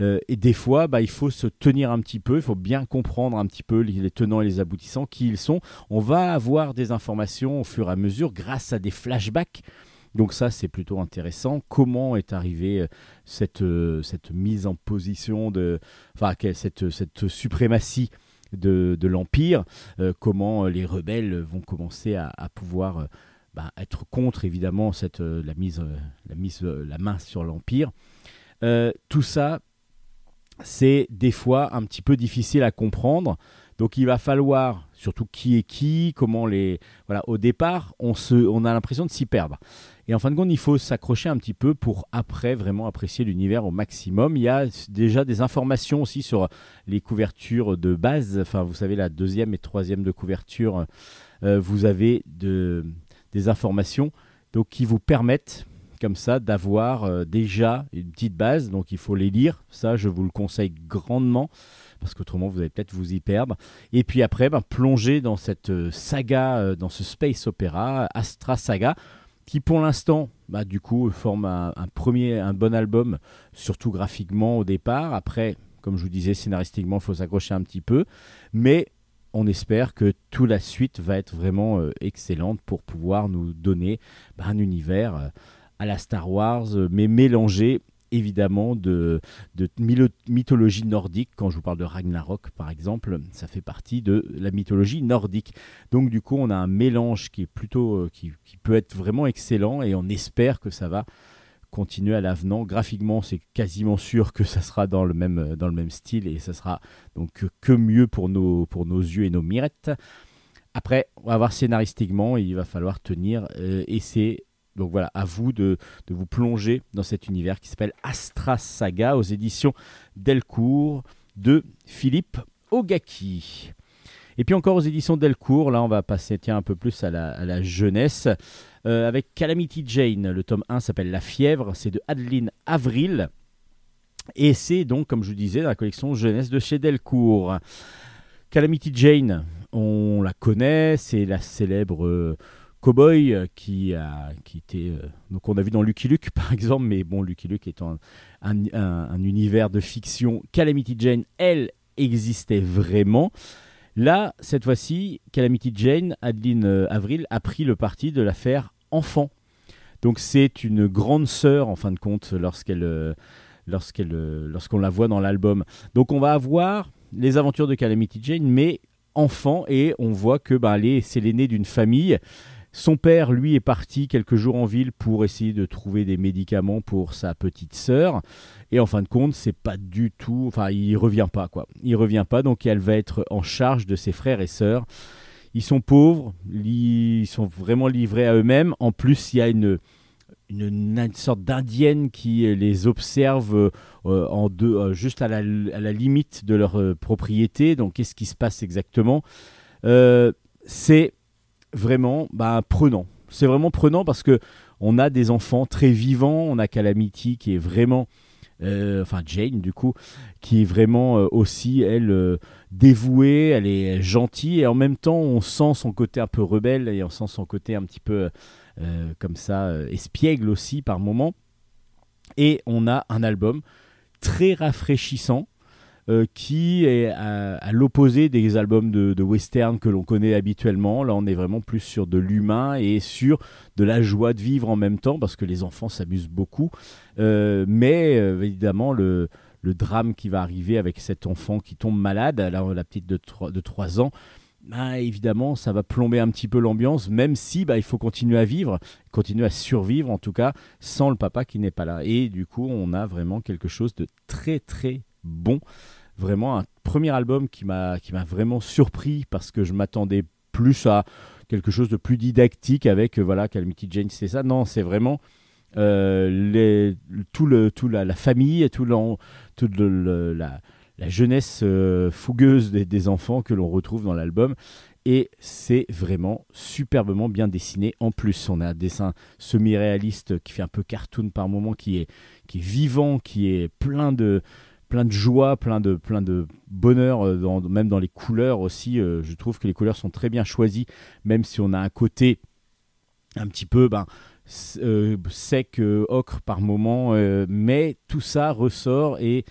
S1: euh, et des fois, bah, il faut se tenir un petit peu, il faut bien comprendre un petit peu les, tenants et les aboutissants, qui ils sont. On va avoir des informations au fur et à mesure grâce à des flashbacks. Donc ça, c'est plutôt intéressant. Comment est arrivée euh, cette, euh, cette mise en position de... Enfin, cette, cette suprématie de, de l'Empire? Comment les rebelles vont commencer à, pouvoir... bah, être contre évidemment cette, la, mise, la mise la main sur l'Empire? Tout ça, c'est des fois un petit peu difficile à comprendre. Donc il va falloir, surtout qui est qui, comment les... Voilà, au départ, on, se, on a l'impression de s'y perdre. Et en fin de compte, il faut s'accrocher un petit peu pour après vraiment apprécier l'univers au maximum. Il y a déjà des informations aussi sur les couvertures de base. Enfin, vous savez, la deuxième et troisième de couverture, euh, vous avez de, des informations donc, qui vous permettent comme ça d'avoir euh, déjà une petite base. Donc il faut les lire. Ça, je vous le conseille grandement parce qu'autrement vous allez peut-être vous y perdre. Et puis après, ben, plonger dans cette euh, saga, euh, dans ce space opéra, Astra Saga, qui pour l'instant, bah, du coup, forme un, premier, un bon album, surtout graphiquement au départ. Après, comme je vous disais, scénaristiquement, il faut s'accrocher un petit peu. Mais on espère que toute la suite va être vraiment excellente pour pouvoir nous donner bah, un univers à la Star Wars, euh, mais mélangé évidemment de, mythologie nordique. Quand je vous parle de Ragnarok, par exemple, ça fait partie de la mythologie nordique. Donc du coup, on a un mélange qui est plutôt, euh, qui, peut être vraiment excellent, et on espère que ça va continuer à l'avenant. Graphiquement, c'est quasiment sûr que ça sera dans le même, euh, dans le même style, et ça sera donc que- mieux pour nos, pour nos yeux et nos mirettes. Après, on va voir scénaristiquement, il va falloir tenir, et c'est donc voilà, à vous de, vous plonger dans cet univers qui s'appelle Astra Saga aux éditions Delcourt de Philippe Ogaki. Et puis encore aux éditions Delcourt, là on va passer tiens, un peu plus à la, à la jeunesse, euh, avec Calamity Jane. Le tome 1 s'appelle La fièvre, c'est de Adeline Avril. Et c'est donc, comme je vous disais, dans la collection jeunesse de chez Delcourt. Calamity Jane, on la connaît, c'est la célèbre euh, cowboy euh, qui a qui était euh, donc on a vu dans Lucky Luke par exemple mais bon Lucky Luke étant un, un- un- un univers de fiction Calamity Jane elle existait vraiment. Là cette fois-ci Calamity Jane Adeline euh, Avril a pris le parti de la faire enfant. Donc c'est une grande sœur en fin de compte lorsqu'elle lorsqu'elle lorsqu'on la voit dans l'album. Donc on va avoir les aventures de Calamity Jane mais enfant et on voit que bah, c'est l'aînée d'une famille son père, lui, est parti quelques jours en ville pour essayer de trouver des médicaments pour sa petite sœur. Et en fin de compte, c'est pas du tout. Enfin, il revient pas, quoi. Il revient pas, donc elle va être en charge de ses frères et sœurs. Ils sont pauvres, ils sont vraiment livrés à eux-mêmes. En plus, il y a une, une, sorte d'indienne qui les observe euh, euh, juste à la, à la limite de leur euh, propriété. Donc, qu'est-ce qui se passe exactement? C'est vraiment bah, prenant. C'est vraiment prenant parce que on a des enfants très vivants. On a Calamity qui est vraiment, euh, enfin Jane du coup, qui est vraiment euh, aussi elle euh, dévouée. Elle est gentille et en même temps on sent son côté un peu rebelle et on sent son côté un petit peu comme ça espiègle aussi par moment. Et on a un album très rafraîchissant euh, qui est à, l'opposé des albums de, western que l'on connaît habituellement. Là, on est vraiment plus sur de l'humain et sur de la joie de vivre en même temps parce que les enfants s'amusent beaucoup. Euh, mais euh, évidemment, le, drame qui va arriver avec cet enfant qui tombe malade, la petite de 3, de 3 ans, bah, évidemment, ça va plomber un petit peu l'ambiance, même si bah, il faut continuer à vivre, continuer à survivre en tout cas, sans le papa qui n'est pas là. Et du coup, on a vraiment quelque chose de très très bon. Vraiment un premier album qui m'a vraiment surpris parce que je m'attendais plus à quelque chose de plus didactique avec euh, voilà Calamity Jane c'est ça. Non, c'est vraiment euh, les, tout le tout la, famille, tout toute le- le- la, la jeunesse euh, fougueuse des, des enfants que l'on retrouve dans l'album. Et c'est vraiment superbement bien dessiné. En plus, on a un dessin semi-réaliste qui fait un peu cartoon par moment, qui est, qui est vivant, qui est plein de, plein de joie, plein de, plein de bonheur, euh, même dans les couleurs aussi. euh, je trouve que les couleurs sont très bien choisies, même si on a un côté un petit peu ben, euh, sec, ocre par moment. mais tout ça ressort et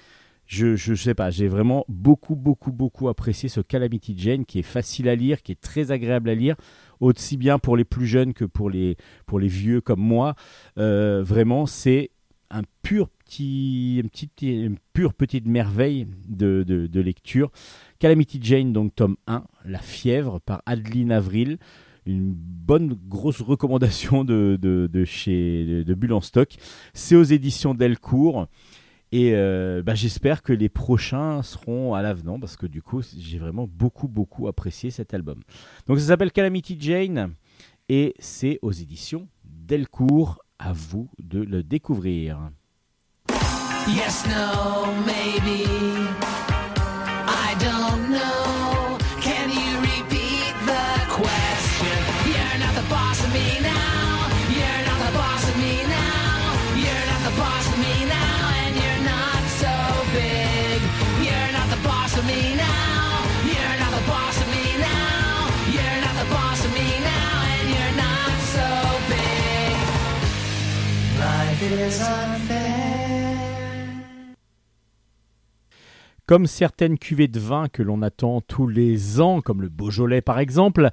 S1: je, je sais pas, j'ai vraiment beaucoup, beaucoup, beaucoup apprécié ce Calamity Jane qui est facile à lire, qui est très agréable à lire, aussi bien pour les plus jeunes que pour les, pour les vieux comme moi. Vraiment, c'est un pur une, petite, pure petite merveille de, lecture. Calamity Jane, donc tome 1, La fièvre par Adeline Avril. Une bonne grosse recommandation de, de, chez de Bulle en stock. C'est aux éditions Delcourt. Et euh, bah, j'espère que les prochains seront à l'avenant parce que du coup, j'ai vraiment beaucoup, beaucoup apprécié cet album. Donc ça s'appelle Calamity Jane et c'est aux éditions Delcourt. À vous de le découvrir.
S7: Yes, no, maybe. I don't know. Can you repeat the question? You're not the boss of me now. You're not the boss of me now. You're not the boss of me now. And you're not so big. You're not the boss of me now. You're not the boss of me now. You're not the boss of me now. And you're not so big. Life is unfair.
S1: Comme certaines cuvées de vin que l'on attend tous les ans, comme le Beaujolais par exemple,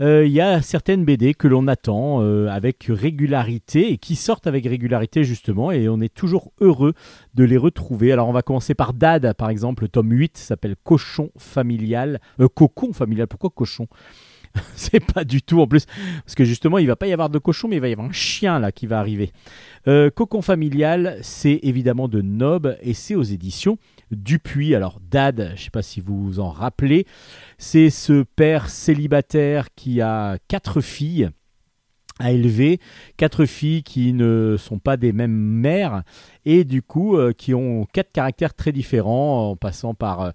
S1: euh, il y a certaines BD que l'on attend euh, avec régularité et qui sortent avec régularité justement et on est toujours heureux de les retrouver. Alors on va commencer par Dad par exemple, le tome 8 s'appelle Cochon familial. Euh, cocon familial, pourquoi cochon? C'est pas du tout en plus parce que justement il va pas y avoir de cochon mais il va y avoir un chien là qui va arriver. Euh, Cocon familial, c'est évidemment de Nob et c'est aux éditions Dupuis. Alors Dad, je sais pas si vous vous en rappelez, c'est ce père célibataire qui a quatre filles à élever, quatre filles qui ne sont pas des mêmes mères et du coup euh, qui ont quatre caractères très différents en passant par euh,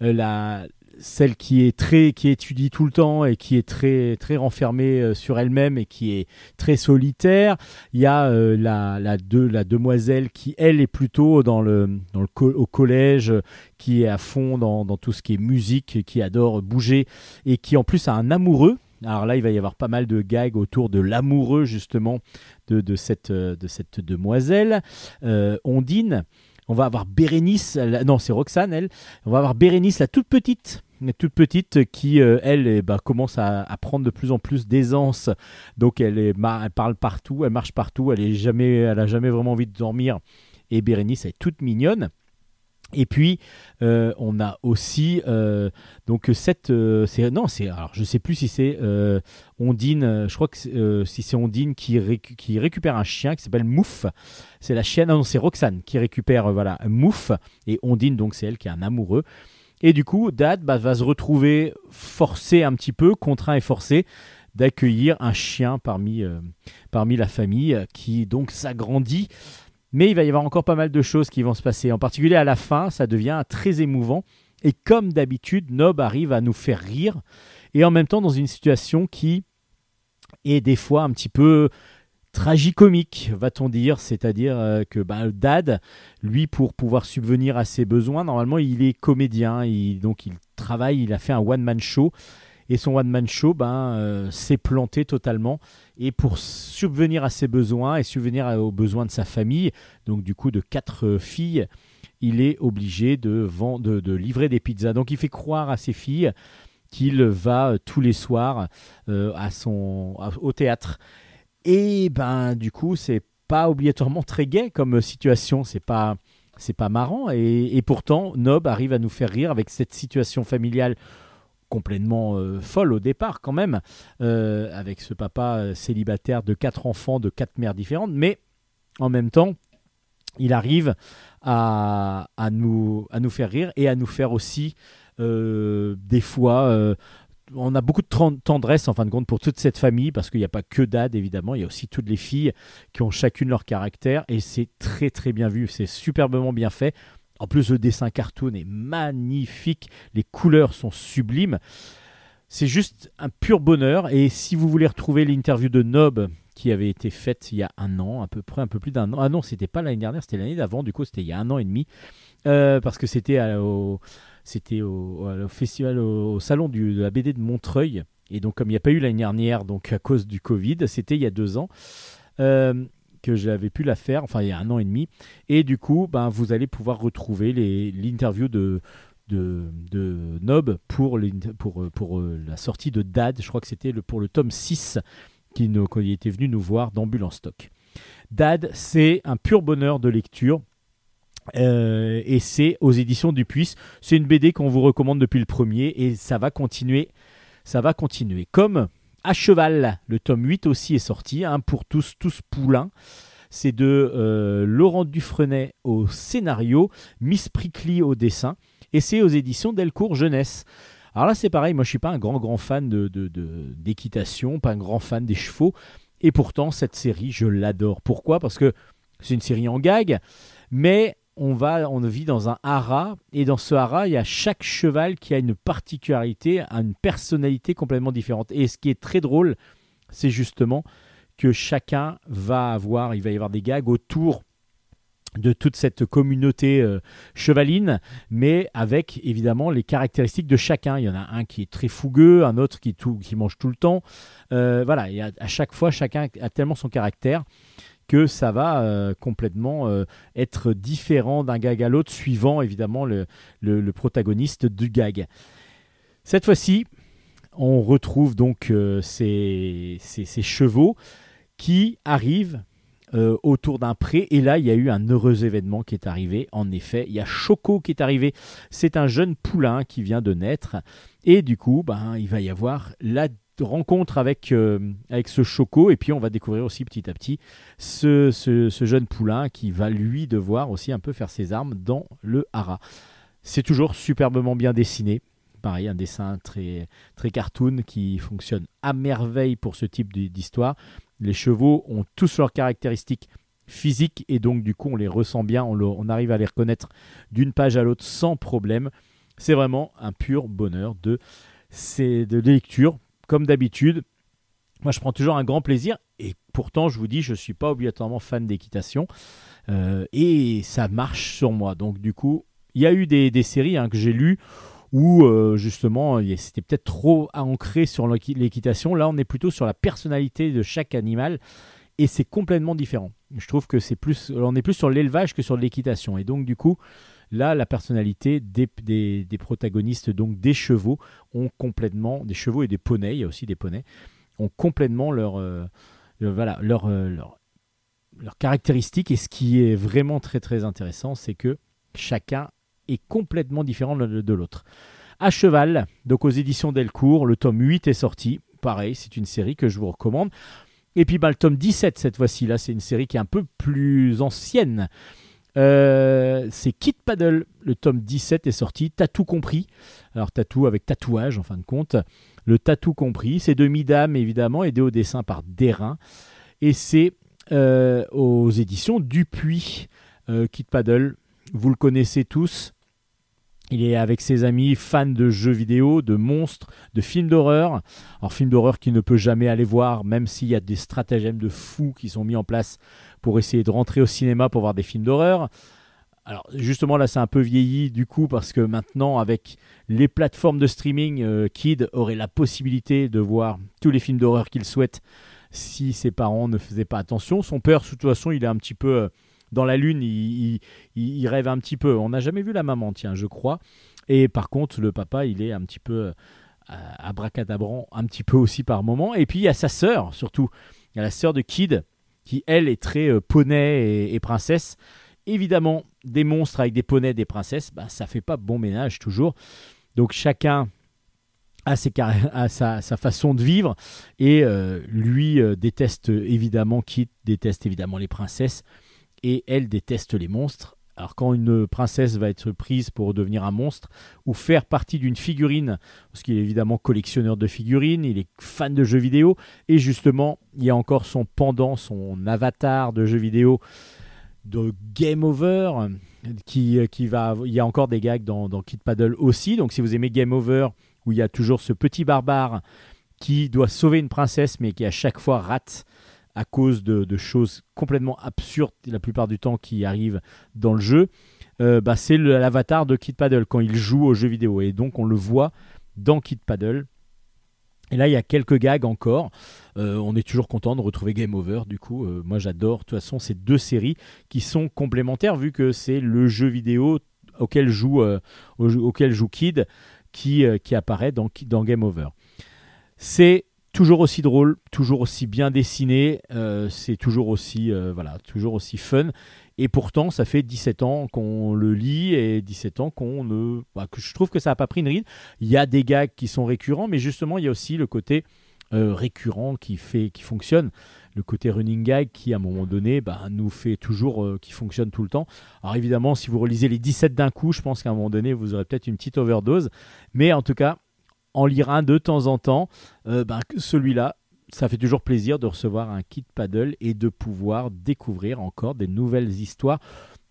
S1: la celle qui est très qui étudie tout le temps et qui est très très renfermée euh, sur elle-même et qui est très solitaire il y a euh, la, la, de- la demoiselle qui, elle, est plutôt dans le, dans le au collège, qui est à fond dans, dans tout ce qui est musique, qui adore bouger et qui, en plus, a un amoureux. Alors là, il va y avoir pas mal de gags autour de l'amoureux, justement, de, de, cette, euh, de cette demoiselle. Euh, Ondine. On va avoir Bérénice, non, c'est Roxane, elle. On va avoir Bérénice, la toute petite. Toute petite qui, euh, elle, eh ben, commence à, prendre de plus en plus d'aisance donc elle, parle partout, elle marche partout, elle est jamais, elle a jamais vraiment envie de dormir. Et Bérénice est toute mignonne. Et puis euh, on a aussi euh, donc cette, c'est non c'est alors je sais plus si c'est Ondine, je crois que si c'est Ondine qui, récu- qui récupère un chien qui s'appelle Mouf. C'est la chienne, non c'est Roxane qui récupère voilà Mouf et Ondine donc c'est elle qui est un amoureux. Et du coup, Dad bah, va se retrouver forcé un petit peu, contraint et forcé, d'accueillir un chien parmi, euh, parmi la famille euh, qui donc s'agrandit. Mais il va y avoir encore pas mal de choses qui vont se passer. En particulier à la fin, ça devient très émouvant. Et comme d'habitude, Nob arrive à nous faire rire. Et en même temps, dans une situation qui est des fois un petit peu tragicomique, va-t-on dire. C'est-à-dire euh, que bah, Dad, lui, pour pouvoir subvenir à ses besoins, normalement, il est comédien. Il, donc, il travaille, il a fait un one-man show. Et son one-man show ben, euh, s'est planté totalement. Et pour subvenir à ses besoins et subvenir aux besoins de sa famille, donc du coup de quatre euh, filles, il est obligé de, de, livrer des pizzas. Donc il fait croire à ses filles qu'il va tous les soirs à son, au théâtre. Et ben du coup, c'est pas obligatoirement très gai comme situation. C'est pas pas marrant. Et, pourtant, Nob arrive à nous faire rire avec cette situation familiale complètement euh, folle au départ quand même, euh, avec ce papa euh, célibataire de quatre enfants de quatre mères différentes. Mais en même temps, il arrive à, nous, faire rire et à nous faire aussi des fois... on a beaucoup de tendresse en fin de compte pour toute cette famille parce qu'il n'y a pas que Dad évidemment, il y a aussi toutes les filles qui ont chacune leur caractère et c'est très très bien vu, c'est superbement bien fait. En plus le dessin cartoon est magnifique, les couleurs sont sublimes. C'est juste un pur bonheur et si vous voulez retrouver l'interview de Nob qui avait été faite il y a un an, à peu près un peu plus d'un an. Ah non, c'était pas l'année dernière, c'était l'année d'avant, du coup c'était il y a un an et demi Euh, parce que c'était à- au c'était au, festival, au, salon de la BD de Montreuil. Et donc, comme il n'y a pas eu l'année dernière, donc à cause du Covid, c'était il y a deux ans euh, que j'avais pu la faire, enfin il y a un an et demi. Et du coup, ben, vous allez pouvoir retrouver l'interview de, de, Nob pour, euh, la sortie de Dad. Je crois que c'était pour le tome 6 qui, nous, était venu nous voir d'Ambulance Stock. Dad, c'est un pur bonheur de lecture. Euh, et c'est aux éditions Dupuis. C'est une BD qu'on vous recommande depuis le premier et ça va continuer. Ça va continuer. Comme À Cheval, le tome 8 aussi est sorti, hein, pour tous, tous poulains. C'est de euh, Laurent Dufresnay au scénario, Miss Prickly au dessin, et c'est aux éditions Delcourt Jeunesse. Alors là, c'est pareil, moi je suis pas un grand grand fan de, de- d'équitation, pas un grand fan des chevaux, et pourtant cette série, je l'adore. Pourquoi? Parce que c'est une série en gag, mais on va, on vit dans un haras, et dans ce haras, il y a chaque cheval qui a une particularité, une personnalité complètement différente. Et ce qui est très drôle, c'est justement que chacun va avoir, il va y avoir des gags autour de toute cette communauté euh, chevaline, mais avec évidemment les caractéristiques de chacun. Il y en a un qui est très fougueux, un autre qui, mange tout le temps. Euh, voilà, à chaque fois, chacun a tellement son caractère que ça va euh, complètement euh, être différent d'un gag à l'autre, suivant évidemment le, protagoniste du gag. Cette fois-ci, on retrouve donc euh, ces, chevaux qui arrivent autour d'un pré. Et là, il y a eu un heureux événement qui est arrivé. En effet, il y a Choco qui est arrivé. C'est un jeune poulain qui vient de naître. Et du coup, ben, il va y avoir la rencontre avec, euh, avec ce Choco. Et puis, on va découvrir aussi petit à petit ce, ce- jeune poulain qui va lui devoir aussi un peu faire ses armes dans le haras. C'est toujours superbement bien dessiné. Pareil, un dessin très, très cartoon qui fonctionne à merveille pour ce type d'histoire. Les chevaux ont tous leurs caractéristiques physiques et donc du coup on les ressent bien, on, on arrive à les reconnaître d'une page à l'autre sans problème. C'est vraiment un pur bonheur de, de lecture. Comme d'habitude, moi je prends toujours un grand plaisir et pourtant je vous dis je ne suis pas obligatoirement fan d'équitation Euh, et ça marche sur moi. Donc du coup il y a eu des, séries hein, que j'ai lues où euh, justement c'était peut-être trop ancré sur l'équi- l'équitation. Là, on est plutôt sur la personnalité de chaque animal et c'est complètement différent. Je trouve que c'est plus, on est plus sur l'élevage que sur l'équitation et donc du coup là, la personnalité des, protagonistes, donc des chevaux, ont complètement des chevaux et des poneys. Il y a aussi des poneys ont complètement leur, euh, leur- voilà euh, caractéristiques et ce qui est vraiment très très intéressant, c'est que chacun est complètement différent de, de l'autre. À cheval, donc aux éditions Delcourt, le tome 8 est sorti. Pareil, c'est une série que je vous recommande. Et puis bah, le tome 17 cette fois-ci, là, c'est une série qui est un peu plus ancienne. Euh, c'est Kid Paddle, le tome 17 est sorti, t'as tout compris. Alors tatou avec tatouage en fin de compte. Le tatou compris, c'est de Midam évidemment, aidé au dessin par Derain. Et c'est euh, aux éditions Dupuis. Euh, Kid Paddle, vous le connaissez tous. Il est avec ses amis fans de jeux vidéo, de monstres, de films d'horreur. Alors film d'horreur qu'il ne peut jamais aller voir, même s'il y a des stratagèmes de fous qui sont mis en place pour essayer de rentrer au cinéma pour voir des films d'horreur. Alors justement là c'est un peu vieilli du coup parce que maintenant avec les plateformes de streaming, euh, Kid aurait la possibilité de voir tous les films d'horreur qu'il souhaite si ses parents ne faisaient pas attention. Son père, de toute façon, il est un petit peu euh, dans la lune, il, rêve un petit peu. On n'a jamais vu la maman, tiens, je crois. Et par contre, le papa, il est un petit peu euh, abracadabrant, un petit peu aussi par moment. Et puis il y a sa sœur, surtout. Il y a la sœur de Kid, qui elle est très euh, poney et, princesse. Évidemment, des monstres avec des poneys, des princesses, bah, ça fait pas bon ménage toujours. Donc chacun a, ses a sa, façon de vivre. Et euh, lui euh, déteste évidemment Kid, déteste évidemment les princesses. Et elle déteste les monstres. Alors quand une princesse va être prise pour devenir un monstre ou faire partie d'une figurine, parce qu'il est évidemment collectionneur de figurines, il est fan de jeux vidéo, et justement il y a encore son pendant, son avatar de jeux vidéo de Game Over, qui, va, il y a encore des gags dans, dans Kid Paddle aussi, donc si vous aimez Game Over, où il y a toujours ce petit barbare qui doit sauver une princesse, mais qui à chaque fois rate à cause de, choses complètement absurdes la plupart du temps qui arrivent dans le jeu, euh, bah, c'est l'avatar de Kid Paddle quand il joue aux jeux vidéo. Et donc on le voit dans Kid Paddle. Et là, il y a quelques gags encore. Euh, on est toujours content de retrouver Game Over. Du coup, Euh, moi j'adore. De toute façon, ces deux séries qui sont complémentaires vu que c'est le jeu vidéo auquel joue, au- Kid qui, qui apparaît dans, dans Game Over. C'est toujours aussi drôle, toujours aussi bien dessiné, euh, c'est toujours aussi euh, voilà, toujours aussi fun. Et pourtant, ça fait 17 ans qu'on le lit et 17 ans qu'on ne, bah, que je trouve que ça n'a pas pris une ride. Il y a des gags qui sont récurrents, mais justement, il y a aussi le côté euh, récurrent qui fait, qui fonctionne. Le côté running gag qui, à un moment donné, bah, nous fait toujours, qui fonctionne tout le temps. Alors évidemment, si vous relisez les 17 d'un coup, je pense qu'à un moment donné, vous aurez peut-être une petite overdose. Mais en tout cas, en lire un de temps en temps, euh, que celui-là, ça fait toujours plaisir de recevoir un kit paddle et de pouvoir découvrir encore des nouvelles histoires,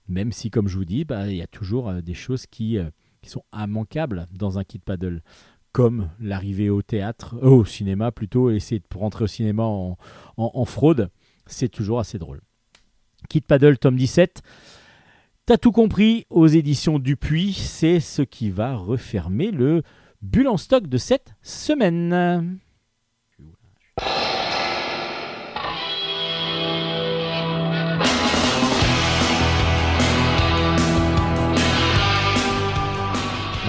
S1: même si, comme je vous dis, bah, il y a toujours euh, des choses qui, euh, qui sont immanquables dans un kit paddle, comme l'arrivée au théâtre, au cinéma plutôt, essayer de rentrer au cinéma en fraude, c'est toujours assez drôle. Kit paddle, tome 17. T'as tout compris aux éditions Dupuis, c'est ce qui va refermer le bulle en stock de cette semaine.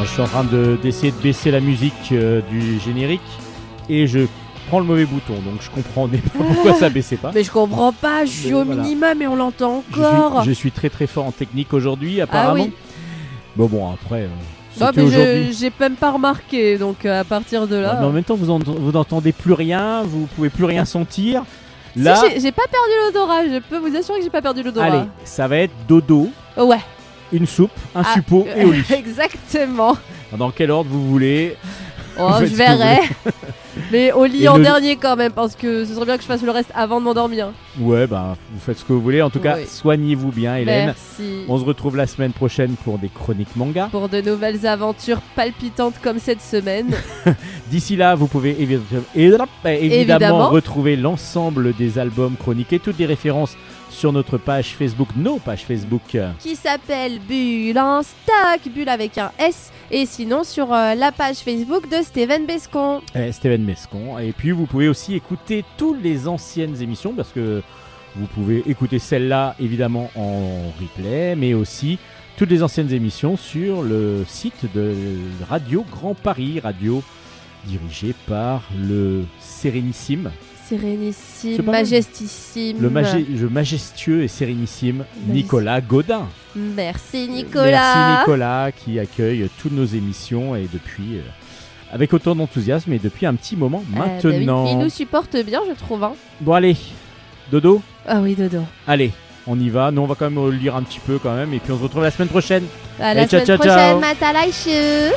S1: Je suis en train de- d'essayer de, baisser la musique euh, du générique et je prends le mauvais bouton, donc je comprends pas pourquoi ça baissait pas.
S2: Mais je comprends pas, je suis
S1: Mais
S2: au
S1: voilà.
S2: minimum et on l'entend
S1: Je
S2: encore.
S1: suis, je suis très très fort en technique aujourd'hui, apparemment.
S2: Ah oui.
S1: Bon, bon, après, euh,
S2: Non,
S1: c'était
S2: mais je- j'ai même pas remarqué, donc euh, à partir de là.
S1: mais en même temps, vous en- vous n'entendez plus rien, vous pouvez plus rien sentir.
S2: Si,
S1: Là,
S2: j'ai- j'ai pas perdu l'odorat, je peux vous assurer que j'ai pas perdu l'odorat.
S1: allez, ça va être dodo,
S2: Ouais.
S1: une soupe, un
S2: Ah,
S1: suppôt et au lit.
S2: Exactement.
S1: Dans quel ordre vous voulez
S2: Oh, je verrai. Mais au lit
S1: Et
S2: en
S1: le-
S2: dernier quand même, parce que ce serait bien que je fasse le reste avant de m'endormir.
S1: Ouais, bah, vous faites ce que vous voulez. En tout cas,
S2: Oui.
S1: soignez-vous bien, Hélène.
S2: Merci.
S1: On se retrouve la semaine prochaine pour des chroniques manga.
S2: Pour de nouvelles aventures palpitantes comme cette semaine.
S1: D'ici là, vous pouvez évi- évidemment,
S2: Évidemment.
S1: retrouver l'ensemble des albums chroniqués, toutes les références sur notre page Facebook, nos pages Facebook.
S2: qui s'appelle Bulle en stock, Bulle avec un S, et sinon sur euh, la page Facebook de Steven Bescon.
S1: Eh, Steven Mescon. Et puis vous pouvez aussi écouter toutes les anciennes émissions parce que vous pouvez écouter celle-là évidemment en replay, mais aussi toutes les anciennes émissions sur le site de Radio Grand Paris, radio dirigée par le Sérénissime,
S2: Sérénissime, majestissime.
S1: le, majestueux et sérénissime Nicolas Godin.
S2: Merci Nicolas.
S1: Merci Nicolas qui accueille toutes nos émissions et depuis euh, avec autant d'enthousiasme et depuis un petit moment
S2: Euh, bah
S1: maintenant.
S2: Il nous supporte bien, je trouve. hein.
S1: Bon allez, dodo,
S2: Ah oui, Dodo.
S1: allez, on y va. Nous, on va quand même lire un petit peu quand même. Et puis on se retrouve la semaine prochaine.
S2: À la
S1: ciao,
S2: semaine
S1: ciao, ciao.
S2: prochaine, Matalaishu